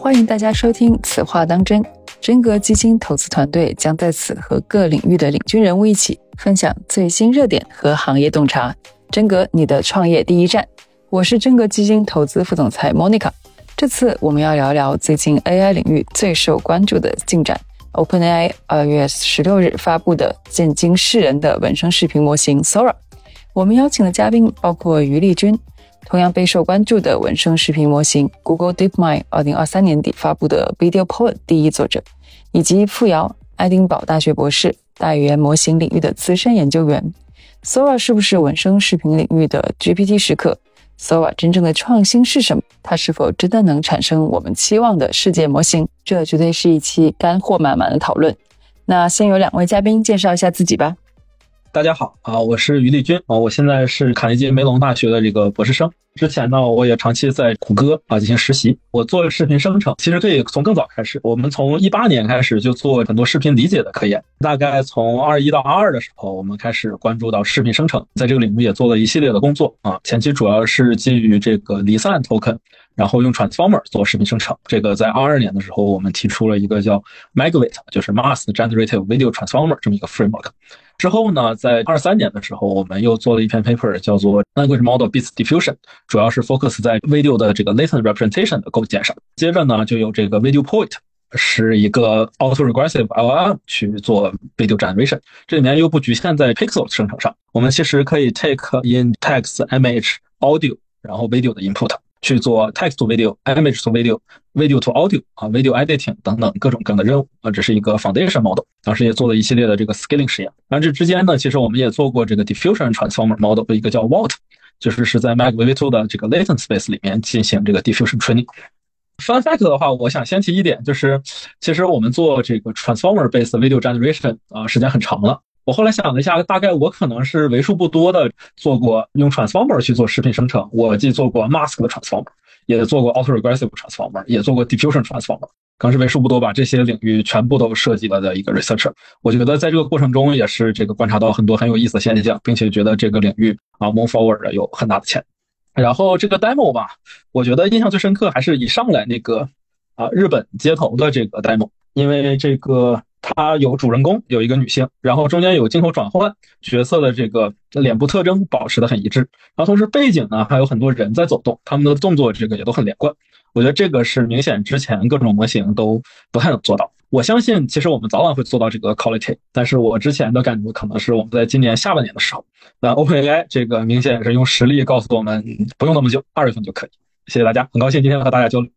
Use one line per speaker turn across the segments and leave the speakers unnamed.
欢迎大家收听《此话当真》。真格基金投资团队将在此和各领域的领军人物一起分享最新热点和行业洞察。真格，你的创业第一站。我是真格基金投资副总裁 Monica。这次我们要聊聊最近 AI 领域最受关注的进展。OpenAI 二月十六日发布的震惊世人的纹身视频模型 Sora。我们邀请的嘉宾包括于立军。同样备受关注的文生视频模型 Google DeepMind 二零二三年底发布的 Video Poet 第一作者，以及傅瑶，爱丁堡大学博士，大语言模型领域的资深研究员。Sora 是不是文生视频领域的 GPT 时刻？Sora 真正的创新是什么？它是否真的能产生我们期望的世界模型？这绝对是一期干货满满的讨论。那先由两位嘉宾介绍一下自己吧。
大家好啊，我是于立军啊，我现在是卡内基梅隆大学的这个博士生。之前呢，我也长期在谷歌啊进行实习。我做视频生成，其实可以从更早开始。我们从一八年开始就做很多视频理解的科研。大概从二一到二二的时候，我们开始关注到视频生成，在这个领域也做了一系列的工作啊。前期主要是基于这个离散 token，然后用 transformer 做视频生成。这个在二二年的时候，我们提出了一个叫 Megawit，就是 Mass Generative Video Transformer 这么一个 framework。之后呢，在二三年的时候，我们又做了一篇 paper，叫做 Language Model Bits Diffusion，主要是 focus 在 video 的这个 latent representation 的构建上。接着呢，就有这个 Video Point，是一个 autoregressive LLM 去做 video generation。这里面又不局限在 pixel 生成上，我们其实可以 take in text、image、audio，然后 video 的 input。去做 text to video、image to video、video to audio 啊，video editing 等等各种各样的任务啊，这是一个 foundation model。当时也做了一系列的这个 scaling 实验。然后这之间呢，其实我们也做过这个 diffusion transformer model 的一个叫 WALT，就是是在 MagVivo 的这个 latent space 里面进行这个 diffusion training。Fun fact 的话，我想先提一点，就是其实我们做这个 transformer based video generation 啊，时间很长了。我后来想了一下，大概我可能是为数不多的做过用 transformer 去做视频生成。我既做过 mask 的 transformer，也做过 autoregressive transformer，也做过 diffusion transformer，可能是为数不多把这些领域全部都涉及了的一个 researcher。我觉得在这个过程中也是这个观察到很多很有意思的现象，并且觉得这个领域啊 move forward 有很大的潜力。然后这个 demo 吧，我觉得印象最深刻还是一上来那个啊日本街头的这个 demo，因为这个。它有主人公，有一个女性，然后中间有镜头转换，角色的这个脸部特征保持的很一致，然后同时背景呢还有很多人在走动，他们的动作这个也都很连贯。我觉得这个是明显之前各种模型都不太能做到。我相信其实我们早晚会做到这个 quality，但是我之前的感觉可能是我们在今年下半年的时候，那 OpenAI 这个明显是用实力告诉我们不用那么久，二月份就可以。谢谢大家，很高兴今天和大家交流。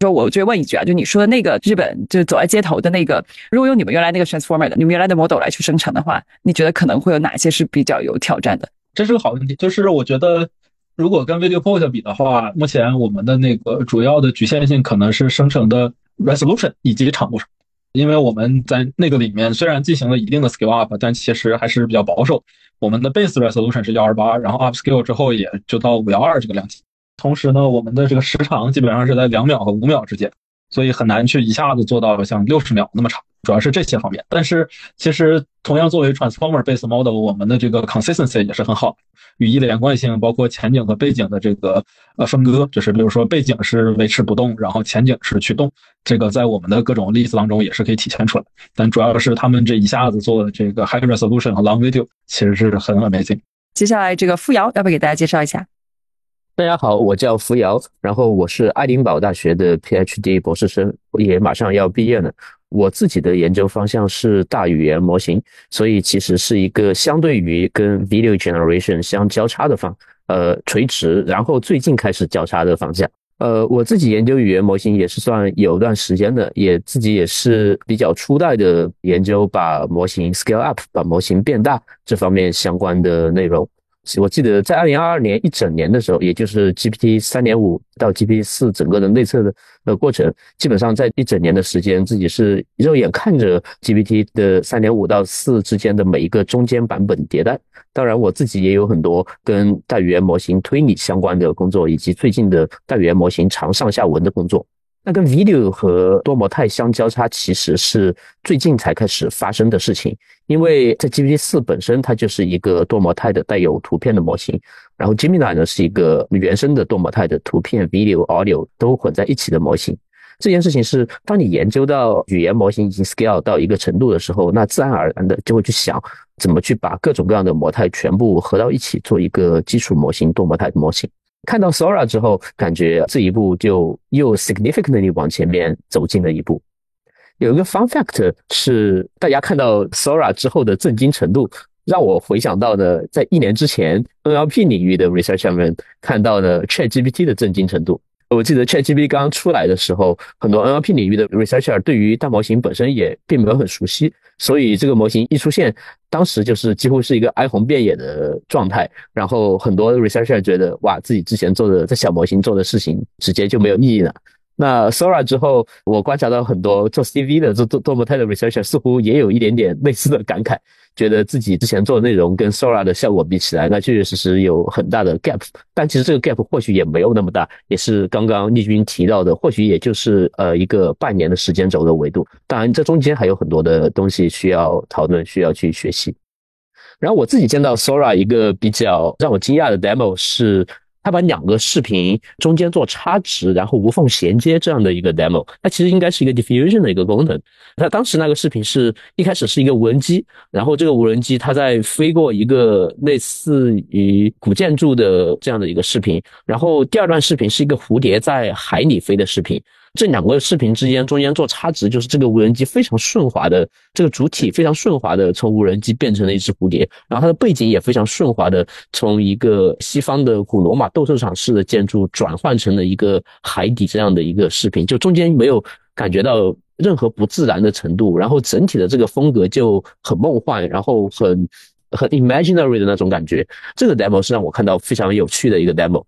说，我就问一句啊，就你说的那个日本，就是走在街头的那个，如果用你们原来那个 transformer 的，你们原来的 model 来去生成的话，你觉得可能会有哪些是比较有挑战的？
这是个好问题。就是我觉得，如果跟 video point 比的话，目前我们的那个主要的局限性可能是生成的 resolution 以及长度上，因为我们在那个里面虽然进行了一定的 scale up，但其实还是比较保守。我们的 base resolution 是幺二八，然后 upscale 之后也就到五幺二这个量级。同时呢，我们的这个时长基本上是在两秒和五秒之间，所以很难去一下子做到像六十秒那么长，主要是这些方面。但是其实同样作为 transformer based model，我们的这个 consistency 也是很好，语义的连贯性，包括前景和背景的这个呃分割，就是比如说背景是维持不动，然后前景是驱动，这个在我们的各种例子当中也是可以体现出来。但主要是他们这一下子做的这个 high resolution 和 long video，其实是很 amazing。
接下来这个付瑶要不要给大家介绍一下？
大家好，我叫扶摇，然后我是爱丁堡大学的 PhD 博士生，也马上要毕业了。我自己的研究方向是大语言模型，所以其实是一个相对于跟 video generation 相交叉的方，呃，垂直，然后最近开始交叉的方向。呃，我自己研究语言模型也是算有段时间的，也自己也是比较初代的研究，把模型 scale up，把模型变大这方面相关的内容。我记得在二零二二年一整年的时候，也就是 GPT 三点五到 GPT 四整个的内测的呃过程，基本上在一整年的时间，自己是肉眼看着 GPT 的三点五到四之间的每一个中间版本迭代。当然，我自己也有很多跟大语言模型推理相关的工作，以及最近的大语言模型长上下文的工作。那跟 video 和多模态相交叉，其实是最近才开始发生的事情。因为在 GPT 四本身，它就是一个多模态的带有图片的模型，然后 Gemini 呢是一个原生的多模态的图片、video、audio 都混在一起的模型。这件事情是，当你研究到语言模型已经 scale 到一个程度的时候，那自然而然的就会去想怎么去把各种各样的模态全部合到一起，做一个基础模型多模态的模型。看到 Sora 之后，感觉这一步就又 significantly 往前面走进了一步。有一个 fun fact 是，大家看到 Sora 之后的震惊程度。让我回想到呢，在一年之前 NLP 领域的 researcher 们看到了 ChatGPT 的震惊程度。我记得 ChatGPT 刚出来的时候，很多 NLP 领域的 researcher 对于大模型本身也并没有很熟悉，所以这个模型一出现，当时就是几乎是一个哀鸿遍野的状态。然后很多 researcher 觉得，哇，自己之前做的在小模型做的事情，直接就没有意义了。那 Sora 之后，我观察到很多做 CV 的、做做多模态的 researcher 似乎也有一点点类似的感慨。觉得自己之前做的内容跟 Sora 的效果比起来，那确确实实有很大的 gap。但其实这个 gap 或许也没有那么大，也是刚刚丽君提到的，或许也就是呃一个半年的时间轴的维度。当然，这中间还有很多的东西需要讨论，需要去学习。然后我自己见到 Sora 一个比较让我惊讶的 demo 是。他把两个视频中间做差值，然后无缝衔接这样的一个 demo，它其实应该是一个 diffusion 的一个功能。那当时那个视频是一开始是一个无人机，然后这个无人机它在飞过一个类似于古建筑的这样的一个视频，然后第二段视频是一个蝴蝶在海里飞的视频。这两个视频之间中间做差值，就是这个无人机非常顺滑的，这个主体非常顺滑的从无人机变成了一只蝴蝶，然后它的背景也非常顺滑的从一个西方的古罗马斗兽场式的建筑转换成了一个海底这样的一个视频，就中间没有感觉到任何不自然的程度，然后整体的这个风格就很梦幻，然后很很 imaginary 的那种感觉。这个 demo 是让我看到非常有趣的一个 demo。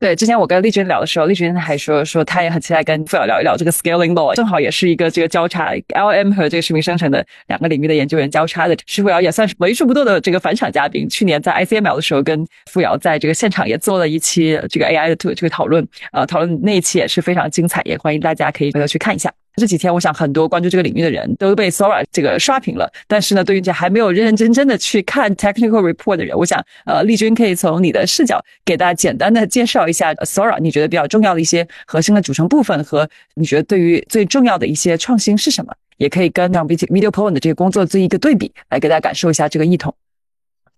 对，之前我跟丽娟聊的时候，丽娟还说说她也很期待跟付瑶聊一聊这个 scaling law，正好也是一个这个交叉 L M 和这个视频生成的两个领域的研究员交叉的。是付瑶也算是为数不多的这个返场嘉宾，去年在 I C M L 的时候跟付瑶在这个现场也做了一期这个 A I 的这个讨论，呃，讨论那一期也是非常精彩，也欢迎大家可以回头去看一下。这几天，我想很多关注这个领域的人都被 Sora 这个刷屏了。但是呢，对于这还没有认认真真的去看 technical report 的人，我想，呃，丽君可以从你的视角给大家简单的介绍一下 Sora，你觉得比较重要的一些核心的组成部分和你觉得对于最重要的一些创新是什么？也可以跟像 Video p o i n 的这个工作做一个对比，来给大家感受一下这个异同。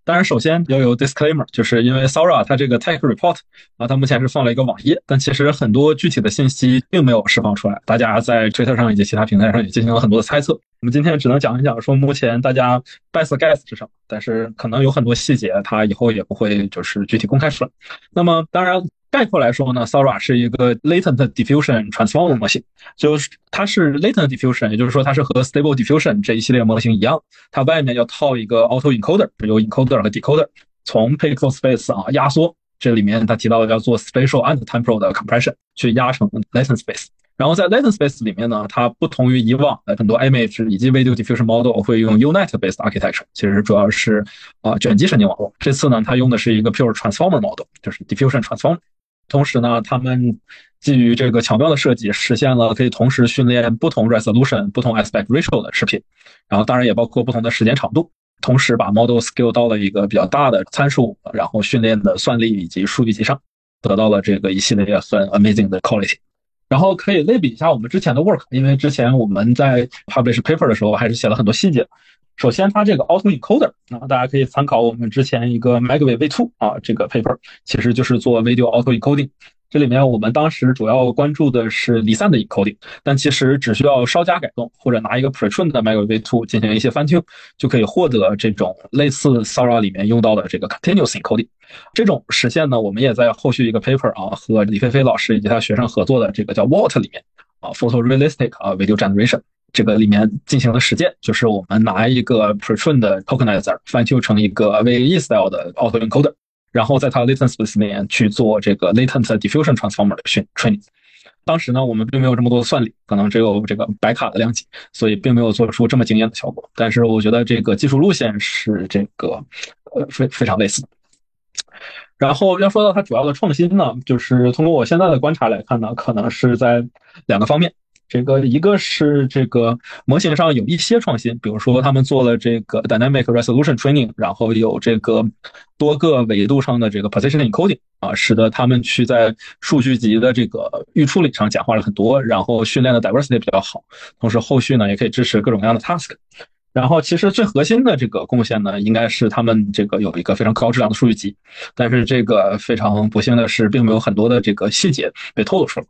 当然，首先要有 disclaimer，就是因为 Sora 它这个 tech report 啊，它目前是放了一个网页，但其实很多具体的信息并没有释放出来，大家在 Twitter 上以及其他平台上也进行了很多的猜测。我们今天只能讲一讲，说目前大家 best guess 是什么，但是可能有很多细节，它以后也不会就是具体公开出来。那么，当然。概括来说呢，Sora 是一个 latent diffusion transformer 模型，就是它是 latent diffusion，也就是说它是和 stable diffusion 这一系列模型一样，它外面要套一个 auto encoder，有 encoder 和 decoder，从 pixel space 啊压缩，这里面它提到要做 spatial and temporal 的 compression，去压成 latent space。然后在 latent space 里面呢，它不同于以往的很多 image 以及 video diffusion model 会用 U-Net based architecture，其实主要是啊卷积神经网络。这次呢，它用的是一个 pure transformer model，就是 diffusion transformer。同时呢，他们基于这个巧妙的设计，实现了可以同时训练不同 resolution、不同 aspect ratio 的视频，然后当然也包括不同的时间长度，同时把 model scale 到了一个比较大的参数，然后训练的算力以及数据集上，得到了这个一系列算 amazing 的 quality。然后可以类比一下我们之前的 work，因为之前我们在 publish paper 的时候还是写了很多细节。首先，它这个 auto encoder 啊，大家可以参考我们之前一个 Magway V2 啊，这个 paper 其实就是做 video auto encoding。这里面我们当时主要关注的是离散的 encoding，但其实只需要稍加改动，或者拿一个 pretrain 的 Megaway V2 进行一些 fine tune，就可以获得这种类似 Sora 里面用到的这个 continuous encoding。这种实现呢，我们也在后续一个 paper 啊和李飞飞老师以及他学生合作的这个叫 Walt 里面啊 photorealistic 啊 video generation。这个里面进行了实践，就是我们拿一个 pretrain 的 tokenizer fine tune 成一个 VAE style 的 auto encoder，然后在它 latent space 里面去做这个 latent diffusion transformer 的训 training。当时呢，我们并没有这么多的算力，可能只有这个白卡的量级，所以并没有做出这么惊艳的效果。但是我觉得这个技术路线是这个呃非非常类似的。然后要说到它主要的创新呢，就是通过我现在的观察来看呢，可能是在两个方面。这个一个是这个模型上有一些创新，比如说他们做了这个 dynamic resolution training，然后有这个多个维度上的这个 position encoding 啊，使得他们去在数据集的这个预处理上简化了很多，然后训练的 diversity 比较好，同时后续呢也可以支持各种各样的 task。然后其实最核心的这个贡献呢，应该是他们这个有一个非常高质量的数据集，但是这个非常不幸的是，并没有很多的这个细节被透露出来。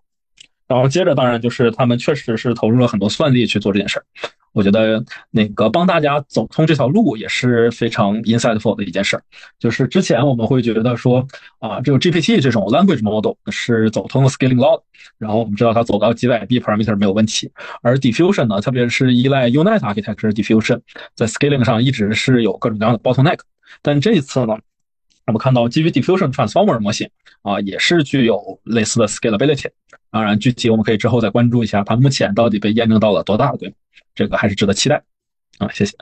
然后接着，当然就是他们确实是投入了很多算力去做这件事儿。我觉得那个帮大家走通这条路也是非常 insightful 的一件事儿。就是之前我们会觉得说啊，这个 GPT 这种 language model 是走通了 scaling law，然后我们知道它走到几百 B parameter 没有问题。而 diffusion 呢，特别是依赖 Unit architecture diffusion，在 scaling 上一直是有各种各样的 bottleneck。但这一次呢，我们看到基于 diffusion transformer 模型啊，也是具有类似的 scalability。当然，具体我们可以之后再关注一下，它目前到底被验证到了多大对，这个还是值得期待。啊，谢谢。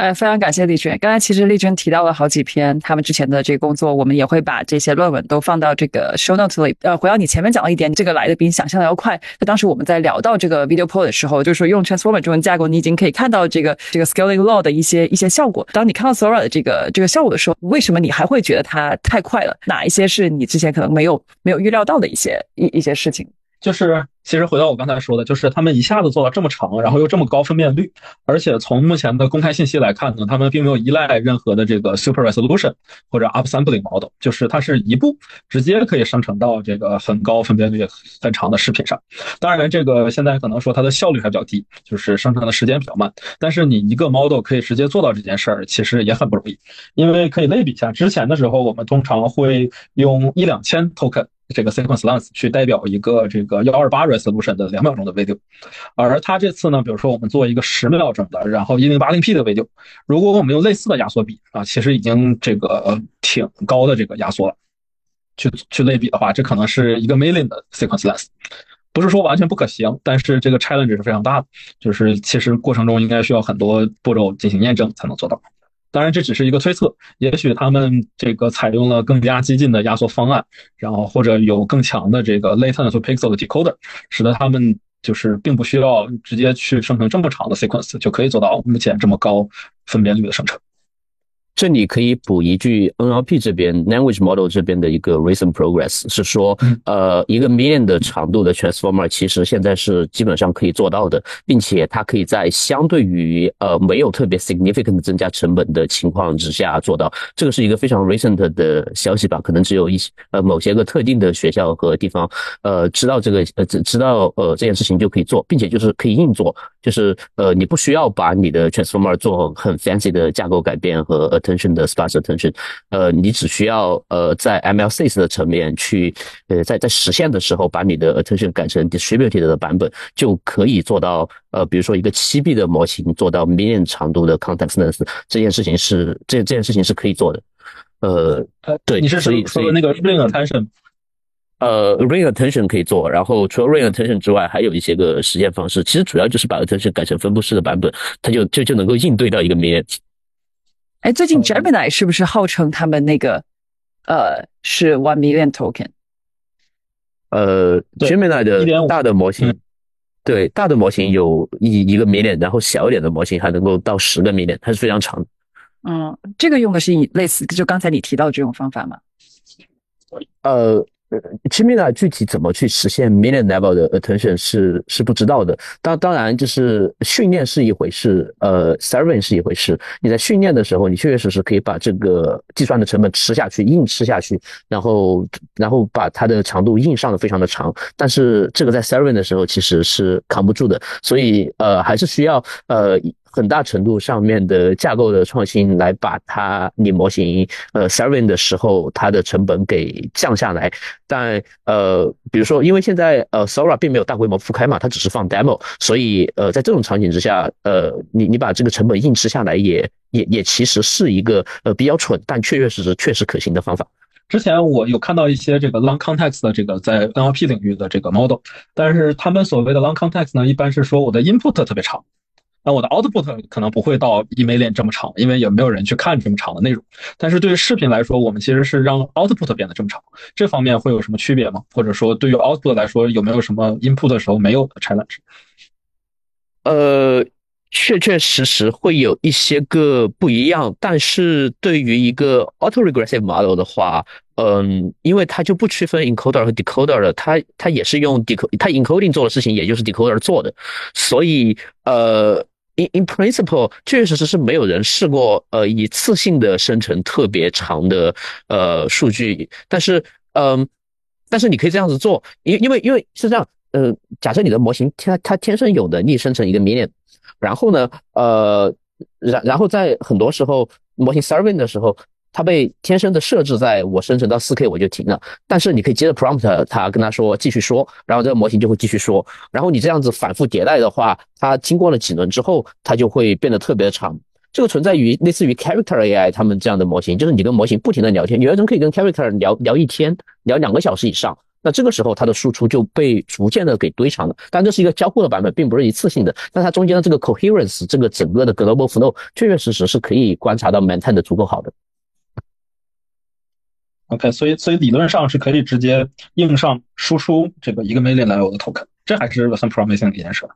哎，非常感谢丽娟。刚才其实丽娟提到了好几篇他们之前的这个工作，我们也会把这些论文都放到这个 show notes 里。呃，回到你前面讲了一点，这个来的比你想象的要快。就当时我们在聊到这个 video p o l 的时候，就是说用 transformer 这种架构，你已经可以看到这个这个 scaling law 的一些一些效果。当你看到 Sora 的这个这个效果的时候，为什么你还会觉得它太快了？哪一些是你之前可能没有没有预料到的一些一一些事情？
就是，其实回到我刚才说的，就是他们一下子做到这么长，然后又这么高分辨率，而且从目前的公开信息来看呢，他们并没有依赖任何的这个 super resolution 或者 upsampling model，就是它是一步直接可以生成到这个很高分辨率很长的视频上。当然，这个现在可能说它的效率还比较低，就是生成的时间比较慢。但是你一个 model 可以直接做到这件事儿，其实也很不容易，因为可以类比一下，之前的时候我们通常会用一两千 token。这个 sequence length 去代表一个这个幺二八 resolution 的两秒钟的 video，而它这次呢，比如说我们做一个十秒钟的，然后一零八零 P 的 video，如果我们用类似的压缩比啊，其实已经这个挺高的这个压缩了。去去类比的话，这可能是一个 million 的 sequence length，不是说完全不可行，但是这个 challenge 是非常大的，就是其实过程中应该需要很多步骤进行验证才能做到。当然，这只是一个推测。也许他们这个采用了更加激进的压缩方案，然后或者有更强的这个 latent pixel 的 decoder，使得他们就是并不需要直接去生成这么长的 sequence，就可以做到目前这么高分辨率的生成。
这里可以补一句，NLP 这边 language model 这边的一个 recent progress 是说，呃，一个 million 的长度的 transformer 其实现在是基本上可以做到的，并且它可以在相对于呃没有特别 significant 增加成本的情况之下做到。这个是一个非常 recent 的消息吧？可能只有一些呃某些个特定的学校和地方呃知道这个呃知知道呃这件事情就可以做，并且就是可以硬做，就是呃你不需要把你的 transformer 做很 fancy 的架构改变和。Attention 的 sparse attention，呃，你只需要呃在 ML6 的层面去，呃，在在实现的时候把你的 attention 改成 distributed 的版本，就可以做到呃，比如说一个七 B 的模型做到 million 长度的 contextness，这件事情是这这件事情是可以做的，呃，对，
你是说说那个 ring attention？
呃，ring attention 可以做，然后除了 ring attention 之外，还有一些个实现方式，其实主要就是把 attention 改成分布式的版本，它就就就能够应对到一个 million。
哎，最近 Gemini 是不是号称他们那个呃是 one million token？
呃，Gemini 的大的模型，对大的模型有一一个 million，然后小一点的模型还能够到十个 million，它是非常长的。
嗯，这个用的是类似就刚才你提到这种方法吗？
呃。C h i m i n a 具体怎么去实现 million level 的 attention 是是不知道的。当当然就是训练是一回事，呃，serving 是一回事。你在训练的时候，你确确实实可以把这个计算的成本吃下去，硬吃下去，然后然后把它的长度硬上的非常的长。但是这个在 serving 的时候其实是扛不住的，所以呃还是需要呃。很大程度上面的架构的创新，来把它你模型呃 serving 的时候，它的成本给降下来。但呃，比如说，因为现在呃 Sora 并没有大规模铺开嘛，它只是放 demo，所以呃，在这种场景之下，呃，你你把这个成本硬吃下来，也也也其实是一个呃比较蠢，但确确实实确实可行的方法。
之前我有看到一些这个 long context 的这个在 NLP 领域的这个 model，但是他们所谓的 long context 呢，一般是说我的 input 特别长。那我的 output 可能不会到一 million 这么长，因为也没有人去看这么长的内容。但是对于视频来说，我们其实是让 output 变得这么长，这方面会有什么区别吗？或者说对于 output 来说，有没有什么 input 的时候没有的 challenge？
呃。确确实实会有一些个不一样，但是对于一个 autoregressive model 的话，嗯，因为它就不区分 encoder 和 decoder 了，它它也是用 decode，它 encoding 做的事情，也就是 decoder 做的，所以呃，in in principle 确确实实是没有人试过呃一次性的生成特别长的呃数据，但是嗯，但是你可以这样子做，因因为因为是这样，呃，假设你的模型它它天生有能力生成一个 million。然后呢，呃，然然后在很多时候模型 serving 的时候，它被天生的设置在我生成到 4K 我就停了。但是你可以接着 prompt 它跟它说继续说，然后这个模型就会继续说。然后你这样子反复迭代的话，它经过了几轮之后，它就会变得特别长。这个存在于类似于 character AI 他们这样的模型，就是你跟模型不停的聊天，有的人可以跟 character 聊聊一天，聊两个小时以上。那这个时候，它的输出就被逐渐的给堆长了。但这是一个交互的版本，并不是一次性的。但它中间的这个 coherence，这个整个的 global flow，确确实实是可以观察到 maintain 的足够好的。
OK，所以所以理论上是可以直接硬上输出这个一个 million level 的 token，这还是 some promising 的一件事。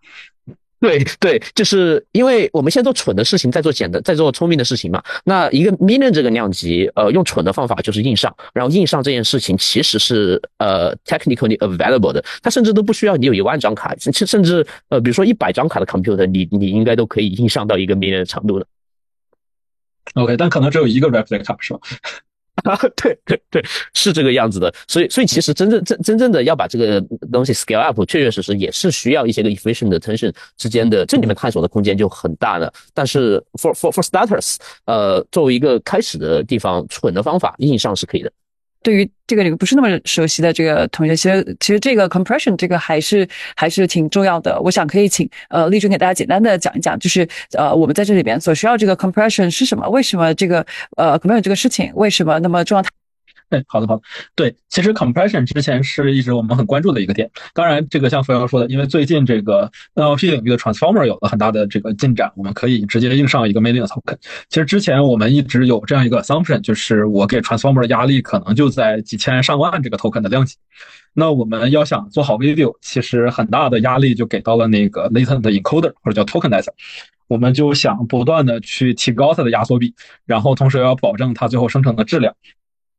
对对，就是因为我们现在做蠢的事情，在做简的，在做聪明的事情嘛。那一个 million 这个量级，呃，用蠢的方法就是硬上，然后硬上这件事情其实是呃 technically available 的，它甚至都不需要你有一万张卡，甚甚至呃，比如说一百张卡的 computer，你你应该都可以硬上到一个 million 的长度的。
OK，但可能只有一个 replica 是吧？
啊，对对对，是这个样子的。所以，所以其实真正真真正的要把这个东西 scale up，确确实实也是需要一些个 efficient 的 tension 之间的，这里面探索的空间就很大了。但是 for for for starters，呃，作为一个开始的地方，蠢的方法硬上是可以的。
对于这个你们不是那么熟悉的这个同学，其实其实这个 compression 这个还是还是挺重要的。我想可以请呃丽君给大家简单的讲一讲，就是呃我们在这里边所需要这个 compression 是什么？为什么这个呃 compression 这个事情为什么那么重要？
好的好的，对，其实 compression 之前是一直我们很关注的一个点。当然，这个像冯瑶说的，因为最近这个 NLP 领域的 transformer 有了很大的这个进展，我们可以直接硬上一个 million token。其实之前我们一直有这样一个 assumption，就是我给 transformer 压力可能就在几千上万这个 token 的量级。那我们要想做好 video，其实很大的压力就给到了那个 latent encoder 或者叫 tokenizer。我们就想不断的去提高它的压缩比，然后同时要保证它最后生成的质量。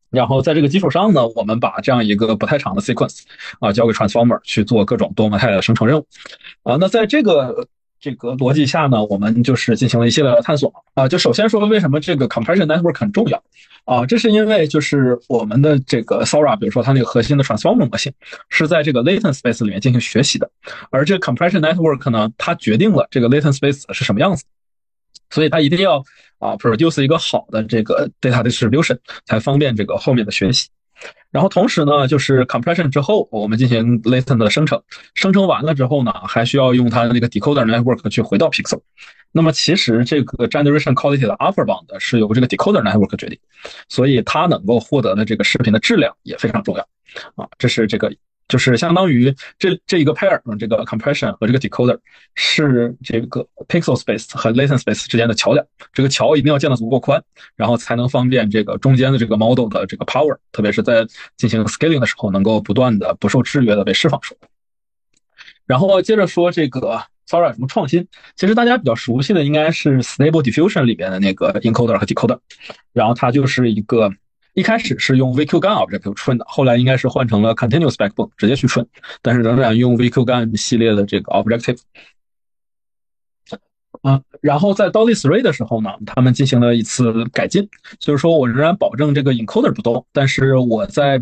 然后在这个基础上呢，我们把这样一个不太长的 sequence 啊交给 transformer 去做各种多模态的生成任务啊。那在这个这个逻辑下呢，我们就是进行了一系列的探索啊。就首先说为什么这个 compression network 很重要啊？这是因为就是我们的这个 Sora，比如说它那个核心的 transformer 模型是在这个 latent space 里面进行学习的，而这个 compression network 呢，它决定了这个 latent space 是什么样子，所以它一定要。啊，produce 一个好的这个 data distribution 才方便这个后面的学习。然后同时呢，就是 compression 之后，我们进行 latent 的生成，生成完了之后呢，还需要用它的那个 decoder network 去回到 pixel。那么其实这个 generation quality 的 upper bound 是由这个 decoder network 决定，所以它能够获得的这个视频的质量也非常重要。啊，这是这个。就是相当于这这一个 pair，这个 compression 和这个 decoder 是这个 pixel space 和 latent space 之间的桥梁。这个桥一定要建得足够宽，然后才能方便这个中间的这个 model 的这个 power，特别是在进行 scaling 的时候，能够不断的不受制约的被释放出来。然后接着说这个 Sora 什么创新，其实大家比较熟悉的应该是 Stable Diffusion 里边的那个 encoder 和 decoder，然后它就是一个。一开始是用 VQGAN object 春的，后来应该是换成了 Continuous Backbone 直接去春，但是仍然用 VQGAN 系列的这个 objective。啊，然后在 Dolly Three 的时候呢，他们进行了一次改进，就是说我仍然保证这个 encoder 不动，但是我在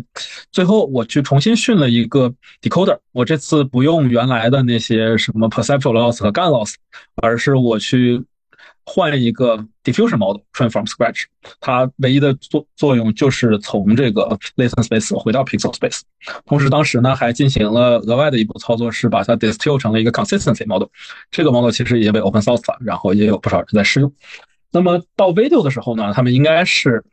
最后我去重新训了一个 decoder，我这次不用原来的那些什么 perceptual loss 和 GAN loss，而是我去。换一个 diffusion model train from scratch，它唯一的作作用就是从这个 latent space 回到 pixel space。同时，当时呢还进行了额外的一步操作，是把它 distill 成了一个 consistency model。这个 model 其实已经被 open source 了，然后也有不少人在试用。那么到 video 的时候呢，他们应该是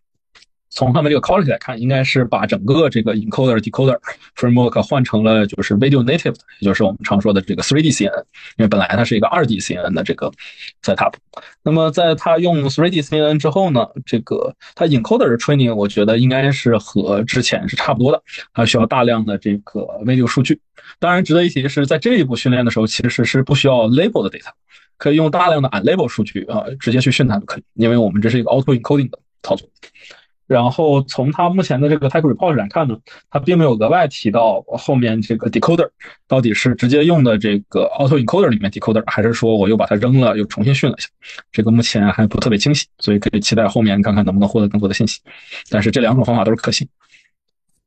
从他们这个 quality 来看，应该是把整个这个 encoder decoder framework 换成了就是 video native，也就是我们常说的这个 3D CNN，因为本来它是一个 2D CNN 的这个 setup。那么在它用 3D CNN 之后呢，这个它 encoder 的 training 我觉得应该是和之前是差不多的，它需要大量的这个 video 数据。当然值得一提的是，在这一步训练的时候，其实是不需要 label 的 data，可以用大量的 unlabel 数据啊，直接去训它就可以，因为我们这是一个 auto encoding 的操作。然后从他目前的这个 tech report 来看呢，他并没有额外提到后面这个 decoder 到底是直接用的这个 auto encoder 里面 decoder，还是说我又把它扔了又重新训了一下，这个目前还不特别清晰，所以可以期待后面看看能不能获得更多的信息。但是这两种方法都是可行。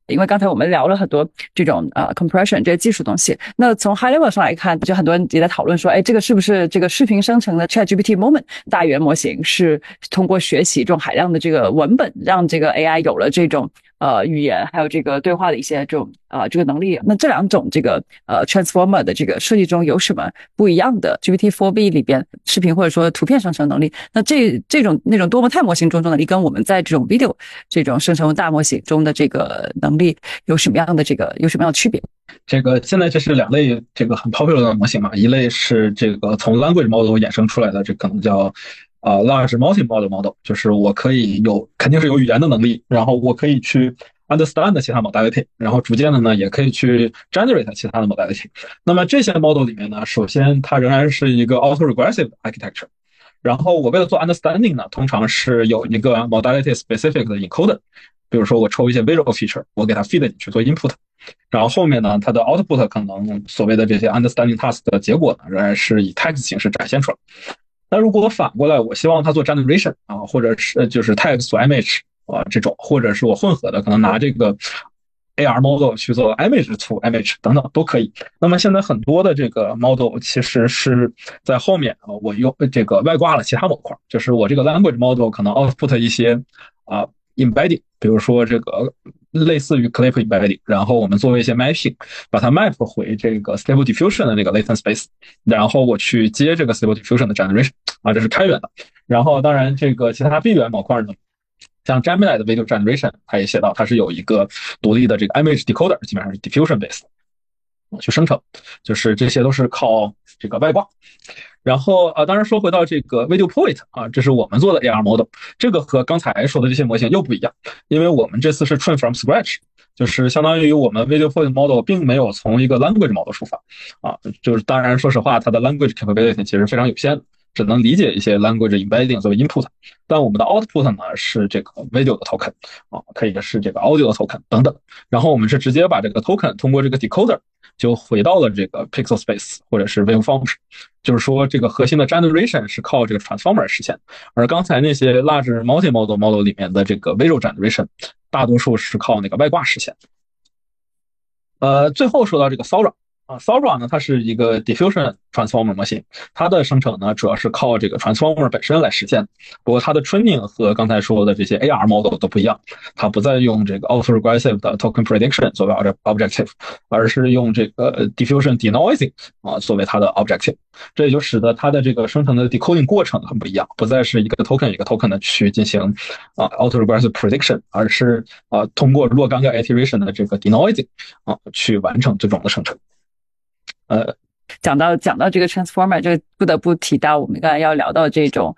因为刚才我们聊了很多这种呃 compression 这些技术东西，那从 high level 上来看，就很多人也在讨论说，哎，这个是不是这个视频生成的 ChatGPT Moment 大语言模型是通过学习这种海量的这个文本，让这个 AI 有了这种。呃，语言还有这个对话的一些这种呃这个能力，那这两种这个呃 transformer 的这个设计中有什么不一样的？GPT-4b 里边视频或者说图片生成能力，那这这种那种多模态模型中的能力，跟我们在这种 video 这种生成大模型中的这个能力有什么样的这个有什么样的区别？
这个现在这是两类这个很 popular 的模型嘛，一类是这个从 language model 衍生出来的，这可能叫。啊，large multi-modal model 就是我可以有肯定是有语言的能力，然后我可以去 understand 其他 modality，然后逐渐的呢也可以去 generate 其他的 modality。那么这些 model 里面呢，首先它仍然是一个 auto-regressive architecture，然后我为了做 understanding 呢，通常是有一个 modality specific 的 encoder，比如说我抽一些 visual feature，我给它 feed 进去做 input，然后后面呢它的 output 可能所谓的这些 understanding task 的结果呢，仍然是以 text 形式展现出来。那如果我反过来，我希望它做 generation 啊，或者是就是 text to image 啊这种，或者是我混合的，可能拿这个 AR model 去做 image to image 等等都可以。那么现在很多的这个 model 其实是在后面啊，我用这个外挂了其他模块，就是我这个 language model 可能 output 一些啊 embedding，比如说这个。类似于 Clip Embedding，然后我们做一些 Mapping，把它 Map 回这个 Stable Diffusion 的那个 Latent Space，然后我去接这个 Stable Diffusion 的 Generation，啊，这是开源的。然后当然这个其他闭源模块呢，像 Gemini 的 Video Generation，它也写到它是有一个独立的这个 Image Decoder，基本上是 Diffusion Base 去生成，就是这些都是靠这个外挂。然后啊，当然说回到这个 Video Point 啊，这是我们做的 AR model，这个和刚才说的这些模型又不一样，因为我们这次是 train from scratch，就是相当于我们 Video Point model 并没有从一个 language model 出发啊，就是当然说实话，它的 language capability 其实非常有限，只能理解一些 language embedding 作为 input，但我们的 output 呢是这个 video 的 token 啊，可以是这个 audio 的 token 等等，然后我们是直接把这个 token 通过这个 decoder。就回到了这个 pixel space 或者是 waveform，就是说这个核心的 generation 是靠这个 transformer 实现，而刚才那些 large Multi Model model 里面的这个 visual generation，大多数是靠那个外挂实现。呃，最后说到这个骚扰。啊，Sora 呢，它是一个 diffusion transformer 模型，它的生成呢主要是靠这个 transformer 本身来实现。不过它的 training 和刚才说的这些 AR model 都不一样，它不再用这个 auto-regressive 的 token prediction 作为 objective，而是用这个 diffusion denoising 啊作为它的 objective。这也就使得它的这个生成的 decoding 过程很不一样，不再是一个 token 一个 token 的去进行啊 auto-regressive prediction，而是啊通过若干个 iteration 的这个 denoising 啊去完成最终的生成。呃，
讲到讲到这个 transformer，就不得不提到我们刚才要聊到这种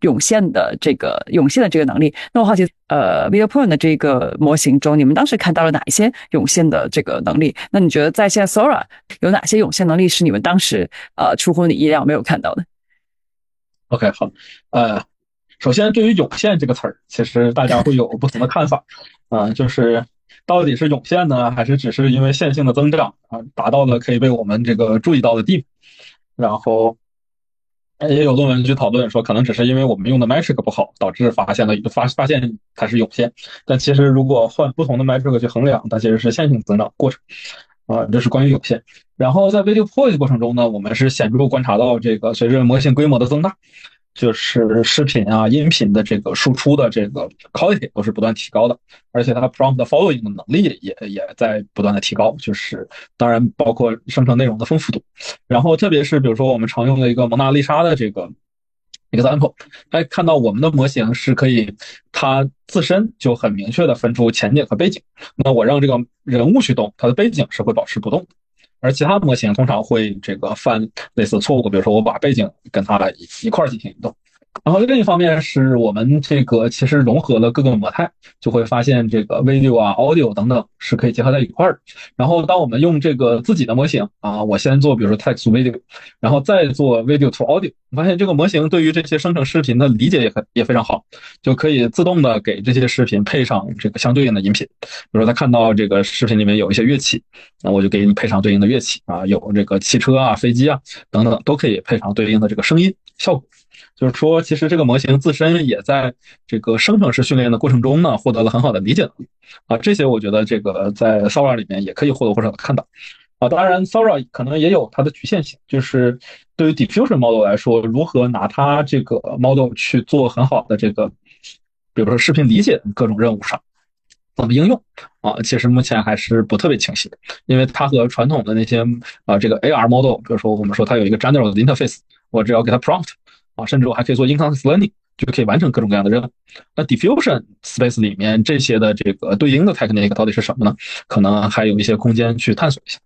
涌现的这个涌现的这个能力。那我好奇，呃，Video Point 的这个模型中，你们当时看到了哪一些涌现的这个能力？那你觉得在线 Sora 有哪些涌现能力是你们当时呃出乎你意料没有看到的
？OK，好，呃，首先对于涌现这个词儿，其实大家会有不同的看法，啊，就是。到底是涌现呢，还是只是因为线性的增长啊，达到了可以被我们这个注意到的地步？然后也有论文去讨论说，可能只是因为我们用的 metric 不好，导致发现了发发现它是涌现。但其实如果换不同的 metric 去衡量，它其实是线性增长过程啊。这是关于涌现。然后在 video point 过程中呢，我们是显著观察到这个随着模型规模的增大。就是视频啊、音频的这个输出的这个 quality 都是不断提高的，而且它 prompt following 的能力也也在不断的提高。就是当然包括生成内容的丰富度，然后特别是比如说我们常用的一个蒙娜丽莎的这个 example，哎，看到我们的模型是可以，它自身就很明确的分出前景和背景。那我让这个人物去动，它的背景是会保持不动。而其他模型通常会这个犯类似错误，比如说我把背景跟它一块进行移动。然后另一方面是我们这个其实融合了各个模态，就会发现这个 video 啊、audio 等等是可以结合在一块儿。然后当我们用这个自己的模型啊，我先做比如说 text to video，然后再做 video to audio，发现这个模型对于这些生成视频的理解也很也非常好，就可以自动的给这些视频配上这个相对应的音频。比如说他看到这个视频里面有一些乐器，那我就给你配上对应的乐器啊，有这个汽车啊、飞机啊等等都可以配上对应的这个声音效果。就是说，其实这个模型自身也在这个生成式训练的过程中呢，获得了很好的理解能力啊。这些我觉得这个在 Sora 里面也可以或多或少的看到啊。当然，Sora 可能也有它的局限性，就是对于 Diffusion Model 来说，如何拿它这个 Model 去做很好的这个，比如说视频理解各种任务上，怎么应用啊？其实目前还是不特别清晰的，因为它和传统的那些啊这个 AR Model，比如说我们说它有一个 General 的 Interface，我只要给它 Prompt。甚至我还可以做 instance learning，就可以完成各种各样的任务。那 diffusion space 里面这些的这个对应的 technique 到底是什么呢？可能还有一些空间去探索一下。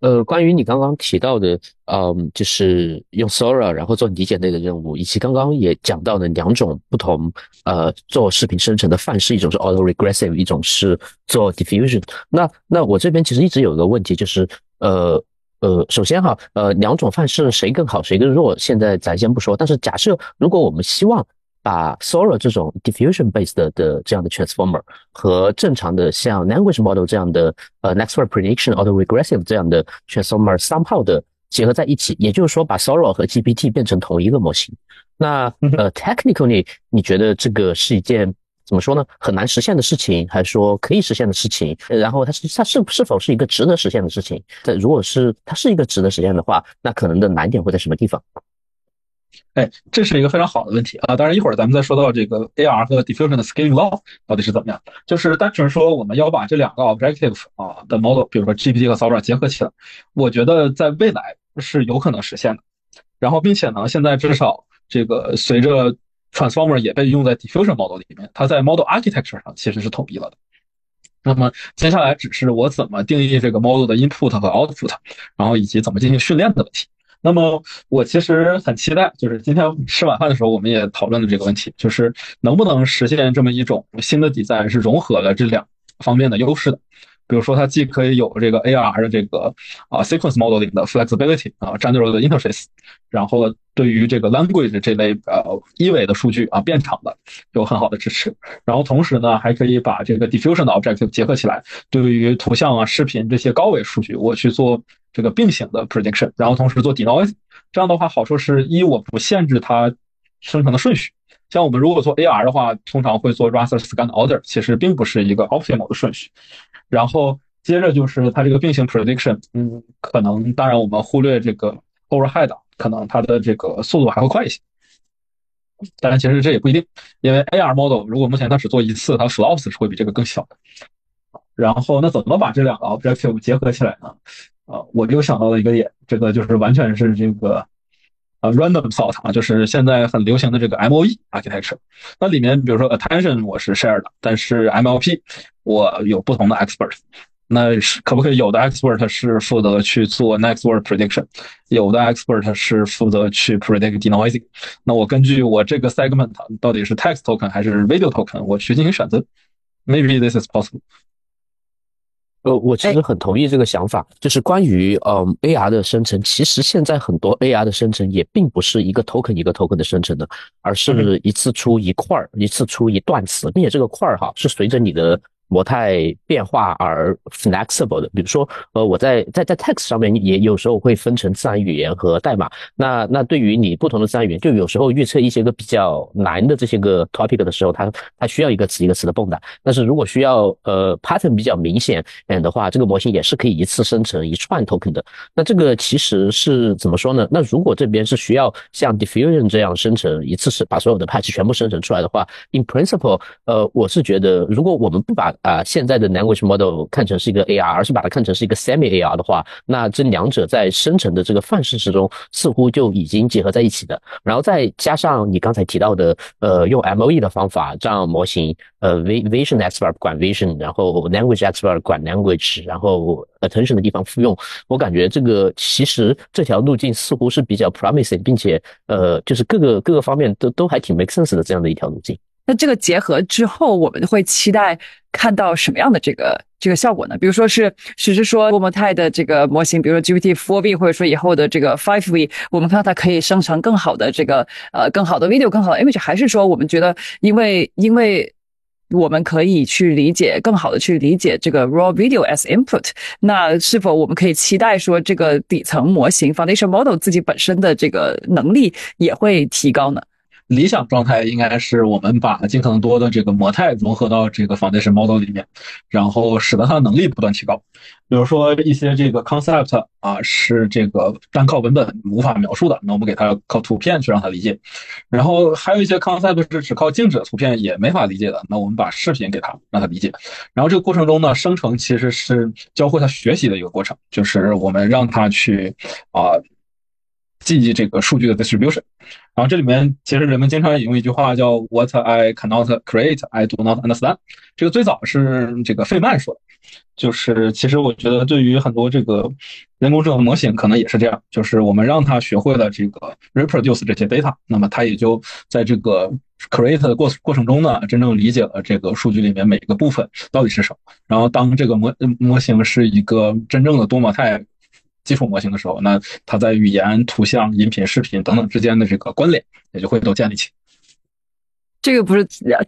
呃，关于你刚刚提到的，嗯，就是用 Sora 然后做理解类的任务，以及刚刚也讲到的两种不同，呃，做视频生成的范式，一种是 auto regressive，一种是做 diffusion。那那我这边其实一直有一个问题，就是呃。呃，首先哈，呃，两种范式谁更好谁更弱，现在咱先不说。但是假设如果我们希望把 Sora 这种 diffusion based 的这样的 transformer 和正常的像 language model 这样的呃 next word prediction auto regressive 这样的 transformer somehow 的结合在一起，也就是说把 Sora 和 GPT 变成同一个模型。那呃，technically 你觉得这个是一件？怎么说呢？很难实现的事情，还是说可以实现的事情？然后它是它是是否是一个值得实现的事情？在如果是它是一个值得实现的话，那可能的难点会在什么地方？
哎，这是一个非常好的问题啊！当然，一会儿咱们再说到这个 AR 和 diffusion 的 scaling law 到底是怎么样。就是单纯说我们要把这两个 objective 啊的 model，比如说 GPT 和 Sora 结合起来，我觉得在未来是有可能实现的。然后，并且呢，现在至少这个随着 Transformer 也被用在 Diffusion Model 里面，它在 Model Architecture 上其实是统一了的。那么接下来只是我怎么定义这个 Model 的 Input 和 Output，然后以及怎么进行训练的问题。那么我其实很期待，就是今天吃晚饭的时候我们也讨论了这个问题，就是能不能实现这么一种新的底载是融合了这两方面的优势的。比如说，它既可以有这个 AR 的这个啊 sequence modeling 的 flexibility 啊 general 的 interface，然后对于这个 language 这类呃一维的数据啊变长的有很好的支持，然后同时呢还可以把这个 diffusion 的 objective 结合起来，对于图像啊视频这些高维数据我去做这个并行的 prediction，然后同时做 denoise，这样的话好处是一我不限制它生成的顺序，像我们如果做 AR 的话，通常会做 raster scan order，其实并不是一个 optimal 的顺序。然后接着就是它这个并行 prediction，嗯，可能当然我们忽略这个 overhead，可能它的这个速度还会快一些。当然其实这也不一定，因为 AR model 如果目前它只做一次，它 flops 是会比这个更小的。然后那怎么把这两个 objective 结合起来呢？啊，我就想到了一个点，这个就是完全是这个啊 random thought 啊，就是现在很流行的这个 MOE architecture。那里面比如说 attention 我是 share 的，但是 MLP 我有不同的 expert，那是可不可以有的 expert 是负责去做 next word prediction，有的 expert 是负责去 predict denoising，那我根据我这个 segment 到底是 text token 还是 video token，我去进行选择，maybe this is possible。
呃，我其实很同意这个想法，就是关于嗯 AR 的生成，其实现在很多 AR 的生成也并不是一个 token 一个 token 的生成的，而是一次出一块儿，一次出一段词，并且这个块儿哈是随着你的。模态变化而 flexible 的，比如说，呃，我在在在 text 上面也有时候会分成自然语言和代码。那那对于你不同的自然语言，就有时候预测一些个比较难的这些个 topic 的时候，它它需要一个词一个词的蹦跶。但是如果需要呃 pattern 比较明显嗯的话，这个模型也是可以一次生成一串 token 的。那这个其实是怎么说呢？那如果这边是需要像 diffusion 这样生成一次是把所有的 patch 全部生成出来的话，in principle，呃，我是觉得如果我们不把啊现在的 language model 看成是一个 AR，而是把它看成是一个 semi AR 的话，那这两者在生成的这个范式之中，似乎就已经结合在一起的。然后再加上你刚才提到的，呃，用 MOE 的方法让模型，呃，vision expert 管 vision，然后 language expert 管 language，然后 attention 的地方复用，我感觉这个其实这条路径似乎是比较 promising，并且呃，就是各个各个方面都都还挺 make sense 的这样的一条路径。
那这个结合之后，我们会期待看到什么样的这个这个效果呢？比如说是，只是说多模态的这个模型，比如说 GPT 4V，或者说以后的这个 5V，我们看到它可以生成更好的这个呃更好的 video、更好的 image，还是说我们觉得因为因为我们可以去理解更好的去理解这个 raw video as input，那是否我们可以期待说这个底层模型 foundation model 自己本身的这个能力也会提高呢？
理想状态应该是我们把尽可能多的这个模态融合到这个 foundation model 里面，然后使得它的能力不断提高。比如说一些这个 concept 啊是这个单靠文本无法描述的，那我们给它靠图片去让它理解。然后还有一些 concept 是只靠静止的图片也没法理解的，那我们把视频给它让它理解。然后这个过程中呢，生成其实是教会它学习的一个过程，就是我们让它去啊。记忆这个数据的 distribution，然后这里面其实人们经常引用一句话叫 "What I cannot create, I do not understand"。这个最早是这个费曼说的，就是其实我觉得对于很多这个人工智能模型可能也是这样，就是我们让它学会了这个 reproduce 这些 data，那么它也就在这个 create 的过过程中呢，真正理解了这个数据里面每一个部分到底是什么。然后当这个模模型是一个真正的多模态。基础模型的时候，那它在语言、图像、音频、视频等等之间的这个关联也就会都建立起。
这个不是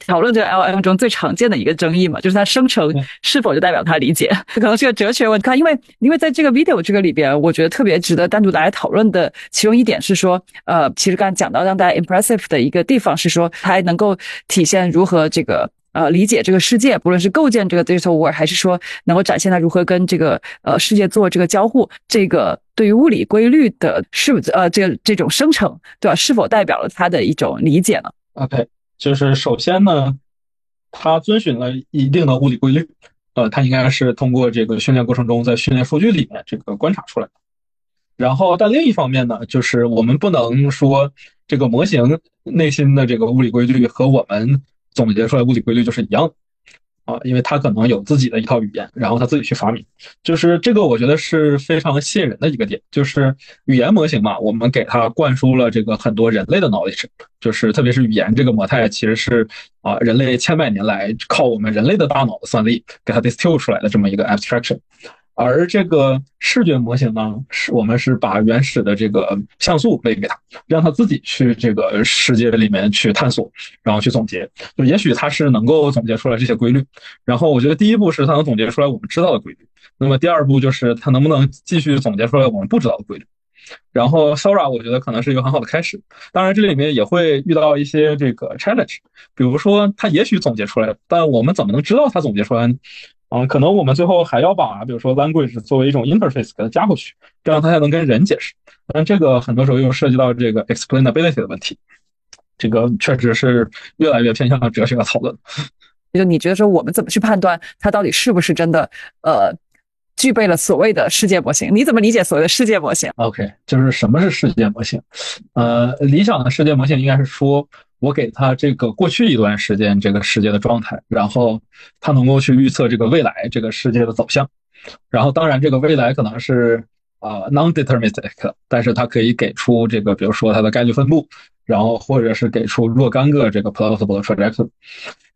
讨论这个 L M 中最常见的一个争议嘛？就是它生成是否就代表它理解？这可能是个哲学问题。因为因为在这个 video 这个里边，我觉得特别值得单独来讨论的其中一点是说，呃，其实刚才讲到让大家 impressive 的一个地方是说，它还能够体现如何这个。呃，理解这个世界，不论是构建这个 digital world，还是说能够展现它如何跟这个呃世界做这个交互，这个对于物理规律的是呃这这种生成，对吧？是否代表了它的一种理解呢
？OK，就是首先呢，它遵循了一定的物理规律，呃，它应该是通过这个训练过程中在训练数据里面这个观察出来的。然后，但另一方面呢，就是我们不能说这个模型内心的这个物理规律和我们。总结出来物理规律就是一样的。啊，因为他可能有自己的一套语言，然后他自己去发明，就是这个我觉得是非常吸引人的一个点，就是语言模型嘛，我们给它灌输了这个很多人类的 knowledge，就是特别是语言这个模态，其实是啊人类千百年来靠我们人类的大脑的算力给它 distill 出来的这么一个 abstraction。而这个视觉模型呢，是我们是把原始的这个像素喂给它，让它自己去这个世界里面去探索，然后去总结。就也许它是能够总结出来这些规律。然后我觉得第一步是它能总结出来我们知道的规律。那么第二步就是它能不能继续总结出来我们不知道的规律。然后 Sora 我觉得可能是一个很好的开始。当然这里面也会遇到一些这个 challenge，比如说它也许总结出来，但我们怎么能知道它总结出来呢？嗯，可能我们最后还要把，比如说 language 作为一种 interface 给它加过去，这样它才能跟人解释。但这个很多时候又涉及到这个 explainability 的问题，这个确实是越来越偏向哲学的讨论。
就你觉得说，我们怎么去判断它到底是不是真的，呃，具备了所谓的世界模型？你怎么理解所谓的世界模型
？OK，就是什么是世界模型？呃，理想的世界模型应该是说。我给他这个过去一段时间这个世界的状态，然后他能够去预测这个未来这个世界的走向，然后当然这个未来可能是啊 non-deterministic，但是它可以给出这个比如说它的概率分布，然后或者是给出若干个这个 plausible trajectory，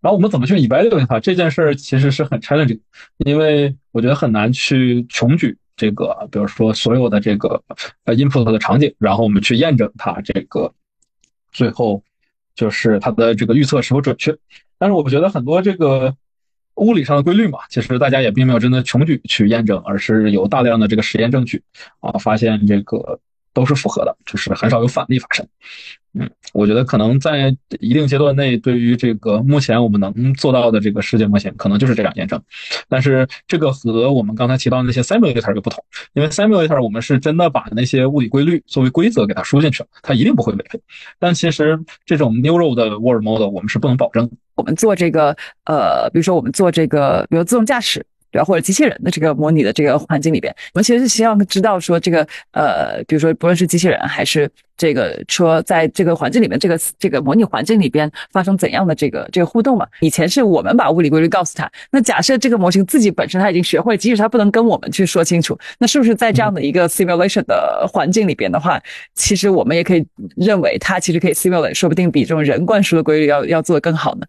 然后我们怎么去 evaluate 它这件事儿其实是很 challenging，因为我觉得很难去穷举这个比如说所有的这个呃 input 的场景，然后我们去验证它这个最后。就是它的这个预测是否准确，但是我觉得很多这个物理上的规律嘛，其实大家也并没有真的穷举去验证，而是有大量的这个实验证据啊，发现这个都是符合的，就是很少有反例发生。嗯，我觉得可能在一定阶段内，对于这个目前我们能做到的这个世界模型，可能就是这样验证。但是这个和我们刚才提到那些 simulator 就不同，因为 simulator 我们是真的把那些物理规律作为规则给它输进去了，它一定不会违背。但其实这种 neural 的 world model 我们是不能保证。
我们做这个，呃，比如说我们做这个，比如自动驾驶。对吧？或者机器人的这个模拟的这个环境里边，我们其实是希望知道说这个呃，比如说不论是机器人还是这个车，在这个环境里面，这个这个模拟环境里边发生怎样的这个这个互动嘛？以前是我们把物理规律告诉他，那假设这个模型自己本身他已经学会，即使他不能跟我们去说清楚，那是不是在这样的一个 simulation 的环境里边的话，其实我们也可以认为它其实可以 simulate，说不定比这种人灌输的规律要要做的更好呢？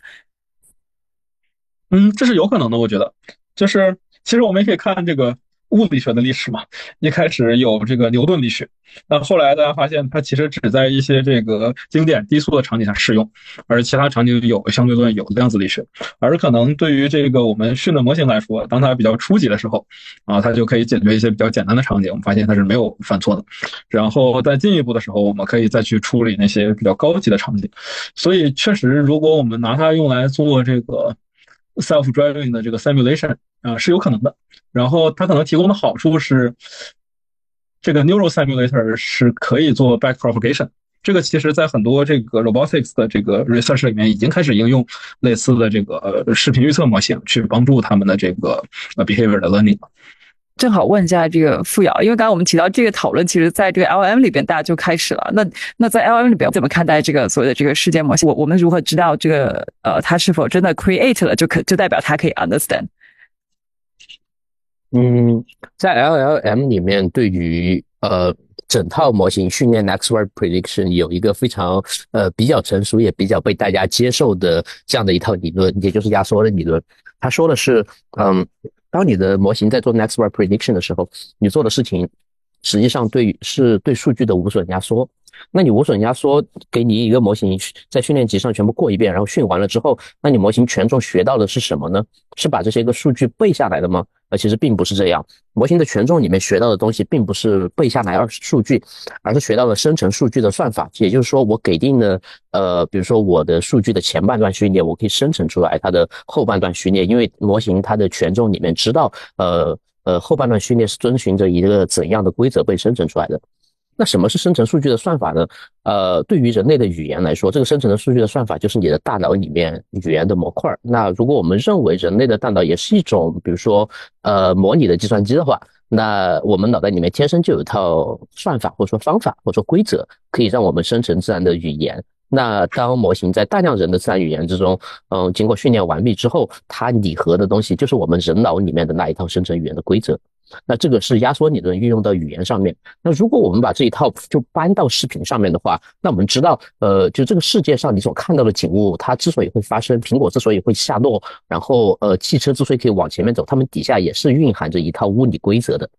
嗯，这是有可能的，我觉得。就是，其实我们也可以看这个物理学的历史嘛。一开始有这个牛顿力学，那后来大家发现它其实只在一些这个经典低速的场景下适用，而其他场景有相对论、有量子力学。而可能对于这个我们训的模型来说，当它比较初级的时候，啊，它就可以解决一些比较简单的场景。我们发现它是没有犯错的。然后在进一步的时候，我们可以再去处理那些比较高级的场景。所以确实，如果我们拿它用来做这个。Self-driving 的这个 simulation 啊是有可能的，然后它可能提供的好处是，这个 neural simulator 是可以做 back propagation，这个其实在很多这个 robotics 的这个 research 里面已经开始应用类似的这个视频预测模型去帮助他们的这个 behavior 的 learning。
正好问一下这个付瑶，因为刚刚我们提到这个讨论，其实在这个 L M 里边大家就开始了。那那在 L M 里边怎么看待这个所谓的这个世界模型？我我们如何知道这个呃它是否真的 create 了，就可就代表它可以 understand？
嗯，在 L L M 里面，对于呃整套模型训练 next word prediction 有一个非常呃比较成熟也比较被大家接受的这样的一套理论，也就是压缩的理论。他说的是，嗯。当你的模型在做 next word prediction 的时候，你做的事情实际上对是对数据的无损压缩。那你无损压缩给你一个模型在训练集上全部过一遍，然后训完了之后，那你模型权重学到的是什么呢？是把这些个数据背下来的吗？而，其实并不是这样。模型的权重里面学到的东西，并不是背下来二数据，而是学到了生成数据的算法。也就是说，我给定了，呃，比如说我的数据的前半段序列，我可以生成出来它的后半段序列，因为模型它的权重里面知道，呃呃，后半段序列是遵循着一个怎样的规则被生成出来的。那什么是生成数据的算法呢？呃，对于人类的语言来说，这个生成的数据的算法就是你的大脑里面语言的模块。那如果我们认为人类的大脑也是一种，比如说呃模拟的计算机的话，那我们脑袋里面天生就有一套算法或者说方法或者说规则，可以让我们生成自然的语言。那当模型在大量人的自然语言之中，嗯，经过训练完毕之后，它拟合的东西就是我们人脑里面的那一套生成语言的规则。那这个是压缩理论运用到语言上面。那如果我们把这一套就搬到视频上面的话，那我们知道，呃，就这个世界上你所看到的景物，它之所以会发生，苹果之所以会下落，然后呃，汽车之所以可以往前面走，它们底下也是蕴含着一套物理规则的。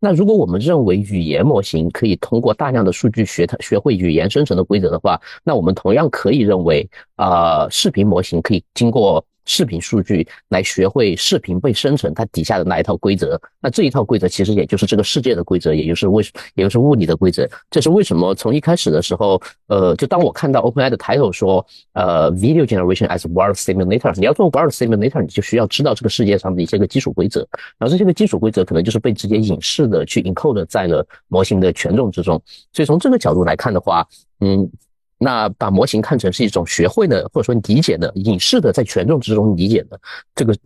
那如果我们认为语言模型可以通过大量的数据学它学会语言生成的规则的话，那我们同样可以认为，啊，视频模型可以经过。视频数据来学会视频被生成它底下的那一套规则，那这一套规则其实也就是这个世界的规则，也就是为也就是物理的规则。这是为什么从一开始的时候，呃，就当我看到 OpenAI 的 title 说，呃，video generation as world simulator，你要做 world simulator，你就需要知道这个世界上的一些个基础规则，然后这些个基础规则可能就是被直接隐式的去 encode 在了模型的权重之中。所以从这个角度来看的话，嗯。那把模型看成是一种学会的，或者说理解的、隐式的，在权重之中理解的这个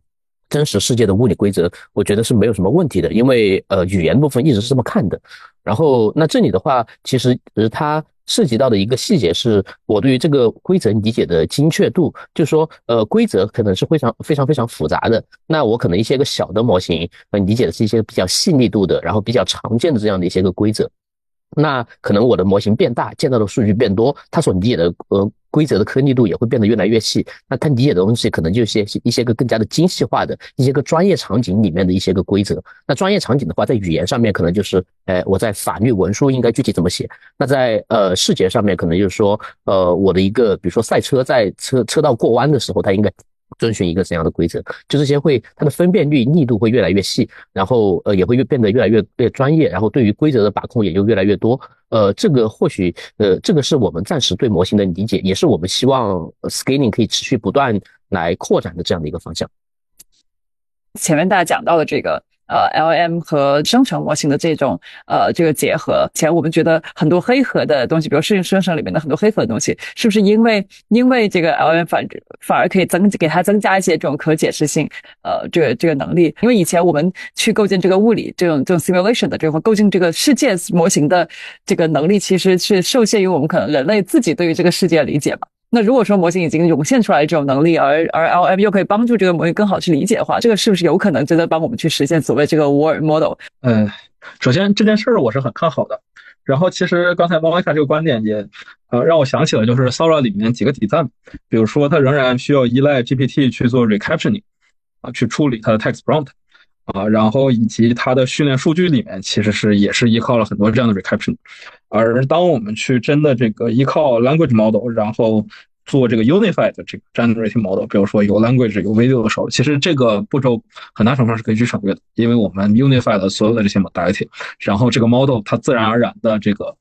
真实世界的物理规则，我觉得是没有什么问题的，因为呃语言部分一直是这么看的。然后那这里的话，其实它涉及到的一个细节是，我对于这个规则理解的精确度，就是说呃规则可能是非常非常非常复杂的，那我可能一些个小的模型，呃理解的是一些比较细腻度的，然后比较常见的这样的一些个规则。那可能我的模型变大，见到的数据变多，它所理解的呃规则的颗粒度也会变得越来越细。那它理解的东西可能就一些一些个更加的精细化的一些个专业场景里面的一些个规则。那专业场景的话，在语言上面可能就是，哎，我在法律文书应该具体怎么写。那在呃视觉上面可能就是说，呃我的一个比如说赛车在车车道过弯的时候，它应该。遵循一个怎样的规则？就这些会它的分辨率、力度会越来越细，然后呃也会越变得越来越越专业，然后对于规则的把控也就越来越多。呃，这个或许呃这个是我们暂时对模型的理解，也是我们希望 scaling 可以持续不断来扩展的这样的一个方向。
前面大家讲到的这个。呃，L M 和生成模型的这种呃这个结合，以前我们觉得很多黑盒的东西，比如视频生成里面的很多黑盒的东西，是不是因为因为这个 L M 反反而可以增给它增加一些这种可解释性，呃，这个这个能力？因为以前我们去构建这个物理这种这种 simulation 的这种构建这个世界模型的这个能力，其实是受限于我们可能人类自己对于这个世界理解嘛。那如果说模型已经涌现出来这种能力，而而 L M 又可以帮助这个模型更好去理解的话，这个是不是有可能真的帮我们去实现所谓这个 Word Model？
嗯，首先这件事儿我是很看好的。然后其实刚才猫猫看这个观点也呃让我想起了就是 Sora 里面几个底赞，比如说它仍然需要依赖 GPT 去做 recaptioning 啊，去处理它的 text prompt 啊，然后以及它的训练数据里面其实是也是依靠了很多这样的 recaptioning。而当我们去真的这个依靠 language model，然后做这个 unified 的这个 generating model，比如说有 language 有 video 的时候，其实这个步骤很大程度上是可以去省略的，因为我们 unified 了所有的这些 modality，然后这个 model 它自然而然的这个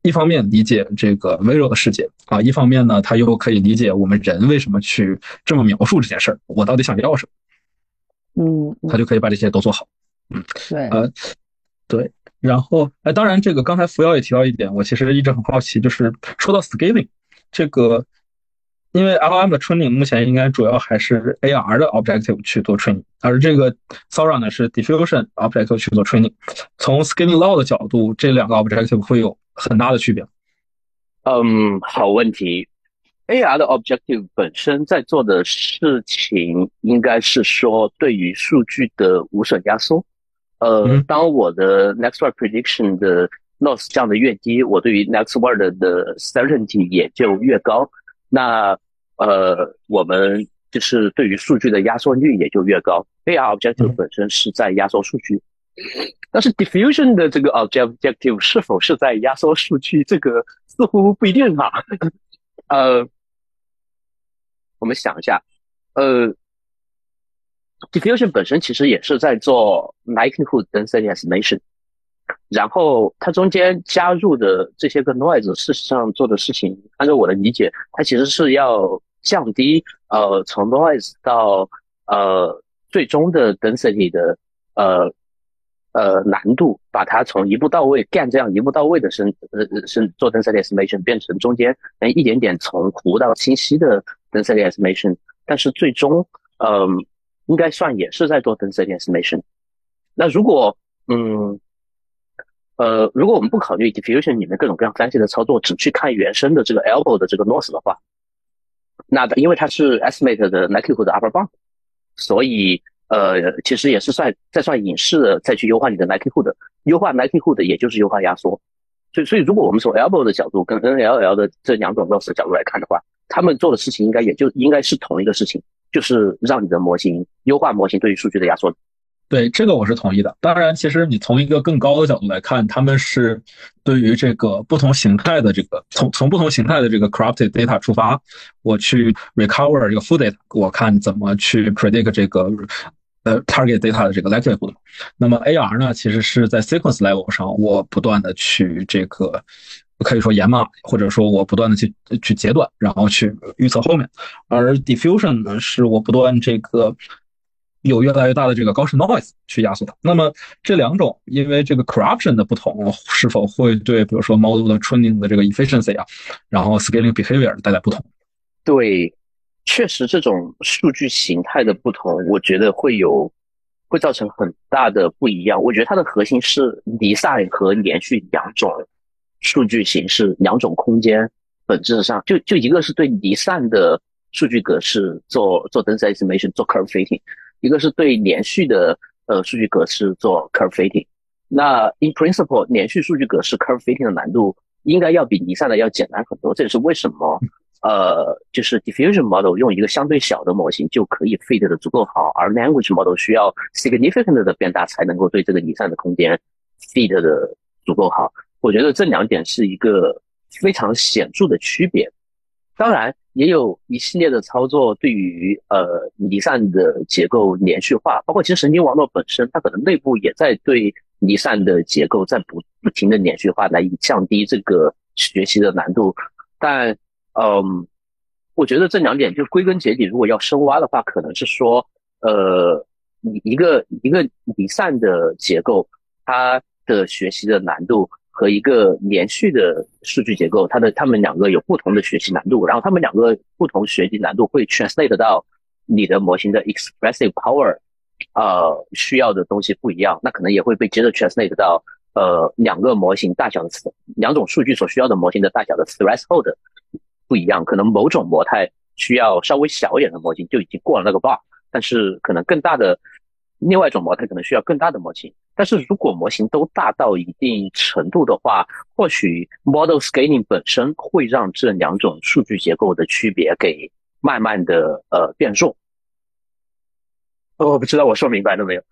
一方面理解这个 video 的世界啊，一方面呢，它又可以理解我们人为什么去这么描述这件事儿，我到底想要什
么，嗯，
它就可以把这些都做好，
嗯，对，
呃，对。然后，哎，当然，这个刚才扶摇也提到一点，我其实一直很好奇，就是说到 scaling 这个，因为 LM 的 training 目前应该主要还是 AR 的 objective 去做 training，而这个 Sora 呢是 diffusion objective 去做 training。从 scaling law 的角度，这两个 objective 会有很大的区别。
嗯，好问题。AR 的 objective 本身在做的事情，应该是说对于数据的无损压缩。呃，当我的 next word prediction 的 loss 降的越低，我对于 next word 的 certainty 也就越高。那呃，我们就是对于数据的压缩率也就越高。AR objective 本身是在压缩数据，但是 diffusion 的这个 objective 是否是在压缩数据，这个似乎不一定啊。呃，我们想一下，呃。Diffusion 本身其实也是在做 likelihood density estimation，然后它中间加入的这些个 noise，事实上做的事情，按照我的理解，它其实是要降低呃从 noise 到呃最终的 density 的呃呃难度，把它从一步到位干这样一步到位的生呃生做 density estimation 变成中间能一点点从糊到清晰的 density estimation，但是最终嗯。应该算也是在做 dense estimation。那如果嗯呃，如果我们不考虑 diffusion 里面各种各样分析的操作，只去看原生的这个 elbow 的这个 loss 的话，那因为它是 estimate 的 likelihood upper bound，所以呃，其实也是算在算隐式的再去优化你的 likelihood，优化 likelihood 也就是优化压缩。所以所以如果我们从 elbow 的角度跟 NLL 的这两种 loss 的角度来看的话，他们做的事情应该也就应该是同一个事情。就是让你的模型优化模型对于数据的压缩，
对这个我是同意的。当然，其实你从一个更高的角度来看，他们是对于这个不同形态的这个从从不同形态的这个 corrupted data 出发，我去 recover 这个 full data，我看怎么去 predict 这个呃 target data 的这个 likelihood。那么 AR 呢，其实是在 sequence level 上，我不断的去这个。可以说延码，或者说我不断的去去截断，然后去预测后面。而 diffusion 呢，是我不断这个有越来越大的这个高 noise 去压缩它。那么这两种，因为这个 corruption 的不同，是否会对比如说 model 的 training 的这个 efficiency 啊，然后 scaling behavior 带来不同？
对，确实这种数据形态的不同，我觉得会有会造成很大的不一样。我觉得它的核心是离散和连续两种。数据形式两种空间，本质上就就一个是对离散的数据格式做做 density estimation 做 curve fitting，一个是对连续的呃数据格式做 curve fitting。那 in principle 连续数据格式 curve fitting 的难度应该要比离散的要简单很多。这也是为什么呃就是 diffusion model 用一个相对小的模型就可以 fit 的足够好，而 language model 需要 significant 的变大才能够对这个离散的空间 fit 的足够好。我觉得这两点是一个非常显著的区别。当然，也有一系列的操作对于呃离散的结构连续化，包括其实神经网络本身，它可能内部也在对离散的结构在不不停的连续化，来降低这个学习的难度。但嗯，我觉得这两点就归根结底，如果要深挖的话，可能是说呃一一个一个离散的结构，它的学习的难度。和一个连续的数据结构，它的它们两个有不同的学习难度，然后它们两个不同学习难度会 translate 到你的模型的 expressive power，呃，需要的东西不一样，那可能也会被接着 translate 到呃两个模型大小的两种数据所需要的模型的大小的 threshold 不一样，可能某种模态需要稍微小一点的模型就已经过了那个 bar，但是可能更大的另外一种模态可能需要更大的模型。但是如果模型都大到一定程度的话，或许 model scaling 本身会让这两种数据结构的区别给慢慢的呃变弱。我不知道我说明白了没有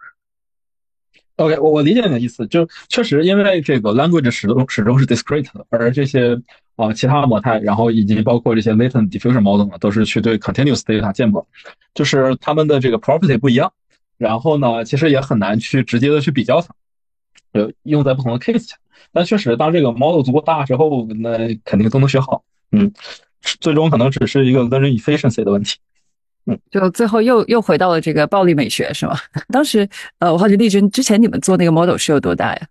？OK，我我理解你的意思，就确实因为这个 language 始终始终是 discrete 的，而这些啊其他模态，然后以及包括这些 latent diffusion model 呢，都是去对 continuous data 建模，就是他们的这个 property 不一样。然后呢，其实也很难去直接的去比较它，呃，用在不同的 case 下。但确实，当这个 model 足够大之后，那肯定都能学好。嗯，最终可能只是一个 learning efficiency 的问题。
嗯，就最后又又回到了这个暴力美学，是吗？当时，呃，我好奇丽君，之前你们做那个 model 是有多大呀？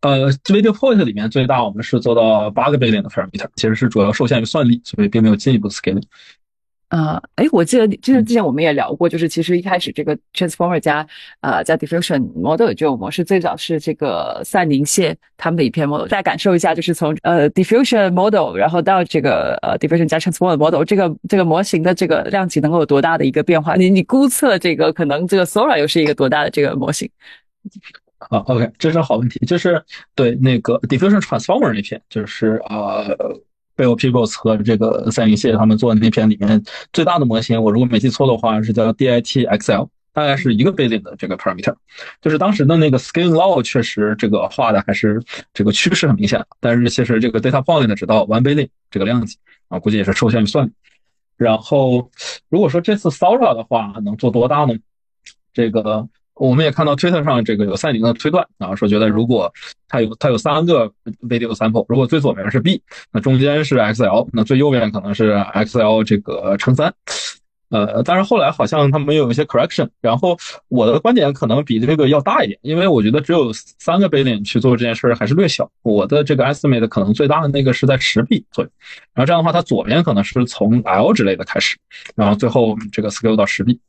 呃，video point 里面最大我们是做到八个 billion 的 parameter，其实是主要受限于算力，所以并没有进一步 scaling。
啊，哎，我记得就是之前我们也聊过，就是其实一开始这个 transformer 加呃加 diffusion model 这种模式，最早是这个赛宁谢他们的一篇 model，大家感受一下，就是从呃 diffusion model，然后到这个呃 diffusion 加 transformer model，这个这个模型的这个量级能够有多大的一个变化？你你估测这个可能这个 Sora 又是一个多大的这个模型？
啊，OK，这是好问题，就是对那个 diffusion transformer 那篇，就是呃。贝 p e o p l s 和这个赛云谢他们做的那篇里面最大的模型，我如果没记错的话是叫 DITXL，大概是一个 billion 的这个 parameter。就是当时的那个 scaling law 确实这个画的还是这个趋势很明显，但是其实这个 data point 只到 one billion 这个量级啊，估计也是受限于算力。然后如果说这次 Sora 的话能做多大呢？这个。我们也看到 Twitter 上这个有赛宁的推断啊，说觉得如果它有它有三个 video sample，如果最左边是 B，那中间是 XL，那最右边可能是 XL 这个乘三。呃，但是后来好像他们有一些 correction，然后我的观点可能比这个要大一点，因为我觉得只有三个 billion 去做这件事还是略小。我的这个 estimate 可能最大的那个是在十 B 左右，然后这样的话，它左边可能是从 L 之类的开始，然后最后这个 scale 到十 B。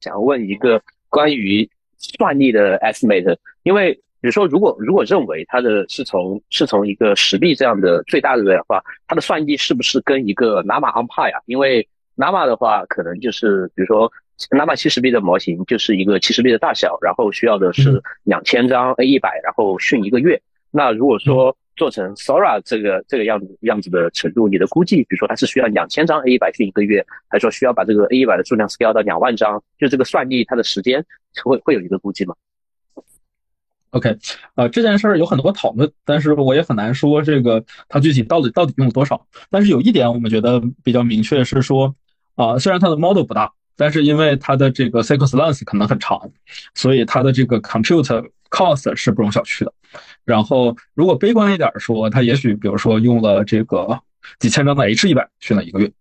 想问一个。关于算力的 estimate，因为比如说，如果如果认为它的是从是从一个十 B 这样的最大的的话，它的算力是不是跟一个 Llama on par 呀？因为 Llama 的话，可能就是比如说 Llama 七十 B 的模型就是一个七十 B 的大小，然后需要的是两千张 A 一百，然后训一个月。那如果说做成 Sora 这个这个样子样子的程度，你的估计，比如说它是需要两千张 A 一百训一个月，还是说需要把这个 A 一百的数量 scale 到两万张？就这个算力，它的时间会会有一个估计吗
？OK，呃，这件事儿有很多讨论，但是我也很难说这个它具体到底到底用了多少。但是有一点我们觉得比较明确是说，啊，虽然它的 model 不大，但是因为它的这个 sequence length 可能很长，所以它的这个 compute cost 是不容小觑的。然后，如果悲观一点说，他也许比如说用了这个几千张的 H 一百训了一个月，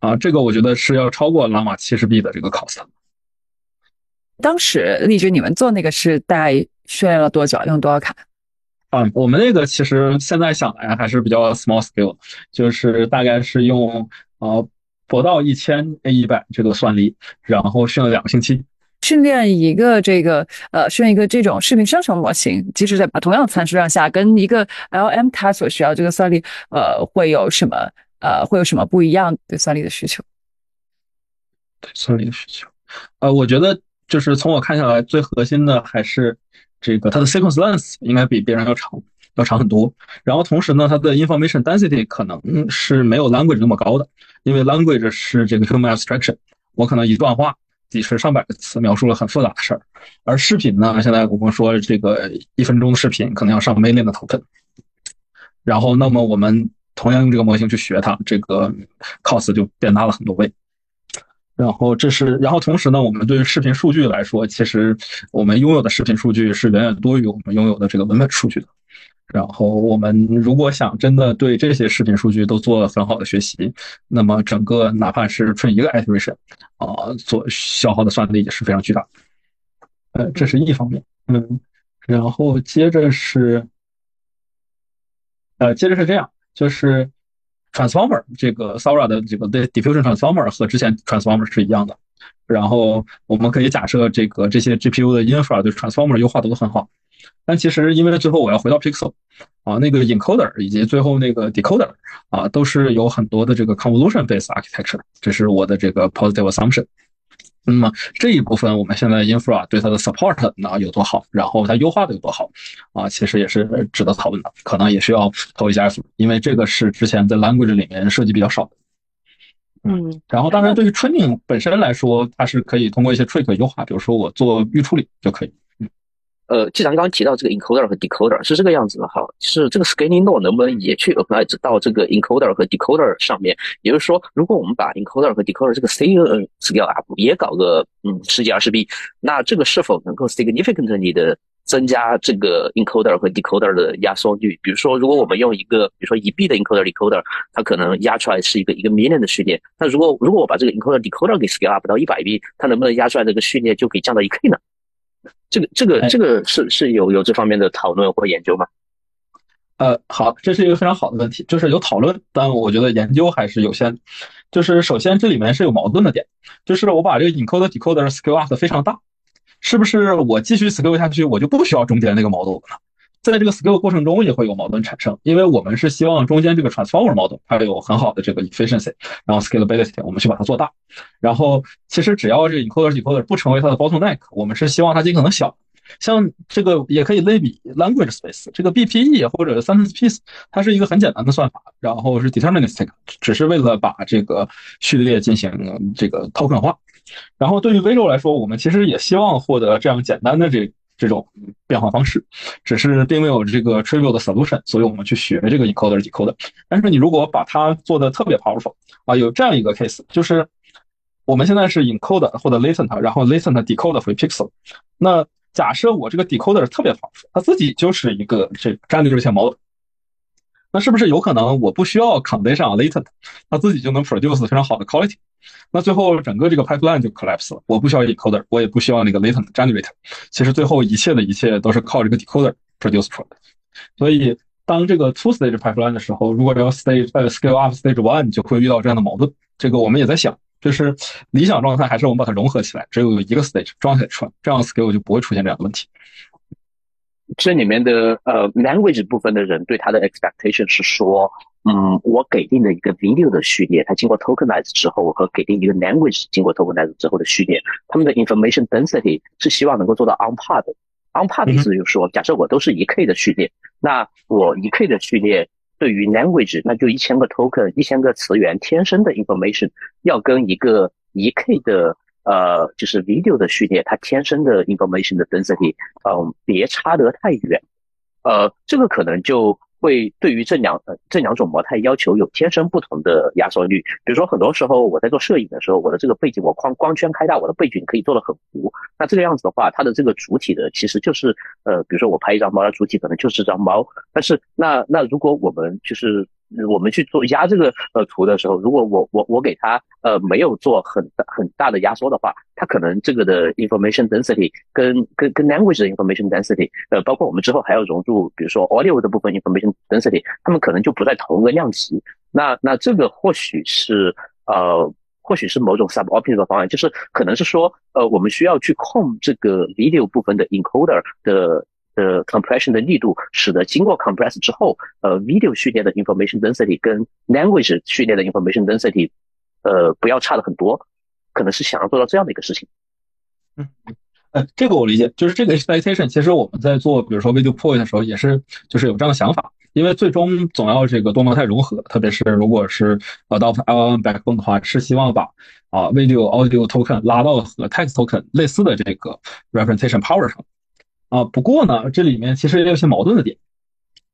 啊，这个我觉得是要超过拉玛七十 B 的这个 cost。
当时丽君，你们做那个是大概训练了多久？用多少卡？
啊，我们那个其实现在想来还是比较 small scale，就是大概是用呃不到一千 A 一百这个算力，然后训了两个星期。
训练一个这个呃，训练一个这种视频生成模型，即使在把同样参数量下，跟一个 LM 它所需要这个算力，呃，会有什么呃，会有什么不一样对算力的需求？
对算力的需求，呃，我觉得就是从我看下来，最核心的还是这个它的 sequence length 应该比别人要长，要长很多。然后同时呢，它的 information density 可能是没有 language 那么高的，因为 language 是这个 human abstraction，我可能一段话。几十上百个词描述了很复杂的事儿，而视频呢？现在我们说这个一分钟的视频可能要上 million 的 token，然后那么我们同样用这个模型去学它，这个 cost 就变大了很多倍。然后这是，然后同时呢，我们对于视频数据来说，其实我们拥有的视频数据是远远多于我们拥有的这个文本数据的。然后我们如果想真的对这些视频数据都做很好的学习，那么整个哪怕是纯一个 iteration 啊，所消耗的算力也是非常巨大。呃，这是一方面，嗯，然后接着是，呃，接着是这样，就是 transformer 这个 Sora 的这个 diffusion transformer 和之前 transformer 是一样的。然后我们可以假设这个这些 GPU 的 infra 对 transformer 优化都很好。但其实，因为最后我要回到 Pixel，啊，那个 encoder 以及最后那个 decoder，啊，都是有很多的这个 convolution based architecture，这是我的这个 positive assumption。那么这一部分我们现在 infra 对它的 support 呢有多好，然后它优化的有多好，啊，其实也是值得讨论的，可能也需要投一下因为这个是之前在 language 里面涉及比较少的。嗯，然后当然对于 training 本身来说，它是可以通过一些 trick 优化，比如说我做预处理就可以。
呃，既然刚刚提到这个 encoder 和 decoder 是这个样子的哈，是这个 scaling law 能不能也去 apply 到这个 encoder 和 decoder 上面？也就是说，如果我们把 encoder 和 decoder 这个 CNN scale up 也搞个嗯十几二十 B，那这个是否能够 significantly 的增加这个 encoder 和 decoder 的压缩率？比如说，如果我们用一个比如说一 B 的 encoder decoder，它可能压出来是一个一个 million 的序列，那如果如果我把这个 encoder decoder 给 scale up 到一百 B，它能不能压出来这个序列就可以降到一 K 呢？这个这个这个是是有有这方面的讨论或研究吗？
呃，好，这是一个非常好的问题，就是有讨论，但我觉得研究还是有限。就是首先这里面是有矛盾的点，就是我把这个 encoder decoder scale up 的非常大，是不是我继续 scale 下去，我就不需要中间那个 model 了？在这个 scale 过程中也会有矛盾产生，因为我们是希望中间这个 transformer model 它有很好的这个 efficiency，然后 scalability，我们去把它做大。然后其实只要这 encoder decoder 不成为它的 bottleneck，我们是希望它尽可能小。像这个也可以类比 language space，这个 BPE 或者 sentence piece，它是一个很简单的算法，然后是 deterministic，只是为了把这个序列进行这个 token 化。然后对于 Visual 来说，我们其实也希望获得这样简单的这。这种变化方式，只是并没有这个 trivial 的 solution，所以我们去学这个 encoder decoder。但是你如果把它做的特别 powerful 啊，有这样一个 case，就是我们现在是 encoder 或者 latent，然后 latent decoder 回 pixel。那假设我这个 decoder 特别 powerful，它自己就是一个这战略热线 model。那是不是有可能我不需要 condition latent，它自己就能 produce 非常好的 quality？那最后整个这个 pipeline 就 collapse 了。我不需要 decoder，我也不需要那个 latent generator。其实最后一切的一切都是靠这个 decoder produce 出来的。所以当这个 two stage pipeline 的时候，如果要 stage 呃 scale up stage one，就会遇到这样的矛盾。这个我们也在想，就是理想状态还是我们把它融合起来，只有一个 stage 装起来出来，这样 scale 就不会出现这样的问题。
这里面的呃 language 部分的人对它的 expectation 是说，嗯，我给定的一个 video 的序列，它经过 tokenize 之后和给定一个 language 经过 tokenize 之后的序列，他们的 information density 是希望能够做到 on par 的。on par 的意思就是说，假设我都是一 k 的序列，那我一 k 的序列对于 language 那就一千个 token 一千个词源天生的 information 要跟一个一 k 的呃，就是 video 的序列，它天生的 information 的 density，嗯，别差得太远，呃，这个可能就会对于这两呃这两种模态要求有天生不同的压缩率。比如说，很多时候我在做摄影的时候，我的这个背景我光光圈开大，我的背景可以做的很糊。那这个样子的话，它的这个主体的其实就是呃，比如说我拍一张猫，它主体可能就是这张猫。但是那那如果我们就是我们去做压这个呃图的时候，如果我我我给它呃没有做很大很大的压缩的话，它可能这个的 information density 跟跟跟 language 的 information density，呃，包括我们之后还要融入，比如说 audio 的部分 information density，它们可能就不在同一个量级。那那这个或许是呃或许是某种 suboptimal 的方案，就是可能是说呃我们需要去控这个 video 部分的 encoder 的。的 compression 的力度，使得经过 compress 之后，呃，video 序列的 information density 跟 language 序列的 information density，呃，不要差的很多，可能是想要做到这样的一个事情。
嗯，呃，这个我理解，就是这个 expectation，其实我们在做，比如说 video point 的时候，也是就是有这样的想法，因为最终总要这个多模态融合，特别是如果是 adopt LLM backbone 的话，是希望把啊 video audio token 拉到和 text token 类似的这个 representation power 上。啊，不过呢，这里面其实也有些矛盾的点，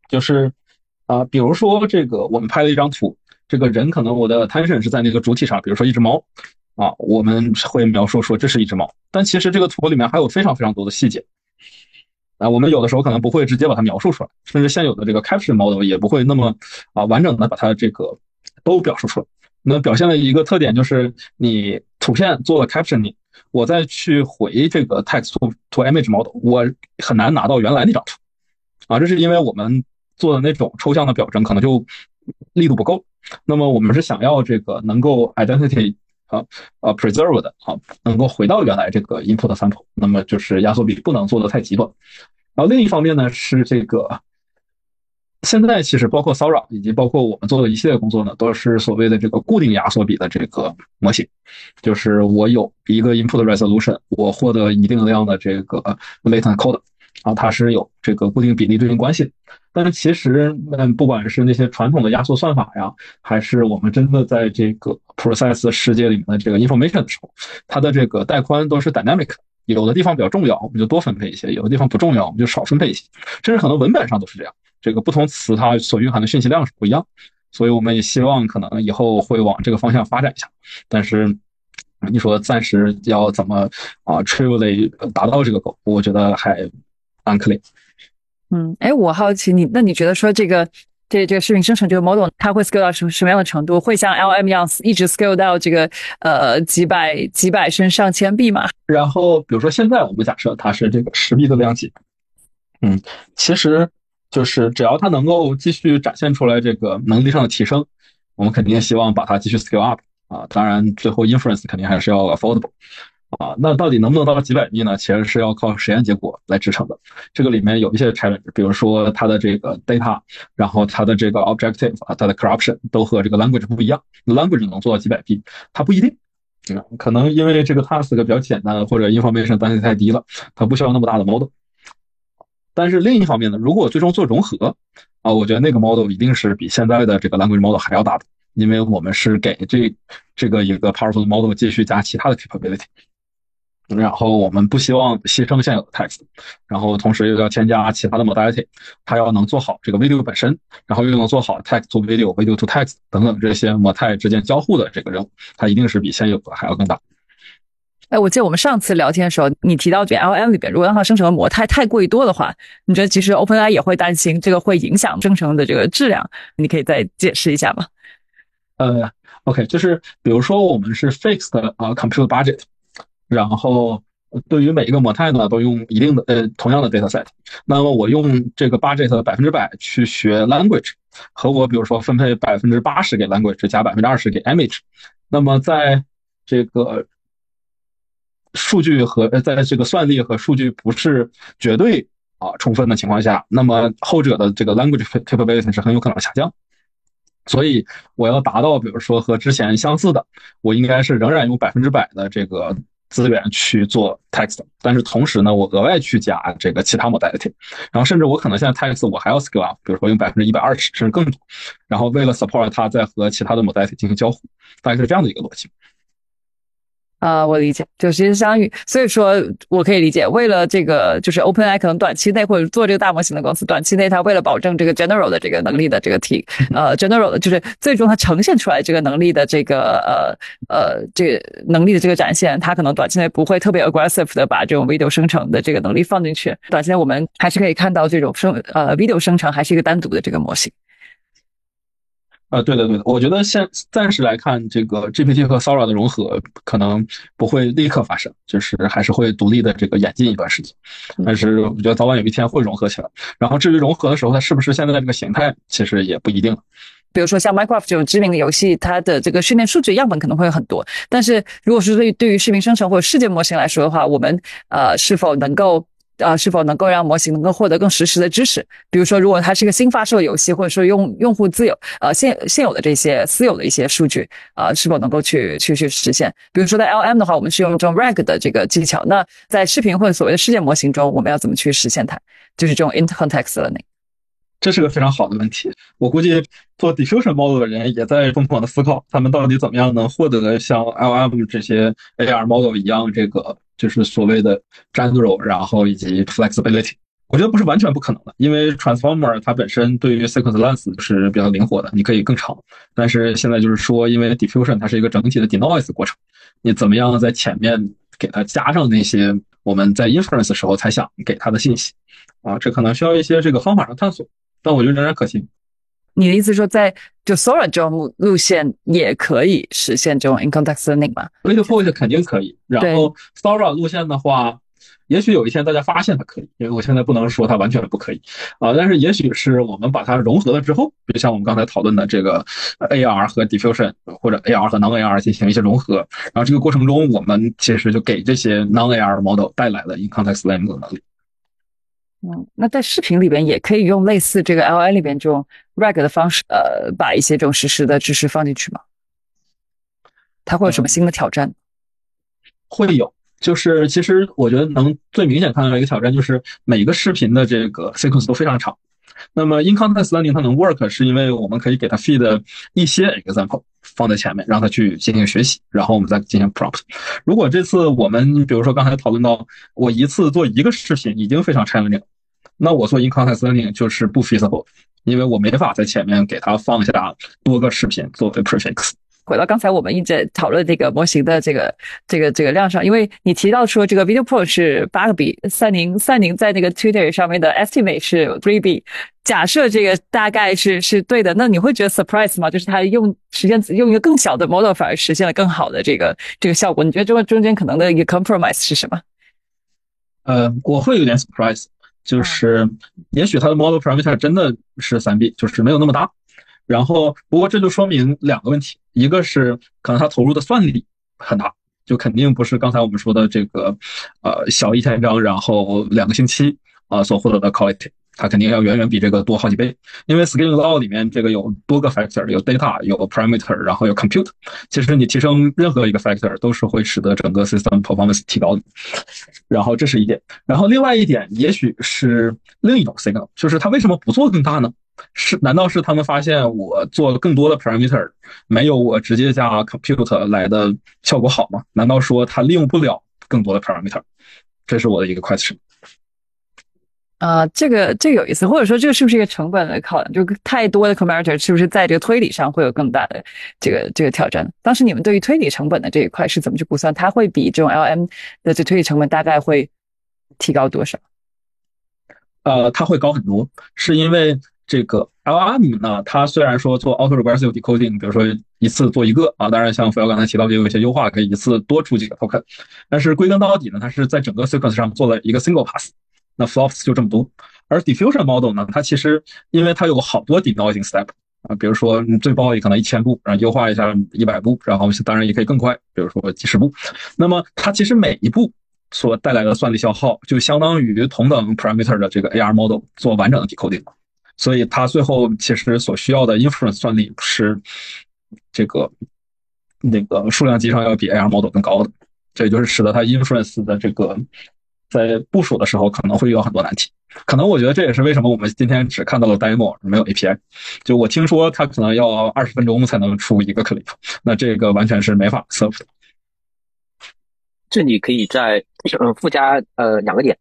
就是啊，比如说这个我们拍了一张图，这个人可能我的 attention 是在那个主体上，比如说一只猫啊，我们会描述说这是一只猫，但其实这个图里面还有非常非常多的细节。啊，我们有的时候可能不会直接把它描述出来，甚至现有的这个 caption model 也不会那么啊完整的把它这个都表述出来。那表现的一个特点就是，你图片做了 captioning，我再去回这个 text to to image model，我很难拿到原来那张图。啊，这是因为我们做的那种抽象的表征可能就力度不够。那么我们是想要这个能够 identity 啊啊 preserve 的啊，能够回到原来这个 input sample，那么就是压缩比不能做的太极端。然后另一方面呢是这个，现在其实包括骚扰以及包括我们做的一系列工作呢，都是所谓的这个固定压缩比的这个模型，就是我有一个 input resolution，我获得一定量的这个 latent code，啊，它是有这个固定比例对应关系。但是其实，嗯，不管是那些传统的压缩算法呀，还是我们真的在这个 process 世界里面的这个 information 的时候，它的这个带宽都是 dynamic。有的地方比较重要，我们就多分配一些；有的地方不重要，我们就少分配一些。甚至可能文本上都是这样，这个不同词它所蕴含的讯息量是不一样。所以我们也希望可能以后会往这个方向发展一下。但是你说暂时要怎么啊 trivially 达到这个 goal，我觉得还 unclear。
嗯，哎，我好奇你，那你觉得说这个？这这个视频生成这个 model，它会 scale 到什什么样的程度？会像 LM 一样一直 scale 到这个呃几百几百甚上千 B 吗？
然后比如说现在我们假设它是这个十 B 的量级，嗯，其实就是只要它能够继续展现出来这个能力上的提升，我们肯定希望把它继续 scale up 啊。当然最后 inference 肯定还是要 affordable。啊，那到底能不能到几百 B 呢？其实是要靠实验结果来支撑的。这个里面有一些 challenge，比如说它的这个 data，然后它的这个 objective 啊，它的 corruption 都和这个 language 不一样。language 能做到几百 B，它不一定。嗯，可能因为这个 task 比较简单，或者 information 担心太低了，它不需要那么大的 model。但是另一方面呢，如果最终做融合啊，我觉得那个 model 一定是比现在的这个 language model 还要大的，因为我们是给这这个一个 powerful model 继续加其他的 capability。然后我们不希望牺牲现有的 text，然后同时又要添加其他的 modality，它要能做好这个 video 本身，然后又能做好 text to video、video to text 等等这些模态之间交互的这个任务，它一定是比现有的还要更大。
哎，我记得我们上次聊天的时候，你提到这 LM 里边，如果让它生成的模态太过于多的话，你觉得其实 OpenAI 也会担心这个会影响生成的这个质量？你可以再解释一下吗？
呃，OK，就是比如说我们是 fixed 啊 compute budget。然后对于每一个模态呢，都用一定的呃同样的 data set。那么我用这个 budget 百分之百去学 language，和我比如说分配百分之八十给 language，加百分之二十给 image。那么在这个数据和在这个算力和数据不是绝对啊充分的情况下，那么后者的这个 language capability 是很有可能下降。所以我要达到比如说和之前相似的，我应该是仍然用百分之百的这个。资源去做 text，但是同时呢，我额外去加这个其他 modality，然后甚至我可能现在 text 我还要 scale up，比如说用百分之一百二十甚至更多，然后为了 support 它再和其他的 modality 进行交互，大概是这样的一个逻辑。
啊，我理解，就其实相当于，所以说我可以理解，为了这个，就是 OpenAI 可能短期内或者做这个大模型的公司，短期内它为了保证这个 general 的这个能力的这个提，呃，general 的就是最终它呈现出来这个能力的这个呃呃这个能力的这个展现，它可能短期内不会特别 aggressive 的把这种 video 生成的这个能力放进去，短期内我们还是可以看到这种生呃 video 生成还是一个单独的这个模型。
啊，对的，对的，我觉得现暂时来看，这个 GPT 和 Sora 的融合可能不会立刻发生，就是还是会独立的这个演进一段时间。但是我觉得早晚有一天会融合起来。然后至于融合的时候，它是不是现在这个形态，其实也不一定。
比如说像 Minecraft 这种知名的游戏，它的这个训练数据样本可能会很多。但是如果是对对于视频生成或者世界模型来说的话，我们呃是否能够？啊，是否能够让模型能够获得更实时的知识？比如说，如果它是一个新发售的游戏，或者说用用户自有呃现现有的这些私有的一些数据啊，是否能够去去去实现？比如说在 LM 的话，我们是用这种 RAG 的这个技巧。那在视频或者所谓的世界模型中，我们要怎么去实现它？就是这种 intercontext learning。
这是个非常好的问题。我估计做 diffusion model 的人也在疯狂的思考，他们到底怎么样能获得像 LM 这些 AR model 一样这个。就是所谓的 general，然后以及 flexibility 我觉得不是完全不可能的，因为 transformer 它本身对于 sequence length 是比较灵活的，你可以更长。但是现在就是说，因为 diffusion 它是一个整体的 denoise 过程，你怎么样在前面给它加上那些我们在 inference 时候才想给它的信息啊？这可能需要一些这个方法上探索，但我觉得仍然可行。
你的意思说，在就 Sora 这种路线也可以实现这种 in context learning 吗
l e Voice 肯定可以，然后 Sora 路线的话。也许有一天大家发现它可以，因为我现在不能说它完全不可以啊，但是也许是我们把它融合了之后，比如像我们刚才讨论的这个 AR 和 diffusion 或者 AR 和 non AR 进行一些融合，然后这个过程中我们其实就给这些 non AR model 带来了 in context learning 的能力。
嗯，那在视频里边也可以用类似这个 LI 里边这种 RAG 的方式，呃，把一些这种实时的知识放进去吗？它会有什么新的挑战？
会有。就是其实我觉得能最明显看到一个挑战，就是每一个视频的这个 sequence 都非常长。那么 in context learning 它能 work，是因为我们可以给它 feed 一些 example 放在前面，让它去进行学习，然后我们再进行 prompt。如果这次我们比如说刚才讨论到，我一次做一个视频已经非常 challenging，那我做 in context learning 就是不 feasible，因为我没法在前面给它放下多个视频作为 prefix。
回到刚才我们一直讨论这个模型的这个这个这个量上，因为你提到说这个 Video Pro 是八个 B，三宁三宁在那个 Twitter 上面的 estimate 是 three B，假设这个大概是是对的，那你会觉得 surprise 吗？就是他用实现用一个更小的 model 反而实现了更好的这个这个效果？你觉得这个中间可能的一个 compromise 是什么？
呃，我会有点 surprise，就是也许它的 model parameter 真的是三 B，就是没有那么大。然后，不过这就说明两个问题，一个是可能它投入的算力很大，就肯定不是刚才我们说的这个，呃，小一千张，然后两个星期啊所获得的 quality，它肯定要远远比这个多好几倍。因为 scaling law 里面这个有多个 factor，有 data，有 parameter，然后有 compute。其实你提升任何一个 factor 都是会使得整个 system performance 提高的。然后这是一点，然后另外一点也许是另一种 signal，就是它为什么不做更大呢？是？难道是他们发现我做更多的 parameter 没有我直接加 compute 来的效果好吗？难道说它利用不了更多的 parameter？这是我的一个 question。
啊，这个这个有意思，或者说这个是不是一个成本的考量？就太多的 parameter 是不是在这个推理上会有更大的这个这个挑战？当时你们对于推理成本的这一块是怎么去估算？它会比这种 LM 的这推理成本大概会提高多少？
呃，它会高很多，是因为。这个 LM 呢，它虽然说做 auto regressive decoding，比如说一次做一个啊，当然像付瑶刚才提到也有一些优化，可以一次多出几个 token，但是归根到底呢，它是在整个 sequence 上做了一个 single pass，那 flops 就这么多。而 diffusion model 呢，它其实因为它有好多 denoising step 啊，比如说你最高也可能一千步，然后优化一下一百步，然后当然也可以更快，比如说几十步。那么它其实每一步所带来的算力消耗，就相当于同等 parameter 的这个 AR model 做完整的 decoding。所以它最后其实所需要的 inference 算力是这个那个数量级上要比 AR model 更高的，这也就是使得它 inference 的这个在部署的时候可能会遇到很多难题。可能我觉得这也是为什么我们今天只看到了 demo 没有 API。就我听说它可能要二十分钟才能出一个 clip，那这个完全是没法 serve 的。
这里可以在嗯附加呃两个点。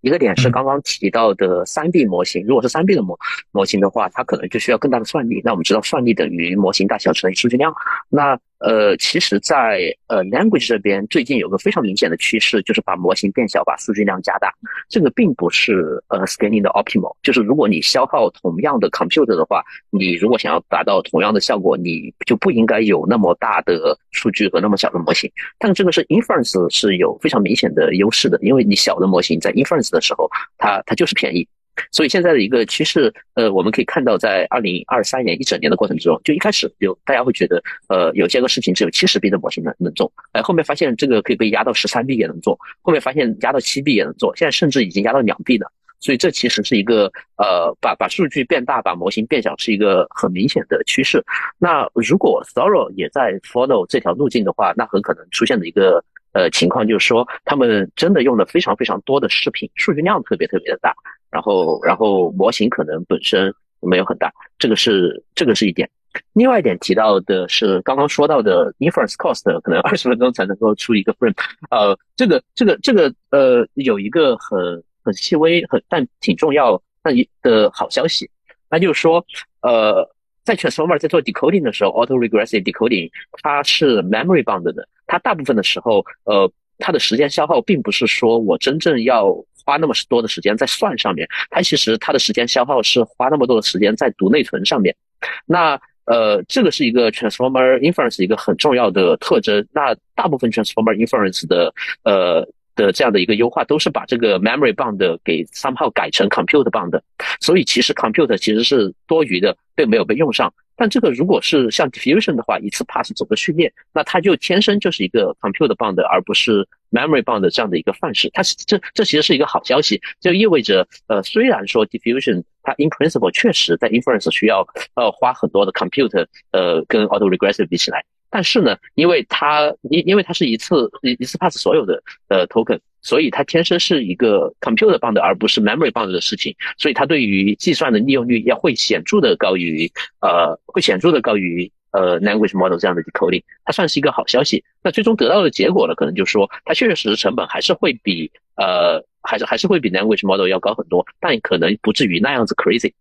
一个点是刚刚提到的三 D 模型，如果是三 D 的模模型的话，它可能就需要更大的算力。那我们知道，算力等于模型大小乘以数据量。那呃，其实，在呃 language 这边，最近有个非常明显的趋势，就是把模型变小，把数据量加大。这个并不是呃 scaling 的 optimal，就是如果你消耗同样的 compute 的话，你如果想要达到同样的效果，你就不应该有那么大的数据和那么小的模型。但这个是 inference 是有非常明显的优势的，因为你小的模型在 inference 的时候，它它就是便宜。所以现在的一个趋势，呃，我们可以看到，在二零二三年一整年的过程之中，就一开始有大家会觉得，呃，有些个事情只有七十 B 的模型能能做，哎，后面发现这个可以被压到十三 B 也能做，后面发现压到七 B 也能做，现在甚至已经压到两 B 了。所以这其实是一个，呃，把把数据变大，把模型变小，是一个很明显的趋势。那如果 Thoro 也在 follow 这条路径的话，那很可能出现的一个呃情况就是说，他们真的用了非常非常多的视频，数据量特别特别的大。然后，然后模型可能本身没有很大，这个是这个是一点。另外一点提到的是刚刚说到的 inference cost，可能二十分钟才能够出一个 frame。呃，这个这个这个呃，有一个很很细微、很但挺重要但一的好消息，那就是说，呃，在 transformer 在做 decoding 的时候，auto regressive decoding 它是 memory bound 的，它大部分的时候，呃，它的时间消耗并不是说我真正要花那么多的时间在算上面，它其实它的时间消耗是花那么多的时间在读内存上面。那呃，这个是一个 transformer inference 一个很重要的特征。那大部分 transformer inference 的呃的这样的一个优化，都是把这个 memory bound 给 somehow 改成 compute bound。所以其实 compute 其实是多余的，并没有被用上。但这个如果是像 diffusion 的话，一次 pass 走个训练，那它就天生就是一个 compute bound，而不是 memory bound 这样的一个范式。它是这这其实是一个好消息，就意味着呃，虽然说 diffusion 它 in principle 确实在 inference 需要呃花很多的 compute，呃，跟 auto regressive 比起来。但是呢，因为它因因为它是一次一一次 pass 所有的呃 token，所以它天生是一个 computer bound 而不是 memory bound 的事情，所以它对于计算的利用率要会显著的高于呃会显著的高于呃 language model 这样的 decoding，它算是一个好消息。那最终得到的结果呢，可能就是说它确确实实成本还是会比呃还是还是会比 language model 要高很多，但可能不至于那样子 crazy。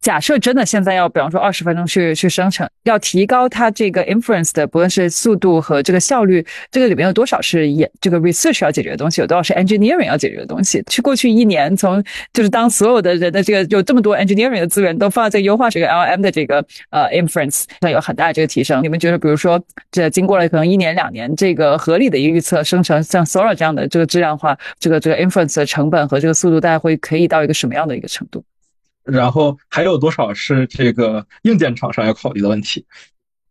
假设真的现在要，比方说二十分钟去去生成，要提高它这个 inference 的，不论是速度和这个效率，这个里面有多少是也这个 research 要解决的东西，有多少是 engineering 要解决的东西？去过去一年，从就是当所有的人的这个有这么多 engineering 的资源都放在这个优化这个 LM 的这个呃 inference 上有很大的这个提升。你们觉得，比如说这经过了可能一年两年，这个合理的一个预测生成像 Sora 这样的这个质量化，这个这个 inference 的成本和这个速度，大概会可以到一个什么样的一个程度？
然后还有多少是这个硬件厂商要考虑的问题？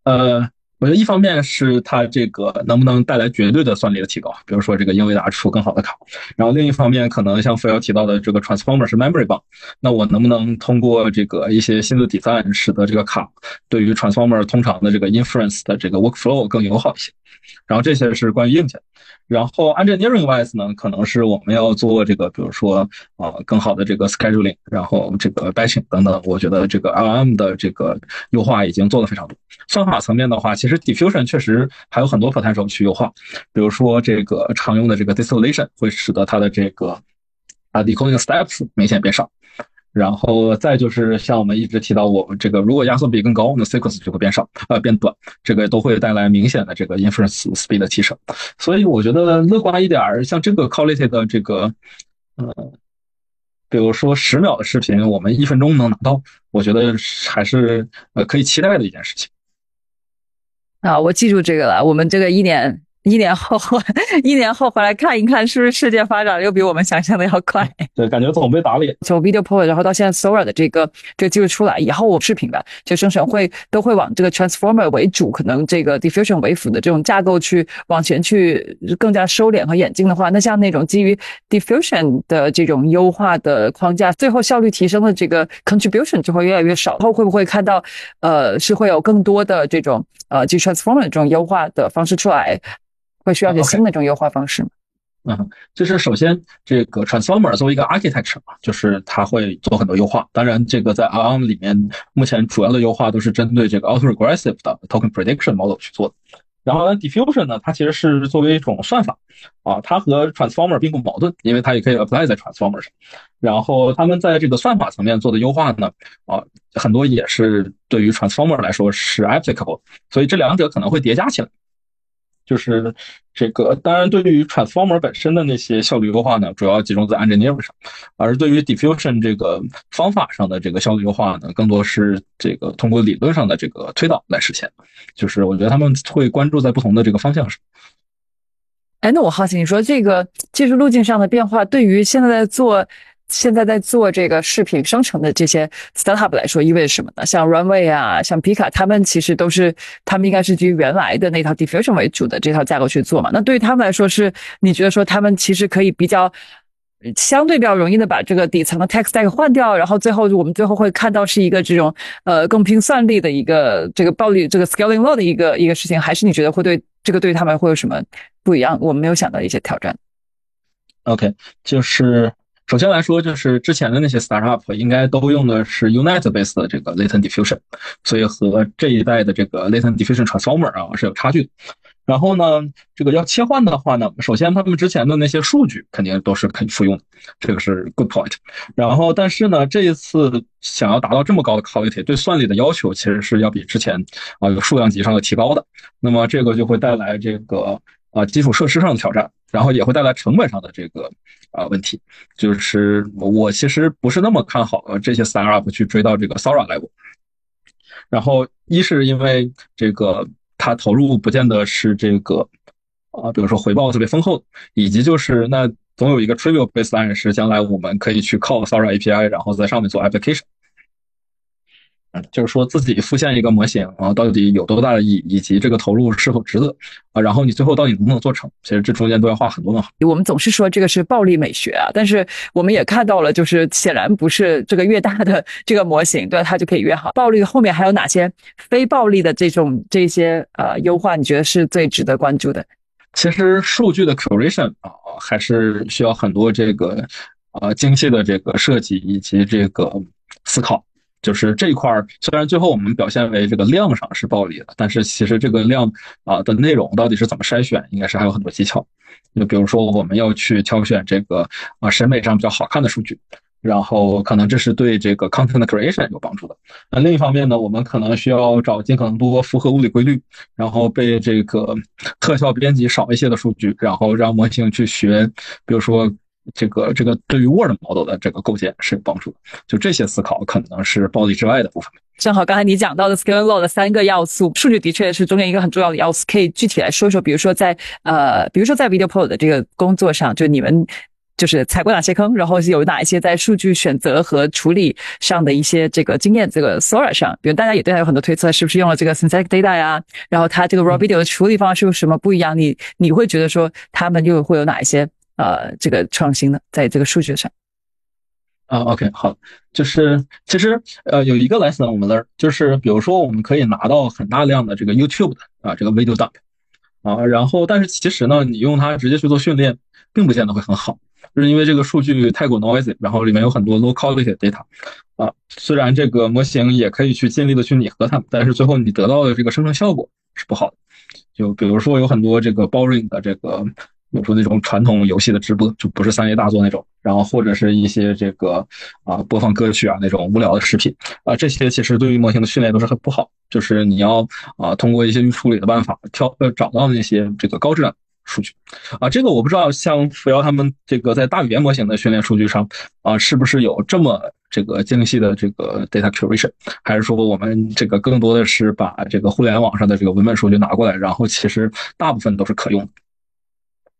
呃，我觉得一方面是它这个能不能带来绝对的算力的提高，比如说这个英伟达出更好的卡。然后另一方面，可能像付瑶提到的这个 transformer 是 memory bound，那我能不能通过这个一些新的 design 使得这个卡对于 transformer 通常的这个 inference 的这个 workflow 更友好一些？然后这些是关于硬件。然后 engineering wise 呢，可能是我们要做这个，比如说啊，更好的这个 scheduling，然后这个 batching 等等。我觉得这个 LM 的这个优化已经做的非常多。算法层面的话，其实 diffusion 确实还有很多 potential 去优化，比如说这个常用的这个 distillation 会使得它的这个啊 decoding steps 明显变少。然后再就是像我们一直提到，我们这个如果压缩比更高，那 sequence 就会变少，呃，变短，这个都会带来明显的这个 inference speed 的提升。所以我觉得乐观一点，像这个 quality 的这个，呃，比如说十秒的视频，我们一分钟能拿到，我觉得还是呃可以期待的一件事情。
啊，我记住这个了，我们这个一年。一年后，一年后回来看一看，是不是世界发展又比我们想象的要快？
对，感觉总被打脸。
从 Video Pro，然后到现在 Sora 的这个这个技术出来以后，我视频吧，就生成会都会往这个 Transformer 为主，可能这个 Diffusion 为辅的这种架构去往前去更加收敛和演进的话，那像那种基于 Diffusion 的这种优化的框架，最后效率提升的这个 Contribution 就会越来越少。后会不会看到，呃，是会有更多的这种呃，基于 Transformer 这种优化的方式出来？会需要一些新的这种优化方式吗？
嗯，就是首先这个 transformer 作为一个 architecture 嘛，就是它会做很多优化。当然，这个在 ARM 里面，目前主要的优化都是针对这个 autoregressive 的 token prediction model 去做的。然后呢，diffusion 呢，它其实是作为一种算法啊，它和 transformer 并不矛盾，因为它也可以 apply 在 transformer 上。然后他们在这个算法层面做的优化呢，啊，很多也是对于 transformer 来说是 applicable，所以这两者可能会叠加起来。就是这个，当然，对于 transformer 本身的那些效率优化呢，主要集中在 engineer 上，而对于 diffusion 这个方法上的这个效率优化呢，更多是这个通过理论上的这个推导来实现。就是我觉得他们会关注在不同的这个方向上。
哎，那我好奇，你说这个技术路径上的变化，对于现在在做。现在在做这个视频生成的这些 startup 来说，意味着什么呢？像 Runway 啊，像皮卡，他们其实都是，他们应该是基于原来的那套 diffusion 为主的这套架构去做嘛。那对于他们来说，是你觉得说他们其实可以比较相对比较容易的把这个底层的 tech stack 换掉，然后最后我们最后会看到是一个这种呃更拼算力的一个这个暴力这个 scaling law 的一个一个事情，还是你觉得会对这个对他们会有什么不一样？我们没有想到一些挑战。
OK，就是。首先来说，就是之前的那些 startup 应该都用的是 Unit based 的这个 latent diffusion，所以和这一代的这个 latent diffusion transformer 啊是有差距。然后呢，这个要切换的话呢，首先他们之前的那些数据肯定都是可以复用的，这个是 good point。然后，但是呢，这一次想要达到这么高的 quality，对算力的要求其实是要比之前啊有数量级上的提高的。那么这个就会带来这个啊基础设施上的挑战，然后也会带来成本上的这个啊问题。就是我其实不是那么看好这些 startup 去追到这个 Sora level。然后一是因为这个。它投入不见得是这个，啊，比如说回报特别丰厚，以及就是那总有一个 trivial baseline 是将来我们可以去靠 Sora API，然后在上面做 application。就是说自己复现一个模型啊，到底有多大的意义，以及这个投入是否值得啊？然后你最后到底能不能做成？其实这中间都要画很多问号。
我们总是说这个是暴力美学啊，但是我们也看到了，就是显然不是这个越大的这个模型，对它就可以越好。暴力后面还有哪些非暴力的这种这些呃优化？你觉得是最值得关注的？
其实数据的 curation 啊，还是需要很多这个呃精细的这个设计以及这个思考。就是这一块儿，虽然最后我们表现为这个量上是暴力的，但是其实这个量啊的内容到底是怎么筛选，应该是还有很多技巧。就比如说，我们要去挑选这个啊审美上比较好看的数据，然后可能这是对这个 content creation 有帮助的。那另一方面呢，我们可能需要找尽可能多符合物理规律，然后被这个特效编辑少一些的数据，然后让模型去学，比如说。这个这个对于 Word model 的这个构建是有帮助的，就这些思考可能是暴力之外的部分。
正好刚才你讲到的 Scaling Law 的三个要素，数据的确是中间一个很重要的要素，可以具体来说说，比如说在呃，比如说在 Video Pro 的这个工作上，就你们就是踩过哪些坑，然后有哪一些在数据选择和处理上的一些这个经验，这个 Sora 上，比如大家也对它有很多推测，是不是用了这个 Synthetic Data 呀？然后它这个 Raw Video 的处理方式有什么不一样？你你会觉得说他们又会有哪一些？呃，这个创新的，在这个数据上，
啊，OK，好，就是其实呃有一个 lesson 我们 learn，就是比如说我们可以拿到很大量的这个 YouTube 的啊这个 video dump 啊，然后但是其实呢，你用它直接去做训练，并不见得会很好，就是因为这个数据太过 noisy，然后里面有很多 low quality data 啊，虽然这个模型也可以去尽力的去拟合它，但是最后你得到的这个生成效果是不好的，就比如说有很多这个 boring 的这个。比如说那种传统游戏的直播，就不是三 A 大作那种，然后或者是一些这个啊播放歌曲啊那种无聊的视频啊，这些其实对于模型的训练都是很不好。就是你要啊通过一些预处理的办法挑呃找到那些这个高质量数据啊，这个我不知道像扶摇他们这个在大语言模型的训练数据上啊是不是有这么这个精细的这个 data curation，还是说我们这个更多的是把这个互联网上的这个文本数据拿过来，然后其实大部分都是可用的。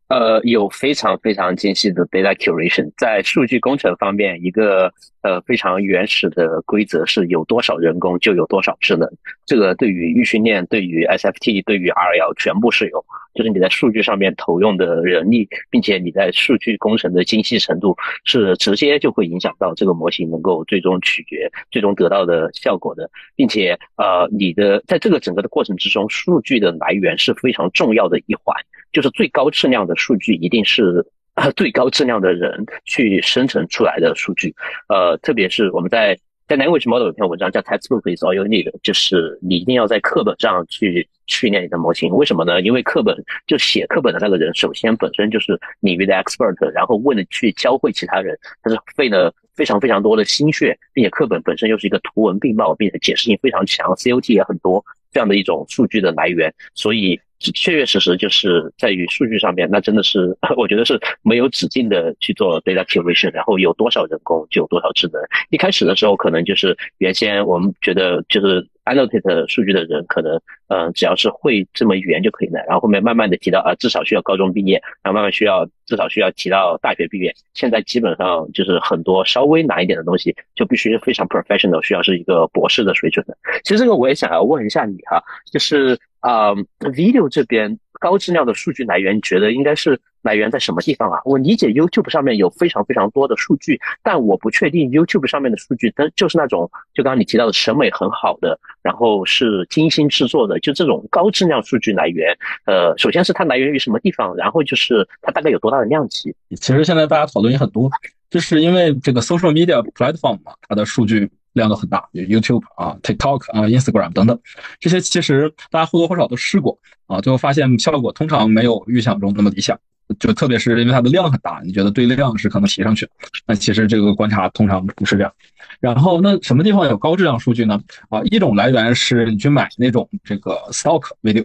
呃，有非常非常精细的 data curation，在数据工程方面，一个呃非常原始的规则是有多少人工就有多少智能。这个对于预训练、对于 SFT、对于 RL 全部适用。就是你在数据上面投用的人力，并且你在数据工程的精细程度，是直接就会影响到这个模型能够最终取决、最终得到的效果的，并且呃，你的在这个整个的过程之中，数据的来源是非常重要的一环。就是最高质量的数据一定是啊最高质量的人去生成出来的数据，呃，特别是我们在在 language model 有篇文章叫 textbook is all you need，就是你一定要在课本上去训练你的模型。为什么呢？因为课本就写课本的那个人，首先本身就是领域的 expert，然后为了去教会其他人，他是费了非常非常多的心血，并且课本本身又是一个图文并茂，并且解释性非常强，COT 也很多这样的一种数据的来源，所以。确确实实就是在于数据上面，那真的是 我觉得是没有止境的去做 data curation，然后有多少人工就有多少智能。一开始的时候可能就是原先我们觉得就是 annotate 数据的人可能嗯只要是会这门语言就可以了，然后后面慢慢的提到啊至少需要高中毕业，然后慢慢需要至少需要提到大学毕业。现在基本上就是很多稍微难一点的东西就必须非常 professional，需要是一个博士的水准的。其实这个我也想要问一下你哈，就是。啊，video 这边高质量的数据来源，你觉得应该是来源在什么地方啊？我理解 YouTube 上面有非常非常多的数据，但我不确定 YouTube 上面的数据，它就是那种就刚刚你提到的审美很好的，然后是精心制作的，就这种高质量数据来源。呃，首先是它来源于什么地方，然后就是它大概有多大的量级。
其实现在大家讨论也很多，就是因为这个 social media platform 嘛，它的数据量都很大，有 YouTube 啊、TikTok 啊、Instagram 等等，这些其实大家或多或少都试过啊，最后发现效果通常没有预想中那么理想，就特别是因为它的量很大，你觉得对量是可能提上去，那其实这个观察通常不是这样。然后那什么地方有高质量数据呢？啊，一种来源是你去买那种这个 stock video。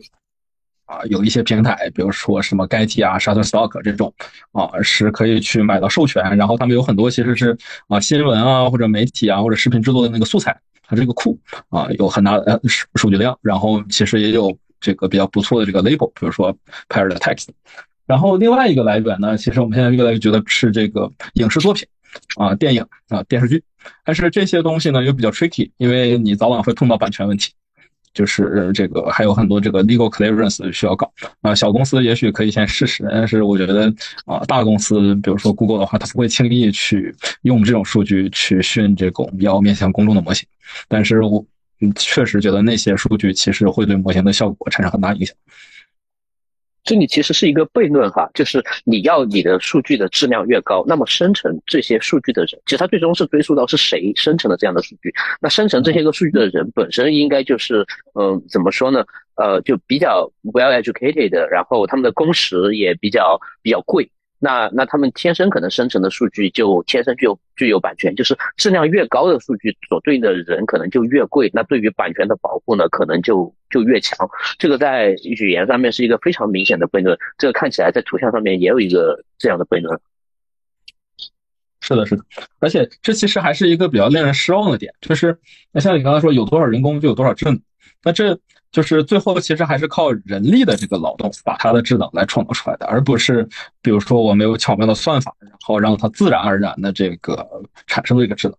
啊，有一些平台，比如说什么 Getty 啊、Shutterstock 这种，啊，是可以去买到授权，然后他们有很多其实是啊新闻啊或者媒体啊或者视频制作的那个素材，它这个库啊有很大的数数据量，然后其实也有这个比较不错的这个 label，比如说 Paired Text。然后另外一个来源呢，其实我们现在越来越觉得是这个影视作品啊、电影啊、电视剧，但是这些东西呢又比较 tricky，因为你早晚会碰到版权问题。就是这个还有很多这个 legal clearance 需要搞啊，小公司也许可以先试试，但是我觉得啊，大公司比如说 Google 的话，它不会轻易去用这种数据去训这种要面向公众的模型。但是我确实觉得那些数据其实会对模型的效果产生很大影响。
这里其实是一个悖论哈，就是你要你的数据的质量越高，那么生成这些数据的人，其实他最终是追溯到是谁生成了这样的数据。那生成这些个数据的人本身应该就是，嗯，怎么说呢？呃，就比较 well educated，然后他们的工时也比较比较贵。那那他们天生可能生成的数据就天生具有具有版权，就是质量越高的数据所对应的人可能就越贵，那对于版权的保护呢，可能就就越强。这个在语言上面是一个非常明显的悖论，这个看起来在图像上面也有一个这样的悖论。
是的，是的，而且这其实还是一个比较令人失望的点，就是那像你刚才说，有多少人工就有多少智能，那这。就是最后其实还是靠人力的这个劳动把它的智能来创造出来的，而不是比如说我们有巧妙的算法，然后让它自然而然的这个产生一个智能。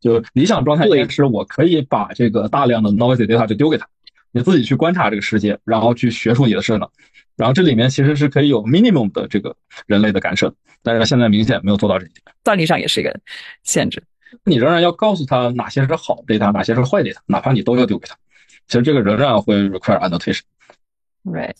就理想状态也是我可以把这个大量的 noisy data 就丢给他，你自己去观察这个世界，然后去学出你的智能。然后这里面其实是可以有 minimum 的这个人类的干涉，但是现在明显没有做到这一点。
算力上也是一个限制。
你仍然要告诉他哪些是好 data，哪些是坏 data，哪怕你都要丢给他。其实这个仍然会 require annotation。
Right，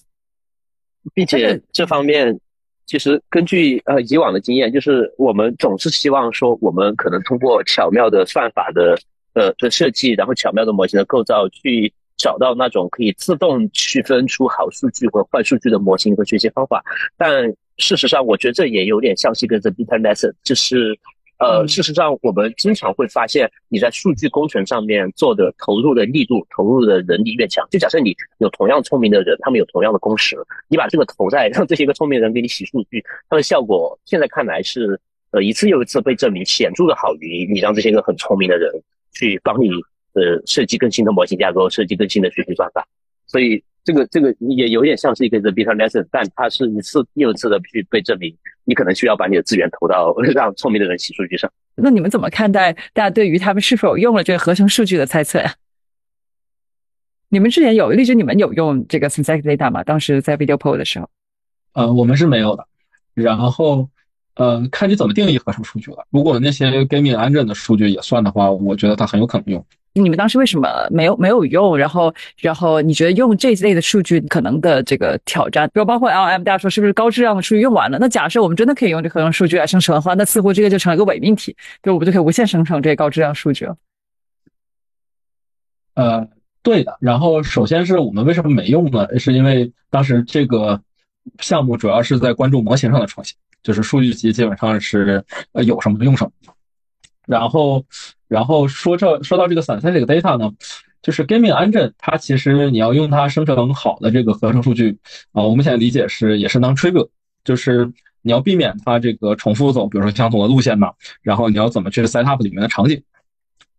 并且这方面其实根据呃以往的经验，就是我们总是希望说，我们可能通过巧妙的算法的呃的设计，然后巧妙的模型的构造，去找到那种可以自动区分出好数据和坏数据的模型和学习方法。但事实上，我觉得这也有点像是一个 the bitter lesson，就是。呃，事实上，我们经常会发现，你在数据工程上面做的投入的力度、投入的人力越强，就假设你有同样聪明的人，他们有同样的工时，你把这个投在让这些个聪明人给你洗数据，它的效果现在看来是呃一次又一次被证明显著的好于你让这些个很聪明的人去帮你呃设计更新的模型架构、设计更新的学习算法，所以。这个这个也有点像是一个 the beta lesson，但它是一次又一次的去被证明，你可能需要把你的资源投到让聪明的人洗数据上。
那你们怎么看待大家对于他们是否用了这个合成数据的猜测呀？你们之前有，例如你们有用这个 synthetic data 吗？当时在 video poll 的时候，
呃，我们是没有的。然后，呃，看你怎么定义合成数据了。如果那些 gaming engine 的数据也算的话，我觉得它很有可能用。
你们当时为什么没有没有用？然后，然后你觉得用这一类的数据可能的这个挑战，比如包括 L M，大家说是不是高质量的数据用完了？那假设我们真的可以用这合成数据来生成的话，那似乎这个就成了一个伪命题，就我们就可以无限生成这些高质量数据了。
呃，对的。然后，首先是我们为什么没用呢？是因为当时这个项目主要是在关注模型上的创新，就是数据集基本上是呃有什么用什么。然后，然后说这说到这个 synthetic data 呢，就是 gaming engine，它其实你要用它生成好的这个合成数据啊，我们现在理解是也是 non-trivial，就是你要避免它这个重复走，比如说相同的路线嘛，然后你要怎么去 set up 里面的场景，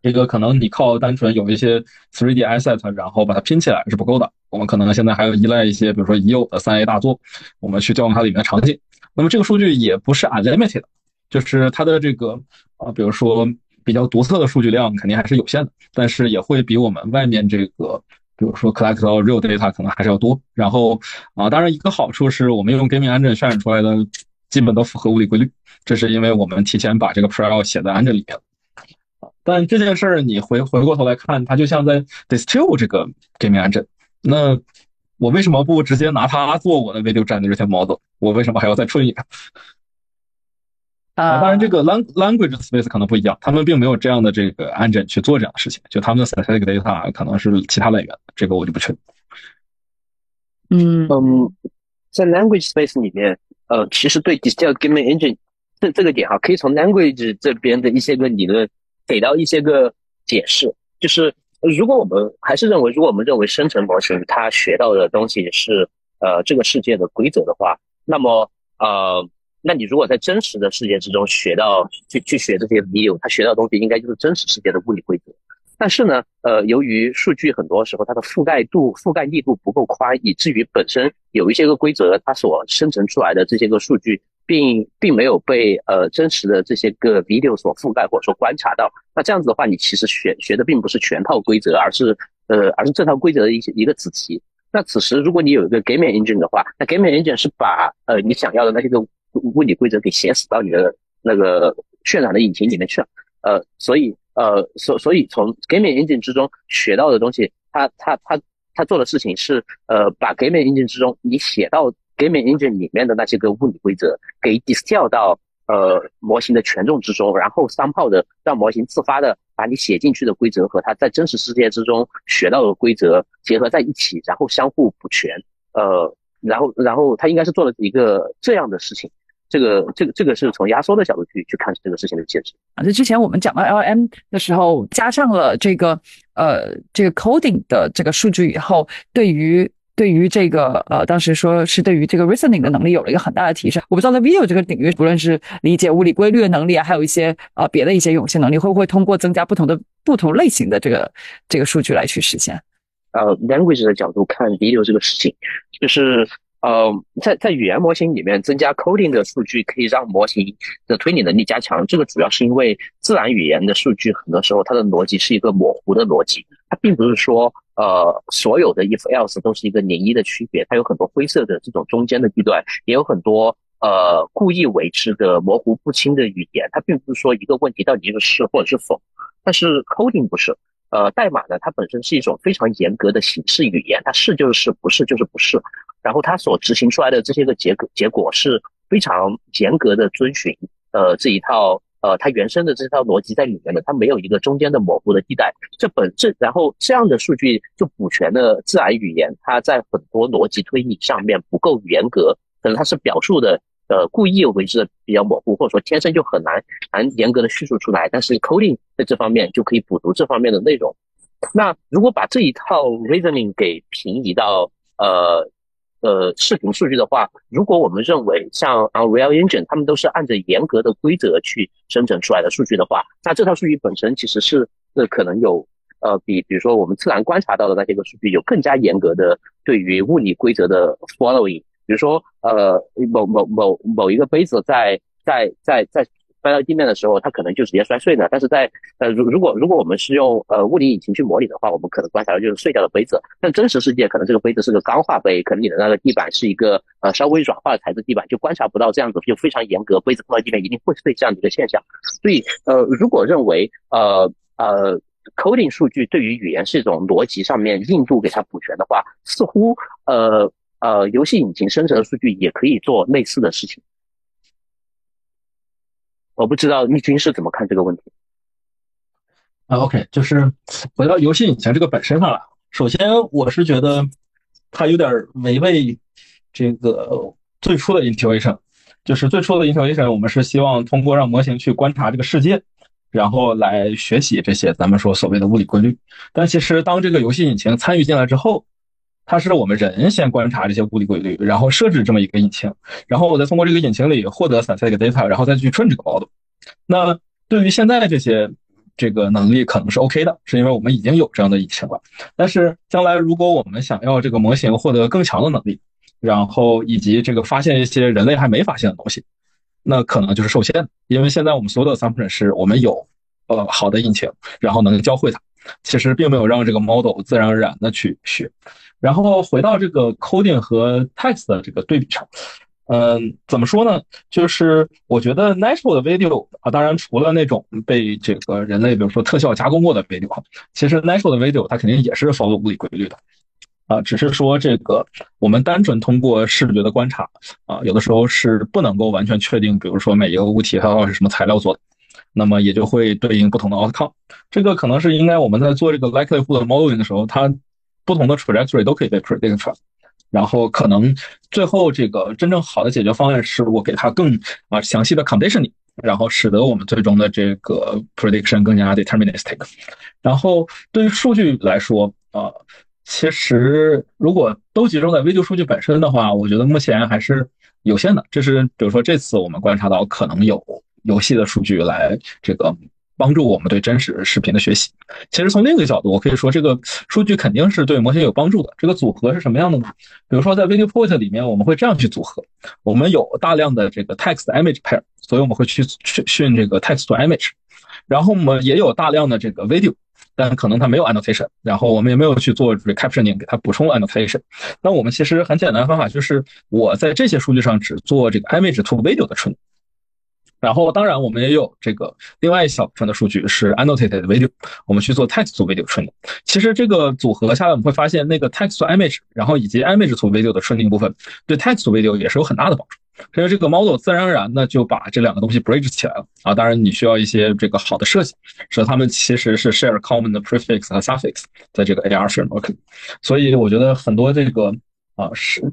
这个可能你靠单纯有一些 3D asset，然后把它拼起来是不够的，我们可能现在还要依赖一些，比如说已有的 3A 大作，我们去调用它里面的场景，那么这个数据也不是 unlimited。就是它的这个啊，比如说比较独特的数据量肯定还是有限的，但是也会比我们外面这个，比如说 collect 到 real data 可能还是要多。然后啊，当然一个好处是我们用 gaming engine 渲染出来的基本都符合物理规律，这是因为我们提前把这个 prior 写在 engine 里面。但这件事儿你回回过头来看，它就像在 distill 这个 gaming engine，那我为什么不直接拿它做我的 video generation model？我为什么还要再吹一个？啊，当然这个 language space 可能不一样，他们并没有这样的这个 engine 去做这样的事情，就他们的 synthetic data 可能是其他来源，这个我就不确定。
嗯
嗯，在 language space 里面，呃，其实对 distilled gaming engine 这这个点哈，可以从 language 这边的一些个理论给到一些个解释。就是如果我们还是认为，如果我们认为生成模型它学到的东西是呃这个世界的规则的话，那么呃，那你如果在真实的世界之中学到去去学这些 video，它学到的东西应该就是真实世界的物理规则。但是呢，呃，由于数据很多时候它的覆盖度、覆盖力度不够宽，以至于本身有一些个规则，它所生成出来的这些个数据，并并没有被呃真实的这些个 video 所覆盖或者说观察到。那这样子的话，你其实学学的并不是全套规则，而是呃而是这套规则的一些一个子题。那此时如果你有一个 game engine 的话，那 game engine 是把呃你想要的那些个物理规则给写死到你的那个渲染的引擎里面去了。呃，所以。呃，所所以从 Game Engine 之中学到的东西，他他他他做的事情是，呃，把 Game Engine 之中你写到 Game Engine 里面的那些个物理规则，给 distill 到呃模型的权重之中，然后三炮的让模型自发的把你写进去的规则和它在真实世界之中学到的规则结合在一起，然后相互补全。呃，然后然后他应该是做了一个这样的事情。这个这个这个是从压缩的角度去去看这个事情的限制
啊。这之前我们讲到 L M 的时候，加上了这个呃这个 coding 的这个数据以后，对于对于这个呃当时说是对于这个 reasoning 的能力有了一个很大的提升。我不知道在 video 这个领域，不论是理解物理规律的能力啊，还有一些呃别的一些涌现能力，会不会通过增加不同的不同类型的这个这个数据来去实现？
呃，language 的角度看 video 这个事情，就是。呃，在在语言模型里面增加 coding 的数据，可以让模型的推理能力加强。这个主要是因为自然语言的数据很多时候它的逻辑是一个模糊的逻辑，它并不是说呃所有的 if else 都是一个零一的区别，它有很多灰色的这种中间的地段，也有很多呃故意为之的模糊不清的语言。它并不是说一个问题到底是是或者是否，但是 coding 不是。呃，代码呢，它本身是一种非常严格的形式语言，它是就是是，不是就是不是。然后它所执行出来的这些个结果结果是非常严格的遵循呃这一套呃它原生的这套逻辑在里面的，它没有一个中间的模糊的地带。这本质，然后这样的数据就补全了自然语言，它在很多逻辑推理上面不够严格，可能它是表述的。呃，故意为之的比较模糊，或者说天生就很难难严格的叙述出来。但是 coding 在这方面就可以补足这方面的内容。那如果把这一套 reasoning 给平移到呃呃视频数据的话，如果我们认为像 Unreal Engine 他们都是按照严格的规则去生成出来的数据的话，那这套数据本身其实是呃可能有呃比比如说我们自然观察到的那些个数据有更加严格的对于物理规则的 following。比如说，呃，某某某某一个杯子在在在在摔到地面的时候，它可能就直接摔碎了。但是在呃，如如果如果我们是用呃物理引擎去模拟的话，我们可能观察到就是碎掉的杯子。但真实世界可能这个杯子是个钢化杯，可能你的那个地板是一个呃稍微软化的材质地板，就观察不到这样子就非常严格，杯子碰到地面一定会碎这样的一个现象。所以呃，如果认为呃呃 coding 数据对于语言是一种逻辑上面硬度给它补全的话，似乎呃。呃，游戏引擎生成的数据也可以做类似的事情。我不知道密军是怎么看这个问题。
啊，OK，就是回到游戏引擎这个本身上来。首先，我是觉得它有点违背这个最初的 intuition，就是最初的 intuition，我们是希望通过让模型去观察这个世界，然后来学习这些咱们说所谓的物理规律。但其实当这个游戏引擎参与进来之后，它是我们人先观察这些物理规律，然后设置这么一个引擎，然后我再通过这个引擎里获得 synthetic data，然后再去训这个 model。那对于现在这些这个能力可能是 OK 的，是因为我们已经有这样的引擎了。但是将来如果我们想要这个模型获得更强的能力，然后以及这个发现一些人类还没发现的东西，那可能就是受限的，因为现在我们所有的 assumption 是我们有呃好的引擎，然后能教会它，其实并没有让这个 model 自然而然的去学。然后回到这个 coding 和 text 的这个对比上，嗯，怎么说呢？就是我觉得 natural 的 video 啊，当然除了那种被这个人类比如说特效加工过的 video，其实 natural 的 video 它肯定也是 follow 物理规律的。啊，只是说这个我们单纯通过视觉的观察啊，有的时候是不能够完全确定，比如说每一个物体它到底是什么材料做的，那么也就会对应不同的 outcome。这个可能是应该我们在做这个 likelihood modeling 的时候，它不同的 trajectory 都可以被 predict 出来。然后可能最后这个真正好的解决方案是我给它更啊详细的 conditioning，然后使得我们最终的这个 prediction 更加 deterministic。然后对于数据来说啊。其实，如果都集中在 VGO 数据本身的话，我觉得目前还是有限的。这是比如说这次我们观察到可能有游戏的数据来这个帮助我们对真实视频的学习。其实从另一个角度，我可以说这个数据肯定是对模型有帮助的。这个组合是什么样的呢？比如说在 video point 里面，我们会这样去组合：我们有大量的这个 text image pair，所以我们会去训训这个 text to image，然后我们也有大量的这个 video。但可能它没有 annotation，然后我们也没有去做 recaptioning 给它补充 annotation。那我们其实很简单的方法就是，我在这些数据上只做这个 image to video 的 train。然后当然我们也有这个另外一小部分的数据是 annotated video，我们去做 text to video training。其实这个组合下来我们会发现，那个 text to image，然后以及 image to video 的 training 部分，对 text to video 也是有很大的帮助。所以这个 model 自然而然的就把这两个东西 bridge 起来了啊，当然你需要一些这个好的设计，使得它们其实是 share common 的 prefix 和 suffix 在这个 AR framework，所以我觉得很多这个啊视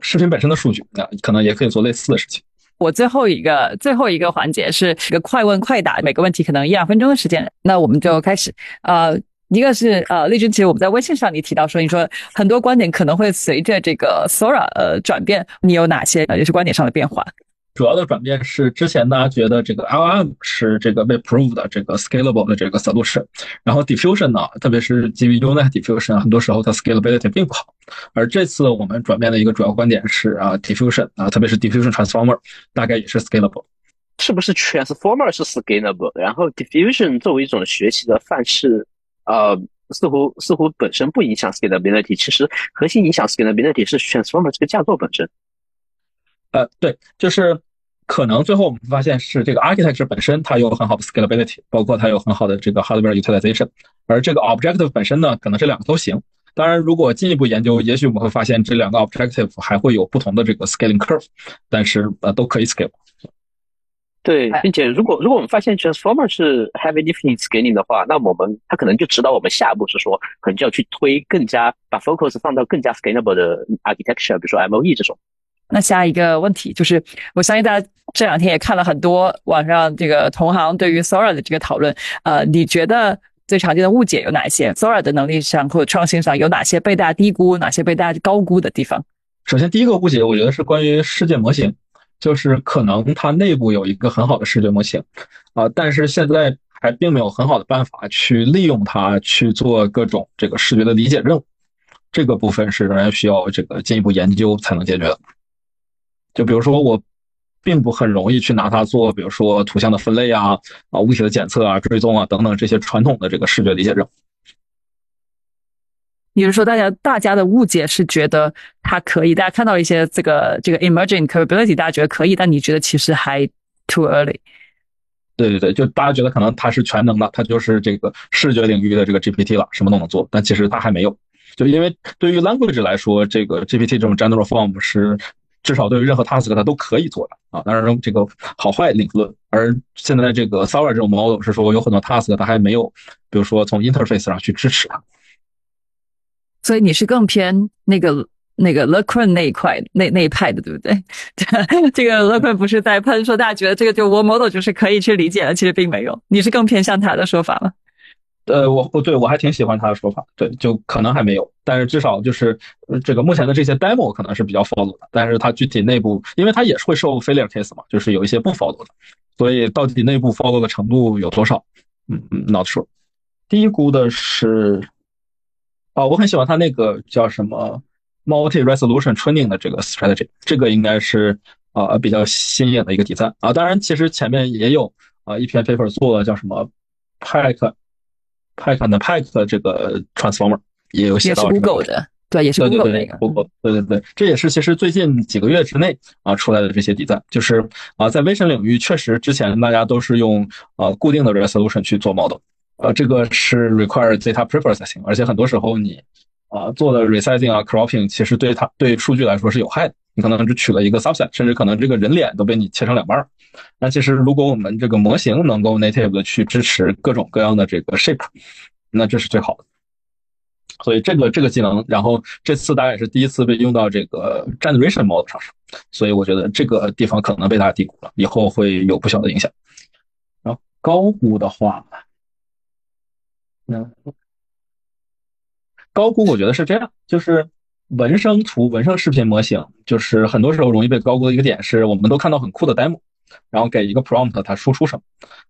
视频本身的数据啊，可能也可以做类似的事情。
我最后一个最后一个环节是一个快问快答，每个问题可能一两分钟的时间，那我们就开始呃。一个是呃，丽君，其实我们在微信上你提到说，你说很多观点可能会随着这个 Sora 呃转变，你有哪些呃也是观点上的变化？
主要的转变是之前大家觉得这个 LM 是这个被 proved 的这个 scalable 的这个 solution，然后 diffusion 呢，特别是基于 Unit diffusion，很多时候它 scalability 并不好。而这次我们转变的一个主要观点是啊，diffusion 啊，特别是 diffusion transformer 大概也是 scalable。
是不是 transformer 是 scalable？然后 diffusion 作为一种学习的范式？呃，似乎似乎本身不影响 scalability，其实核心影响 scalability 是 transformer 这个架构本身。
呃，对，就是可能最后我们发现是这个 architecture 本身它有很好的 scalability，包括它有很好的这个 hardware utilization，而这个 objective 本身呢，可能这两个都行。当然，如果进一步研究，也许我们会发现这两个 objective 还会有不同的这个 scaling curve，但是呃都可以 scale。
对，并且如果如果我们发现 transformer 是 heavy difference 给你的话，那我们它可能就指导我们下一步是说，可能就要去推更加把 focus 放到更加 scalable 的 architecture，比如说 MOE 这种。
那下一个问题就是，我相信大家这两天也看了很多网上这个同行对于 Sora 的这个讨论，呃，你觉得最常见的误解有哪些？Sora 的能力上或者创新上有哪些被大家低估，哪些被大家高估的地方？
首先，第一个误解，我觉得是关于世界模型。就是可能它内部有一个很好的视觉模型，啊，但是现在还并没有很好的办法去利用它去做各种这个视觉的理解任务，这个部分是仍然需要这个进一步研究才能解决的。就比如说我，并不很容易去拿它做，比如说图像的分类啊，啊物体的检测啊、追踪啊等等这些传统的这个视觉理解任务。
比如说，大家大家的误解是觉得它可以，大家看到一些这个这个 emerging capability，大家觉得可以，但你觉得其实还 too early。
对对对，就大家觉得可能它是全能的，它就是这个视觉领域的这个 GPT 了，什么都能做，但其实它还没有。就因为对于 language 来说，这个 GPT 这种 general form 是至少对于任何 task 它都可以做的啊。当然这个好坏另论。而现在这个 Sora 这种 model 是说有很多 task 它还没有，比如说从 interface 上去支持它。
所以你是更偏那个那个 l e q u e n 那一块那那一派的，对不对？这个 l e q u e n 不是在喷说大家觉得这个就我 Model 就是可以去理解的，其实并没有。你是更偏向他的说法吗？
呃，我我对我还挺喜欢他的说法，对，就可能还没有，但是至少就是这个目前的这些 demo 可能是比较 follow 的，但是它具体内部，因为它也是会受 failure case 嘛，就是有一些不 follow 的，所以到底内部 follow 的程度有多少？嗯嗯，not sure。低估的是。啊，我很喜欢他那个叫什么 multi resolution training 的这个 strategy，这个应该是啊比较新颖的一个题材啊。当然，其实前面也有啊一篇 paper 做了叫什么 pack pack and pack 这个 transformer 也有写到。
也是 Google 的，对，也是 Google
那个。Google，对对对，这也是其实最近几个月之内啊出来的这些底赞，就是啊在 vision 领域，确实之前大家都是用啊固定的 resolution 去做 model。呃，这个是 require data preprocessing，而且很多时候你啊做的 resizing 啊 cropping，其实对它对数据来说是有害的。你可能只取了一个 subset，甚至可能这个人脸都被你切成两半儿。那其实如果我们这个模型能够 native 的去支持各种各样的这个 shape，那这是最好的。所以这个这个技能，然后这次大概也是第一次被用到这个 generation model 上，所以我觉得这个地方可能被大家低估了，以后会有不小的影响。然后高估的话，嗯，高估我觉得是这样，就是文生图、文生视频模型，就是很多时候容易被高估的一个点是，我们都看到很酷的 demo。然后给一个 prompt，它输出什么？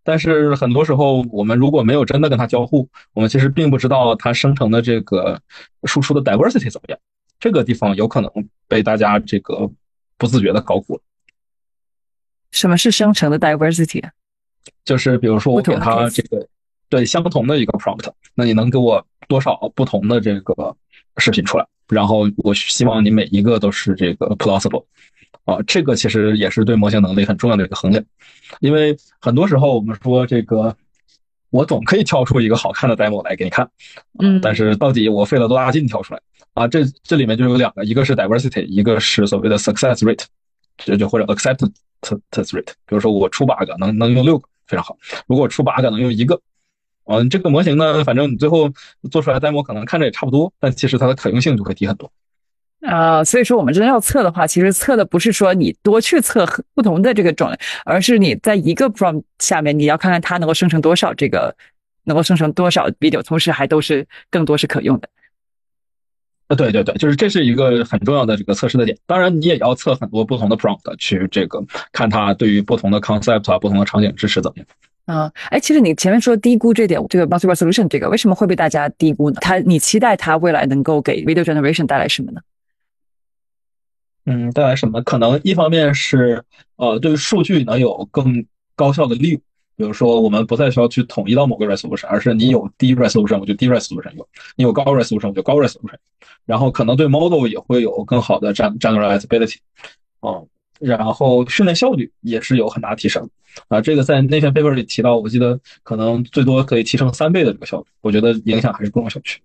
但是很多时候，我们如果没有真的跟它交互，我们其实并不知道它生成的这个输出的 diversity 怎么样。这个地方有可能被大家这个不自觉的高估了。
什么是生成的 diversity？
就是比如说我给它这个对相同的一个 prompt，那你能给我多少不同的这个视频出来？然后我希望你每一个都是这个 plausible。啊，这个其实也是对模型能力很重要的一个衡量，因为很多时候我们说这个，我总可以挑出一个好看的 demo 来给你看，
嗯，
但是到底我费了多大劲挑出来啊？这这里面就有两个，一个是 diversity，一个是所谓的 success rate，这就或者 acceptance rate。比如说我出八个能能用六个非常好，如果出八个能用一个，嗯，这个模型呢，反正你最后做出来 demo 可能看着也差不多，但其实它的可用性就会低很多。
啊，所以说我们真的要测的话，其实测的不是说你多去测不同的这个种类，而是你在一个 prompt 下面，你要看看它能够生成多少这个，能够生成多少 video，同时还都是更多是可用的。
呃，对对对，就是这是一个很重要的这个测试的点。当然，你也要测很多不同的 prompt 去这个看它对于不同的 concept 啊、不同的场景支持怎么样。
啊，哎，其实你前面说低估这点，这个 multiple solution 这个为什么会被大家低估呢？它，你期待它未来能够给 video generation 带来什么呢？
嗯，带来什么？可能一方面是，呃，对数据能有更高效的利用。比如说，我们不再需要去统一到某个 resolution，而是你有低 resolution，我就低 resolution 用；你有高 resolution，我就高 resolution。然后可能对 model 也会有更好的 generalizability。哦，然后训练效率也是有很大提升。啊，这个在那篇 paper 里提到，我记得可能最多可以提升三倍的这个效率。我觉得影响还是不容小觑。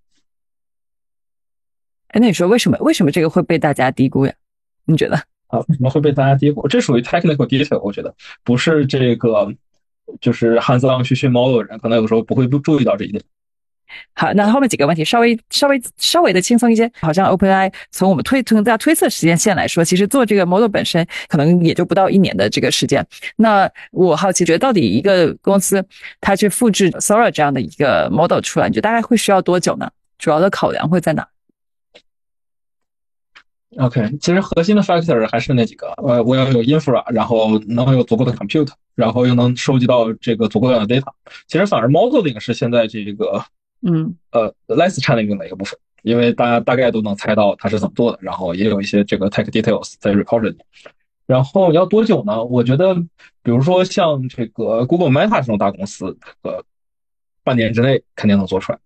哎，那你说为什么？为什么这个会被大家低估呀？你觉得
啊？为什么会被大家低估？这属于 technical detail，我觉得不是这个，就是 hands on 去训 model 的人，可能有时候不会不注意到这一点。
好，那后面几个问题稍微稍微稍微的轻松一些。好像 OpenAI 从我们推从大家推测时间线来说，其实做这个 model 本身可能也就不到一年的这个时间。那我好奇，觉得到底一个公司它去复制 Sora 这样的一个 model 出来，你觉得大概会需要多久呢？主要的考量会在哪
？OK，其实核心的 factor 还是那几个，呃，我要有 infra，然后能有足够的 compute，然后又能收集到这个足够量的 data。其实反而 modeling 是现在这个，
嗯，
呃，less challenging 的一个部分，因为大家大概都能猜到它是怎么做的，然后也有一些这个 tech details 在 report 里。然后要多久呢？我觉得，比如说像这个 Google Meta 这种大公司，呃，半年之内肯定能做出来，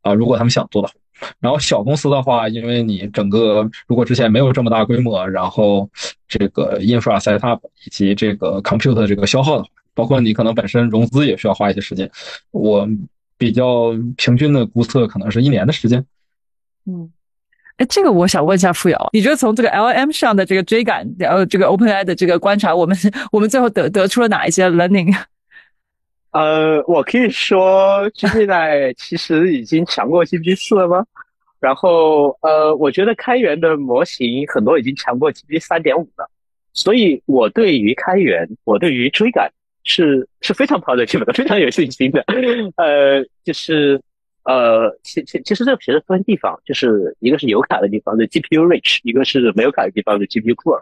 啊，如果他们想做的话。然后小公司的话，因为你整个如果之前没有这么大规模，然后这个 infra setup 以及这个 compute 这个消耗的话，包括你可能本身融资也需要花一些时间。我比较平均的估测可能是一年的时间。
嗯，哎，这个我想问一下付瑶，你觉得从这个 LM 上的这个追赶，然后这个 OpenAI 的这个观察，我们我们最后得得出了哪一些 learning？
呃，我可以说 G P 在 其实已经强过 G P 四了吗？然后呃，我觉得开源的模型很多已经强过 G P 三点五了，所以我对于开源，我对于追赶是是非常 positive 的，非常有信心的。呃，就是呃，其其其实这个其实分地方，就是一个是有卡的地方的 G P U rich，一个是没有卡的地方的 G P U poor。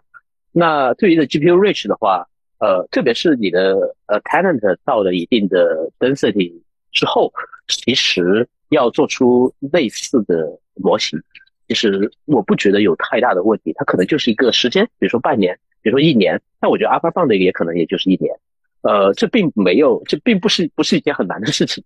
那对于的 G P U rich 的话。呃，特别是你的呃 tenant 到了一定的 density 之后，其实要做出类似的模型，其实我不觉得有太大的问题。它可能就是一个时间，比如说半年，比如说一年。但我觉得 AlphaFound 也可能也就是一年。呃，这并没有，这并不是不是一件很难的事情。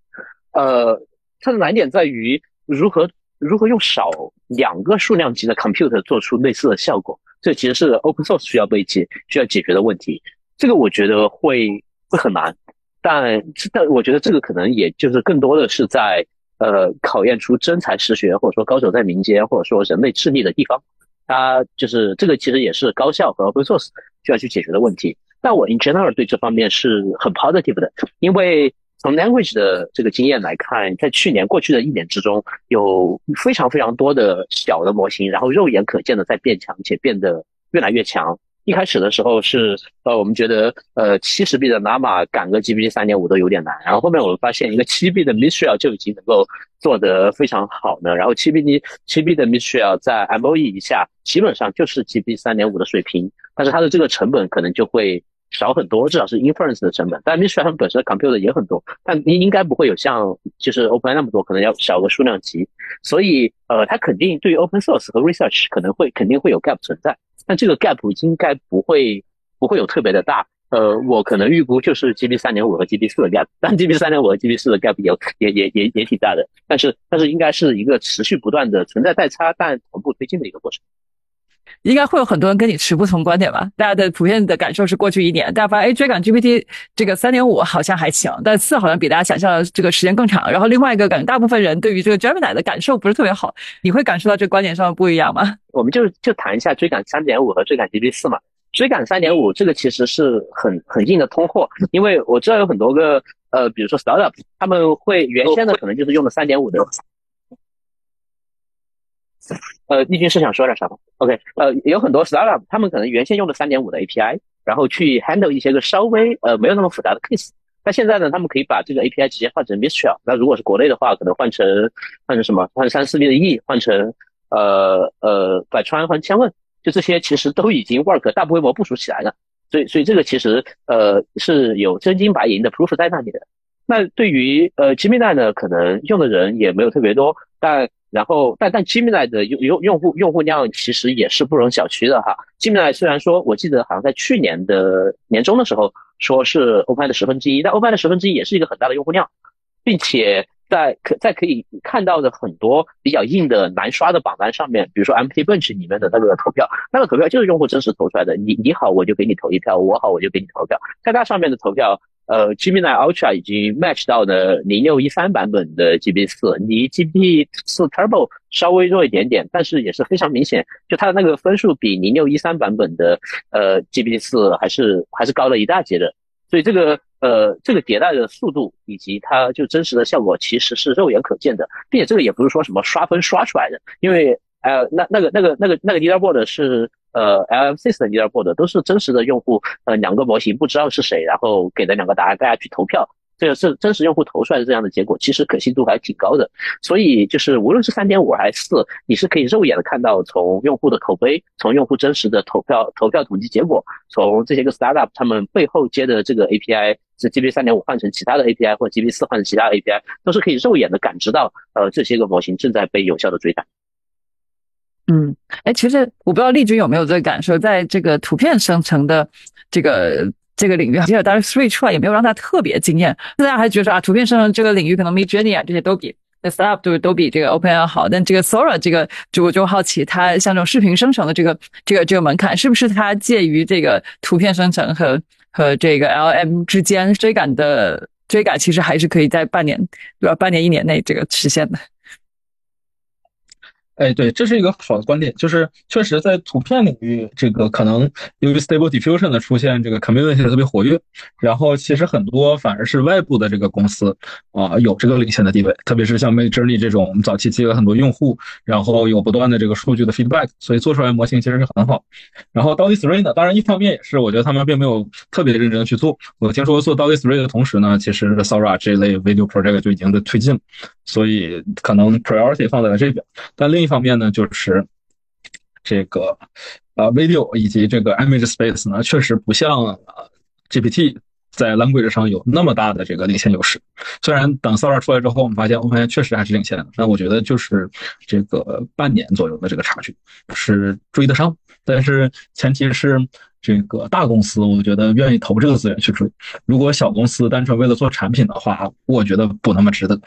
呃，它的难点在于如何如何用少两个数量级的 compute 做出类似的效果。这其实是 open source 需要被解需要解决的问题。这个我觉得会会很难，但但我觉得这个可能也就是更多的是在呃考验出真才实学或者说高手在民间或者说人类智力的地方。它就是这个其实也是高校和 open source 需要去解决的问题。但我 in general 对这方面是很 positive 的，因为从 language 的这个经验来看，在去年过去的一年之中，有非常非常多的小的模型，然后肉眼可见的在变强，且变得越来越强。一开始的时候是呃，我们觉得呃，七十 B 的 Llama 赶个 GPT 三点五都有点难。然后后面我们发现一个七 B 的 Mistral 就已经能够做得非常好呢。然后七 B 的七 B 的 Mistral 在 MOE 以下基本上就是 GPT 三点五的水平，但是它的这个成本可能就会少很多，至少是 inference 的成本。但 Mistral 本身 compute 也很多，但应应该不会有像就是 Open 那么多，可能要少个数量级。所以呃，它肯定对于 Open Source 和 Research 可能会肯定会有 gap 存在。但这个 gap 应该不会不会有特别的大，呃，我可能预估就是 GB 三点五和 GB 四的 gap，但 GB 三点五和 GB 四的 gap 也也也也也挺大的，但是但是应该是一个持续不断的存在代差但同步推进的一个过程。
应该会有很多人跟你持不同观点吧？大家的普遍的感受是，过去一年大家发现，哎，追赶 GPT 这个三点五好像还行，但四好像比大家想象的这个时间更长。然后另外一个感觉，大部分人对于这个 Gemini 的感受不是特别好。你会感受到这个观点上的不一样吗？
我们就就谈一下追赶三点五和追赶 GPT 四嘛。追赶三点五这个其实是很很硬的通货，因为我知道有很多个呃，比如说 startup，他们会原先的可能就是用的三点五的。呃，丽君是想说点啥吗？OK，呃，有很多 startup，他们可能原先用的三点五的 API，然后去 handle 一些个稍微呃没有那么复杂的 case。那现在呢，他们可以把这个 API 直接换成 Mistral。那如果是国内的话，可能换成换成什么？换成三四 B 的 E，换成呃呃百川和千问，就这些其实都已经 work 大规模部署起来了。所以所以这个其实呃是有真金白银的 proof 在那里的。那对于呃 Gemini 呢，可能用的人也没有特别多，但然后，但但 Gemini 的用用用户用户量其实也是不容小觑的哈。Gemini 虽然说，我记得好像在去年的年终的时候说是 Open 的十分之一，但 Open 的十分之一也是一个很大的用户量，并且在可在可以看到的很多比较硬的难刷的榜单上面，比如说 MT Bench 里面的那个投票，那个投票就是用户真实投出来的。你你好，我就给你投一票；我好，我就给你投票。在那上面的投票。呃，Gemini Ultra 已经 match 到了零六一三版本的 G B 四，离 G B 四 Turbo 稍微弱一点点，但是也是非常明显，就它的那个分数比零六一三版本的呃 G B 四还是还是高了一大截的。所以这个呃这个迭代的速度以及它就真实的效果其实是肉眼可见的，并且这个也不是说什么刷分刷出来的，因为呃那那个那个那个那个 Leaderboard 是。呃，LM6 的 Leaderboard 都是真实的用户，呃，两个模型不知道是谁，然后给的两个答案，大家去投票，这个是真实用户投出来的这样的结果，其实可信度还挺高的。所以就是无论是三点五还是四，你是可以肉眼的看到从用户的口碑，从用户真实的投票投票统计结果，从这些个 startup 他们背后接的这个 API 是 GPT 三点五换成其他的 API 或 GPT 四换成其他的 API，都是可以肉眼的感知到，呃，这些个模型正在被有效的追赶。
嗯，哎，其实我不知道丽君有没有这个感受，在这个图片生成的这个这个领域，其实 Dark Three 出来也没有让他特别惊艳。大家还觉得说啊，图片生成这个领域可能 Midjourney 啊这些都比 Startup 都都比这个 OpenAI 好，但这个 Sora 这个就我就好奇，它像这种视频生成的这个这个这个门槛，是不是它介于这个图片生成和和这个 LM 之间追赶的追赶，其实还是可以在半年对吧？半年一年内这个实现的。
哎，对，这是一个好的观点，就是确实在图片领域，这个可能由于 Stable Diffusion 的出现，这个 Community 特别活跃，然后其实很多反而是外部的这个公司啊有这个领先的地位，特别是像 Midjourney 这种，我们早期积累很多用户，然后有不断的这个数据的 feedback，所以做出来模型其实是很好。然后 DALL-E 3呢，当然一方面也是我觉得他们并没有特别认真的去做，我听说做 DALL-E 3的同时呢，其实 Sora 这类 Video Project 就已经在推进，所以可能 Priority 放在了这边，但另。一方面呢，就是这个呃，video 以及这个 image space 呢，确实不像 GPT 在 language 上有那么大的这个领先优势。虽然等 Sora 出来之后，我们发现 OpenAI 确实还是领先的，那我觉得就是这个半年左右的这个差距是追得上，但是前提是这个大公司，我觉得愿意投这个资源去追。如果小公司单纯为了做产品的话，我觉得不那么值得。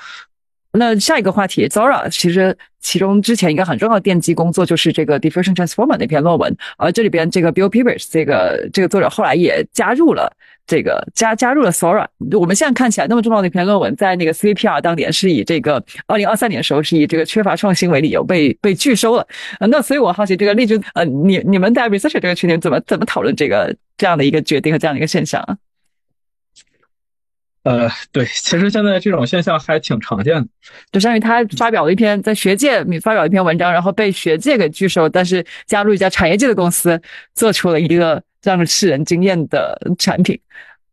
那下一个话题，Zora 其实其中之前一个很重要的奠基工作就是这个 Diffusion Transformer 那篇论文，而这里边这个 Bill Peters 这个这个作者后来也加入了这个加加入了 Sora。我们现在看起来那么重要的一篇论文，在那个 CVPR 当年是以这个二零二三年的时候是以这个缺乏创新为理由被被拒收了。那所以我好奇这个丽君，呃，你你们在 research 这个群里怎么怎么讨论这个这样的一个决定和这样的一个现象啊？
呃，对，其实现在这种现象还挺常见的，
就相当于他发表了一篇在学界发表一篇文章，然后被学界给拒收，但是加入一家产业界的公司，做出了一个让世人惊艳的产品。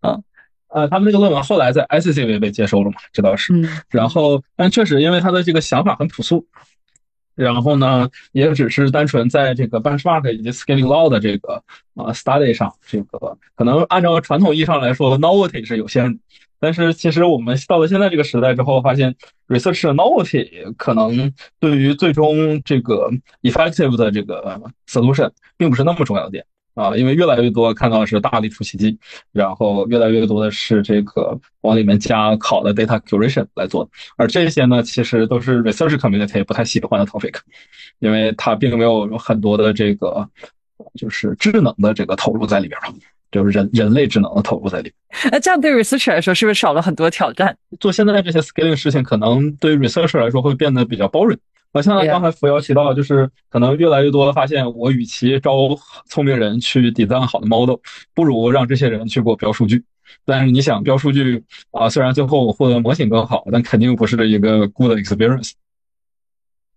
嗯，
呃，他们这个论文后来在 ICCV 被接收了嘛？这倒是。
嗯。
然后，但确实因为他的这个想法很朴素，然后呢，也只是单纯在这个 benchmark 以及 scaling law 的这个啊 study 上，这个可能按照传统意义上来说，novelty 是有限的。但是其实我们到了现在这个时代之后，发现 research novelty 可能对于最终这个 effective 的这个 solution 并不是那么重要的点啊，因为越来越多看到的是大力出奇迹，然后越来越多的是这个往里面加考的 data curation 来做，而这些呢，其实都是 research community 不太喜欢的 topic，因为它并没有很多的这个就是智能的这个投入在里边儿。就是人人类智能的投入在里
面，那这样对 researcher 来说是不是少了很多挑战？
做现在这些 scaling 事情，可能对 researcher 来说会变得比较 boring。那像刚才扶摇提到，就是可能越来越多的发现，我与其招聪明人去 design 好的 model，不如让这些人去给我标数据。但是你想标数据啊，虽然最后获得模型更好，但肯定不是一个 good experience。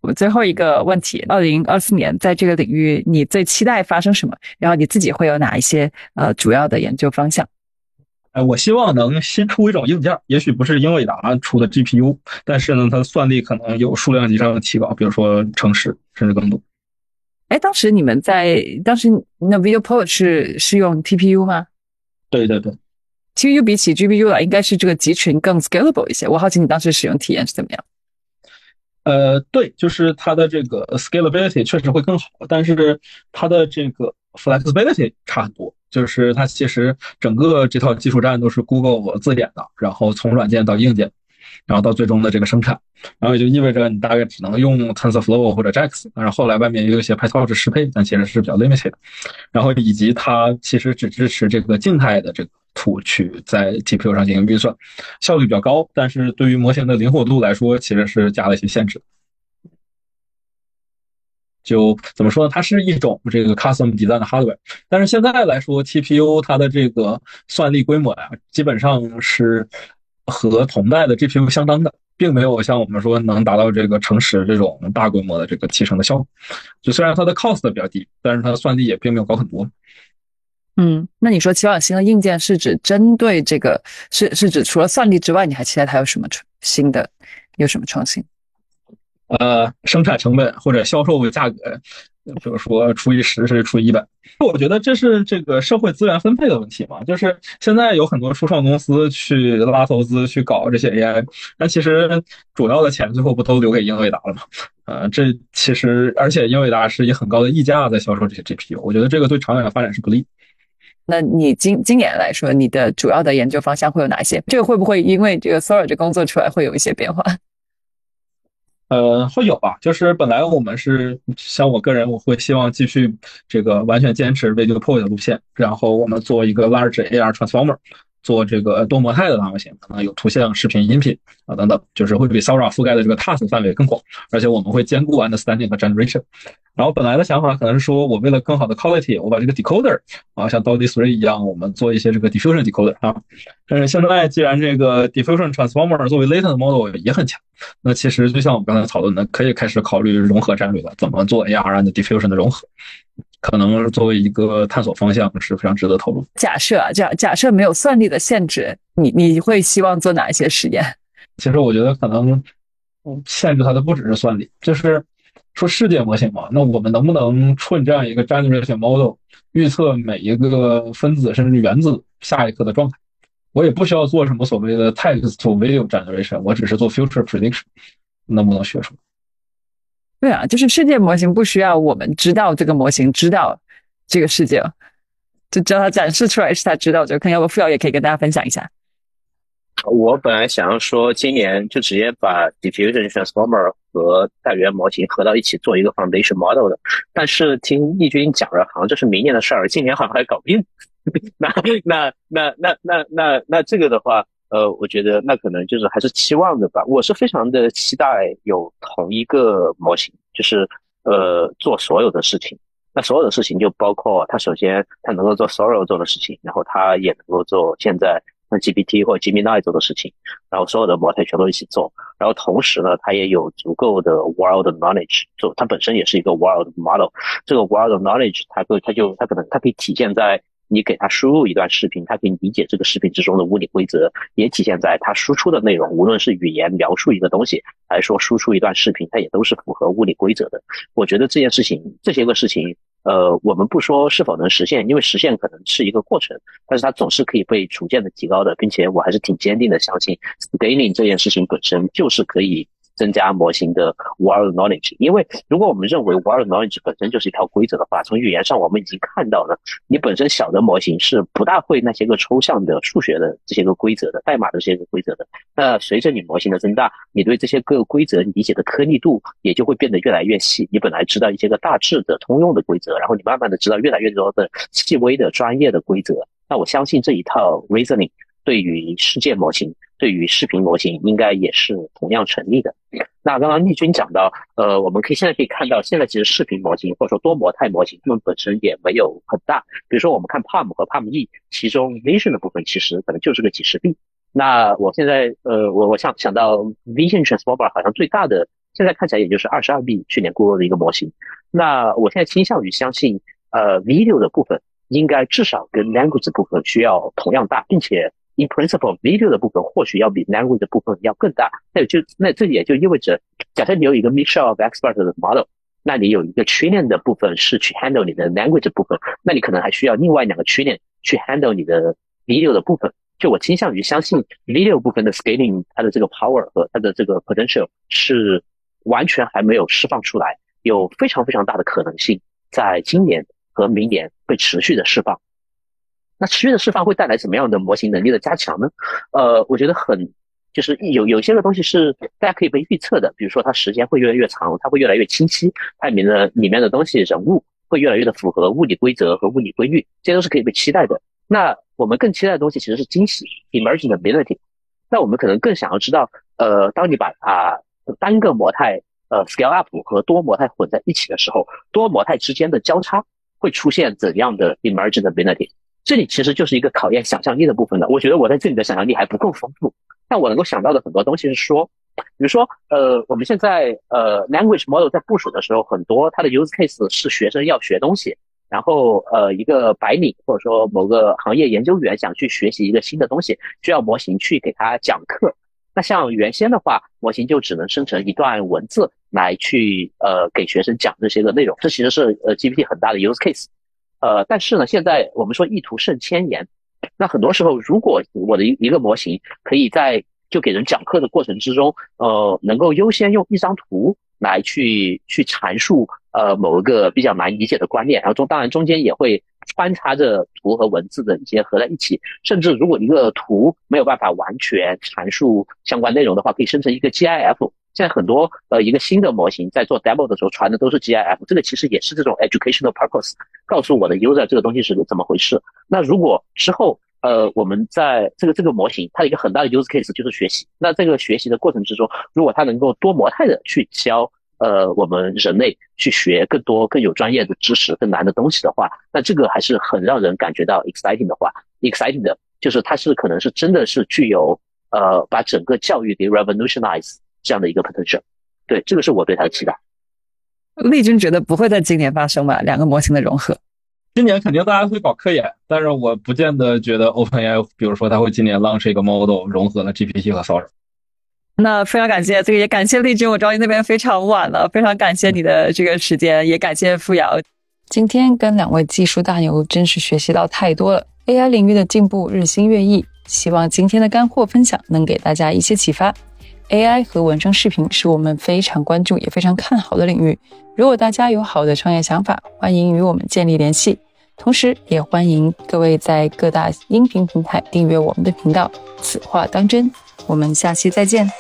我最后一个问题：二零二四年在这个领域，你最期待发生什么？然后你自己会有哪一些呃主要的研究方向？
哎，我希望能新出一种硬件，也许不是英伟达出的 GPU，但是呢，它的算力可能有数量级上的提高，比如说城市甚至更多。
哎，当时你们在当时那 VideoPro 是是用 TPU 吗？
对对对
，TPU 比起 GPU 来，应该是这个集群更 scalable 一些。我好奇你当时使用体验是怎么样？
呃，对，就是它的这个 scalability 确实会更好，但是它的这个 flexibility 差很多。就是它其实整个这套基础栈都是 Google 自研的，然后从软件到硬件，然后到最终的这个生产，然后也就意味着你大概只能用 TensorFlow 或者 JAX。然后后来外面也有一些 PyTorch 适配，但其实是比较 limited。然后以及它其实只支持这个静态的这个。图去在 TPU 上进行运算，效率比较高，但是对于模型的灵活度来说，其实是加了一些限制。就怎么说呢？它是一种这个 custom design 的 hardware，但是现在来说，TPU 它的这个算力规模呀，基本上是和同代的 GPU 相当的，并没有像我们说能达到这个乘十这种大规模的这个提升的效果。就虽然它的 cost 比较低，但是它的算力也并没有高很多。
嗯，那你说期望新的硬件是指针对这个，是是指除了算力之外，你还期待它有什么新的，有什么创新？
呃，生产成本或者销售价格，比如说除以十甚至除以一百。我觉得这是这个社会资源分配的问题嘛，就是现在有很多初创公司去拉投资去搞这些 AI，但其实主要的钱最后不都留给英伟达了吗？呃，这其实而且英伟达是以很高的溢价在销售这些 GPU，我觉得这个对长远的发展是不利。
那你今今年来说，你的主要的研究方向会有哪些？这个会不会因为这个 Sora 这工作出来会有一些变化？
呃，会有吧。就是本来我们是像我个人，我会希望继续这个完全坚持 Video Pro 的路线，然后我们做一个 Large AR Transformer。做这个多模态的大模型，可能有图像、视频、音频啊等等，就是会比 Sora 覆盖的这个 task 范围更广，而且我们会兼顾 understanding 和 generation。然后本来的想法可能是说，我为了更好的 quality，我把这个 decoder 啊，像 Dolly 3一样，我们做一些这个 diffusion decoder 啊。但是现在既然这个 diffusion transformer 作为 latent model 也很强，那其实就像我们刚才讨论的，可以开始考虑融合战略了，怎么做 AR and diffusion 的融合。可能作为一个探索方向是非常值得投入。
假设啊，假假设没有算力的限制，你你会希望做哪一些实验？
其实我觉得可能限制它的不只是算力，就是说世界模型嘛。那我们能不能 train 这样一个 generation model，预测每一个分子甚至原子下一刻的状态？我也不需要做什么所谓的 text to video generation，我只是做 future prediction，能不能学出来？
对啊，就是世界模型不需要我们知道这个模型知道这个世界，就只要它展示出来是他知道就可以。要不付瑶也可以跟大家分享一下。
我本来想要说今年就直接把 diffusion transformer 和大语言模型合到一起做一个 foundation model 的，但是听易军讲了，好像这是明年的事儿，今年好像还搞不定。
那那那那那那那这个的话，呃，我觉得那可能就是还是期望的吧。我是非常的期待有同一个模型，就是呃做所有的事情。那所有的事情就包括它首先它能够做 Sorrow 做的事情，然后它也能够做现在像 GPT 或 Gemini 做的事情，然后所有的模态全都一起做。然后同时呢，它也有足够的 World Knowledge，做它本身也是一个 World Model。这个 World Knowledge 它就它就它可能它可以体现在。你给他输入一段视频，他可以理解这个视频之中的物理规则，也体现在他输出的内容，无论是语言描述一个东西，还是说输出一段视频，它也都是符合物理规则的。我觉得这件事情，这些个事情，呃，我们不说是否能实现，因为实现可能是一个过程，但是它总是可以被逐渐的提高的，并且我还是挺坚定的相信，scaling 这件事情本身就是可以。增加模型的 world knowledge，因为如果我们认为 world knowledge 本身就是一套规则的话，从语言上我们已经看到了，你本身小的模型是不大会那些个抽象的数学的这些个规则的代码的这些个规则的。那随着你模型的增大，你对这些个规则理解的颗粒度也就会变得越来越细。你本来知道一些个大致的通用的规则，然后你慢慢的知道越来越多的细微的专业的规则。那我相信这一套 reasoning 对于世界模型。对于视频模型，应该也是同样成立的。那刚刚丽君讲到，呃，我们可以现在可以看到，现在其实视频模型或者说多模态模型，它们本身也没有很大。比如说，我们看 Palm 和 Palm E，其中 Vision 的部分其实可能就是个几十 B。那我现在，呃，我我想想到 Vision Transformer 好像最大的，现在看起来也就是二十二 B，去年过的一个模型。那我现在倾向于相信，呃，Video 的部分应该至少跟 Language 部分需要同样大，并且。In principle, video 的部分或许要比 language 的部分要更大。那就那这也就意味着，假设你有一个 mixture of expert 的 model，那你有一个训练的部分是去 handle 你的 language 部分，那你可能还需要另外两个训练去 handle 你的 video 的部分。就我倾向于相信 video 部分的 scaling，它的这个 power 和它的这个 potential 是完全还没有释放出来，有非常非常大的可能性在今年和明年会持续的释放。那持续的释放会带来什么样的模型能力的加强呢？呃，我觉得很，就是有有些个东西是大家可以被预测的，比如说它时间会越来越长，它会越来越清晰，它里面的里面的东西人物会越来越的符合物理规则和物理规律，这些都是可以被期待的。那我们更期待的东西其实是惊喜，emergent ability。那我们可能更想要知道，呃，当你把啊单个模态呃 scale up 和多模态混在一起的时候，多模态之间的交叉会出现怎样的 emergent ability？这里其实就是一个考验想象力的部分的。我觉得我在这里的想象力还不够丰富，但我能够想到的很多东西是说，比如说，呃，我们现在呃，language model 在部署的时候，很多它的 use case 是学生要学东西，然后呃，一个白领或者说某个行业研究员想去学习一个新的东西，需要模型去给他讲课。那像原先的话，模型就只能生成一段文字来去呃给学生讲这些个内容，这其实是呃 GPT 很大的 use case。呃，但是呢，现在我们说意图胜千言，那很多时候，如果我的一一个模型可以在就给人讲课的过程之中，呃，能够优先用一张图来去去阐述呃某一个比较难理解的观念，然后中当然中间也会穿插着图和文字的一些合在一起，甚至如果一个图没有办法完全阐述相关内容的话，可以生成一个 GIF。现在很多呃一个新的模型在做 demo 的时候传的都是 GIF，这个其实也是这种 educational purpose，告诉我的 user 这个东西是怎么回事。那如果之后呃我们在这个这个模型它的一个很大的 use case 就是学习，那这个学习的过程之中，如果它能够多模态的去教呃我们人类去学更多更有专业的知识更难的东西的话，那这个还是很让人感觉到 exciting 的话，exciting 的就是它是可能是真的是具有呃把整个教育给 revolutionize。这样的一个 potential，对，这个是我对它的期待。
丽君觉得不会在今年发生吧？两个模型的融合，
今年肯定大家会搞科研，但是我不见得觉得 OpenAI，比如说它会今年 launch 一个 model 融合了 GPT 和 Sora。
那非常感谢，这个也感谢丽君，我知道你那边非常晚了，非常感谢你的这个时间，也感谢付瑶。今天跟两位技术大牛真是学习到太多了，AI 领域的进步日新月异，希望今天的干货分享能给大家一些启发。AI 和文章视频是我们非常关注也非常看好的领域。如果大家有好的创业想法，欢迎与我们建立联系。同时，也欢迎各位在各大音频平台订阅我们的频道。此话当真，我们下期再见。